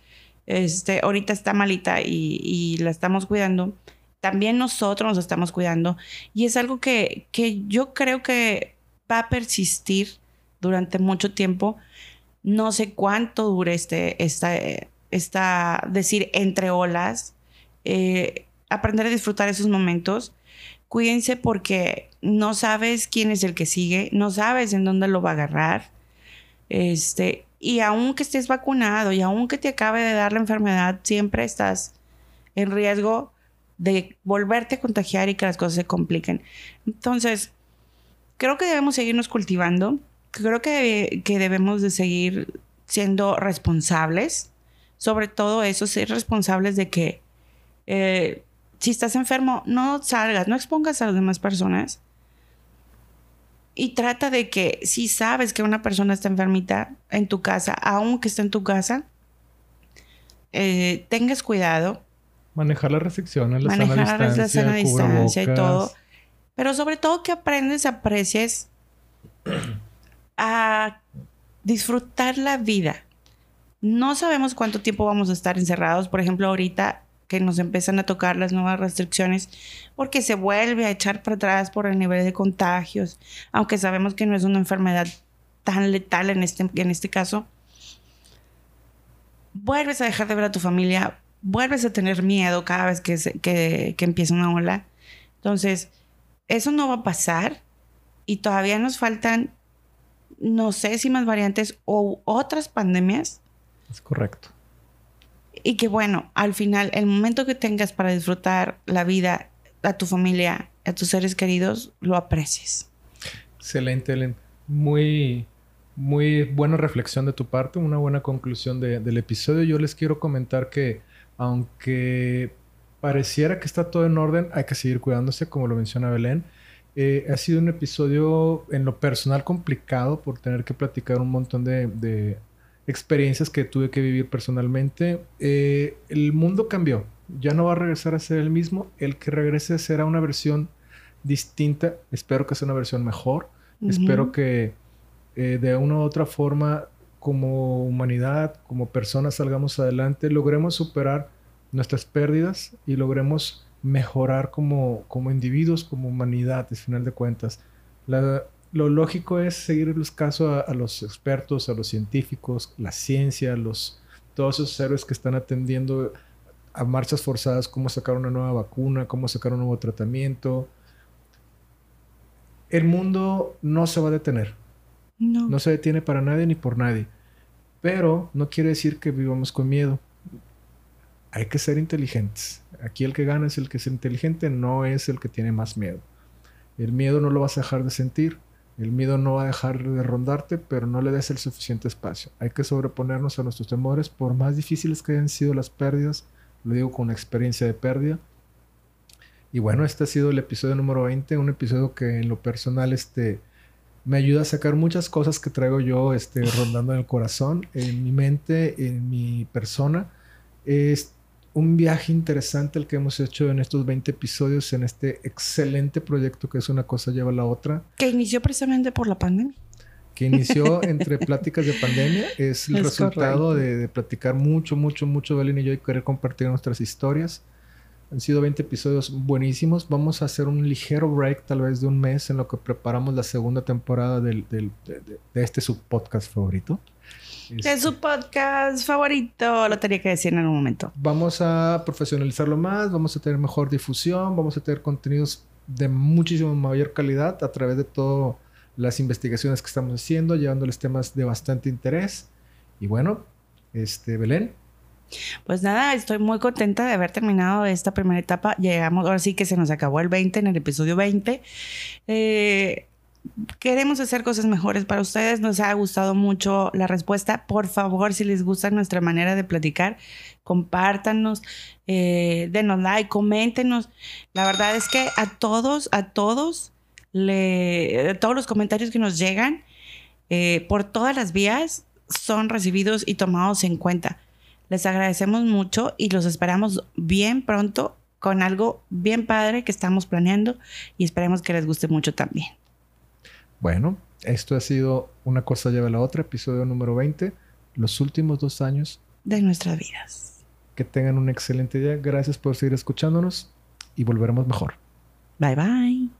este, ahorita está malita y, y la estamos cuidando, también nosotros nos estamos cuidando y es algo que, yo creo que va a persistir durante mucho tiempo. No sé cuánto dure este, esta, esta decir, entre olas. Eh, aprender a disfrutar esos momentos. Cuídense porque no sabes quién es el que sigue, no sabes en dónde lo va a agarrar. Este, y aunque estés vacunado y aunque te acabe de dar la enfermedad, siempre estás en riesgo de volverte a contagiar y que las cosas se compliquen. Entonces, creo que debemos seguirnos cultivando. Creo que, que debemos de seguir siendo responsables. Sobre todo eso, ser responsables de que eh, si estás enfermo, no salgas, no expongas a las demás personas. Y trata de que si sabes que una persona está enfermita en tu casa, aunque esté en tu casa, eh, tengas cuidado. Manejar las restricciones, la manejar sana distancia, la sana distancia y todo. Pero sobre todo que aprendes, aprecies a disfrutar la vida. No sabemos cuánto tiempo vamos a estar encerrados. Por ejemplo, ahorita que nos empiezan a tocar las nuevas restricciones, porque se vuelve a echar para atrás por el nivel de contagios, aunque sabemos que no es una enfermedad tan letal en este, en este caso. Vuelves a dejar de ver a tu familia, vuelves a tener miedo cada vez que, que, que empieza una ola. Entonces, eso no va a pasar y todavía nos faltan, no sé si más variantes o otras pandemias. Es correcto y que bueno, al final, el momento que tengas para disfrutar la vida, a tu familia, a tus seres queridos, lo aprecies. Excelente, Ellen. Muy, muy buena reflexión de tu parte, una buena conclusión del episodio. Yo les quiero comentar que aunque pareciera que está todo en orden, hay que seguir cuidándose, como lo menciona Belén. Eh, ha sido un episodio en lo personal complicado por tener que platicar un montón de, experiencias que tuve que vivir personalmente. Eh, el mundo cambió. Ya no va a regresar a ser el mismo. El que regrese será una versión distinta. Espero que sea una versión mejor. Espero que eh, de una u otra forma, como humanidad, como personas, salgamos adelante, logremos superar nuestras pérdidas y logremos mejorar como, como individuos, como humanidad, al final de cuentas. Lo lógico es seguir los casos a, los expertos, a los científicos, la ciencia, los, todos esos héroes que están atendiendo a marchas forzadas, cómo sacar una nueva vacuna, cómo sacar un nuevo tratamiento. El mundo no se va a detener. No. no se detiene para nadie ni por nadie. Pero no quiere decir que vivamos con miedo. Hay que ser inteligentes. Aquí el que gana es el que es inteligente, no es el que tiene más miedo. El miedo no lo vas a dejar de sentir el miedo no va a dejar de rondarte, pero no le des el suficiente espacio. Hay que sobreponernos a nuestros temores, por más difíciles que hayan sido las pérdidas, lo digo con experiencia de pérdida. Y bueno, este ha sido el episodio número 20, un episodio que en lo personal este, me ayuda a sacar muchas cosas que traigo yo este, rondando en el corazón, en mi mente, en mi persona. Este, un viaje interesante el que hemos hecho en estos 20 episodios, en este excelente proyecto que es una cosa lleva a la otra. Que inició precisamente por la pandemia. Que inició entre pláticas de pandemia. Es el resultado de, platicar mucho, mucho, mucho, Belén y yo, y querer compartir nuestras historias. Han sido 20 episodios buenísimos. Vamos a hacer un ligero break, tal vez de un mes, en lo que preparamos la segunda temporada del, de, de este subpodcast favorito. Es su podcast favorito, lo tenía que decir en algún momento. Vamos a profesionalizarlo más, vamos a tener mejor difusión, vamos a tener contenidos de muchísimo mayor calidad a través de todas las investigaciones que estamos haciendo, llevándoles temas de bastante interés. Y bueno, este Belén. Pues nada, estoy muy contenta de haber terminado esta primera etapa. Llegamos, ahora sí que se nos acabó el 20 en el episodio 20. Eh, queremos hacer cosas mejores para ustedes. Nos ha gustado mucho la respuesta. Por favor, si les gusta nuestra manera de platicar, compártanos, eh, denos like, coméntenos. La verdad es que a todos, a todos, le, todos los comentarios que nos llegan eh, por todas las vías son recibidos y tomados en cuenta. Les agradecemos mucho y los esperamos bien pronto con algo bien padre que estamos planeando y esperemos que les guste mucho también. Bueno, esto ha sido Una cosa lleva a la otra, episodio número 20, los últimos dos años de nuestras vidas. Que tengan un excelente día. Gracias por seguir escuchándonos y volveremos mejor. Bye bye.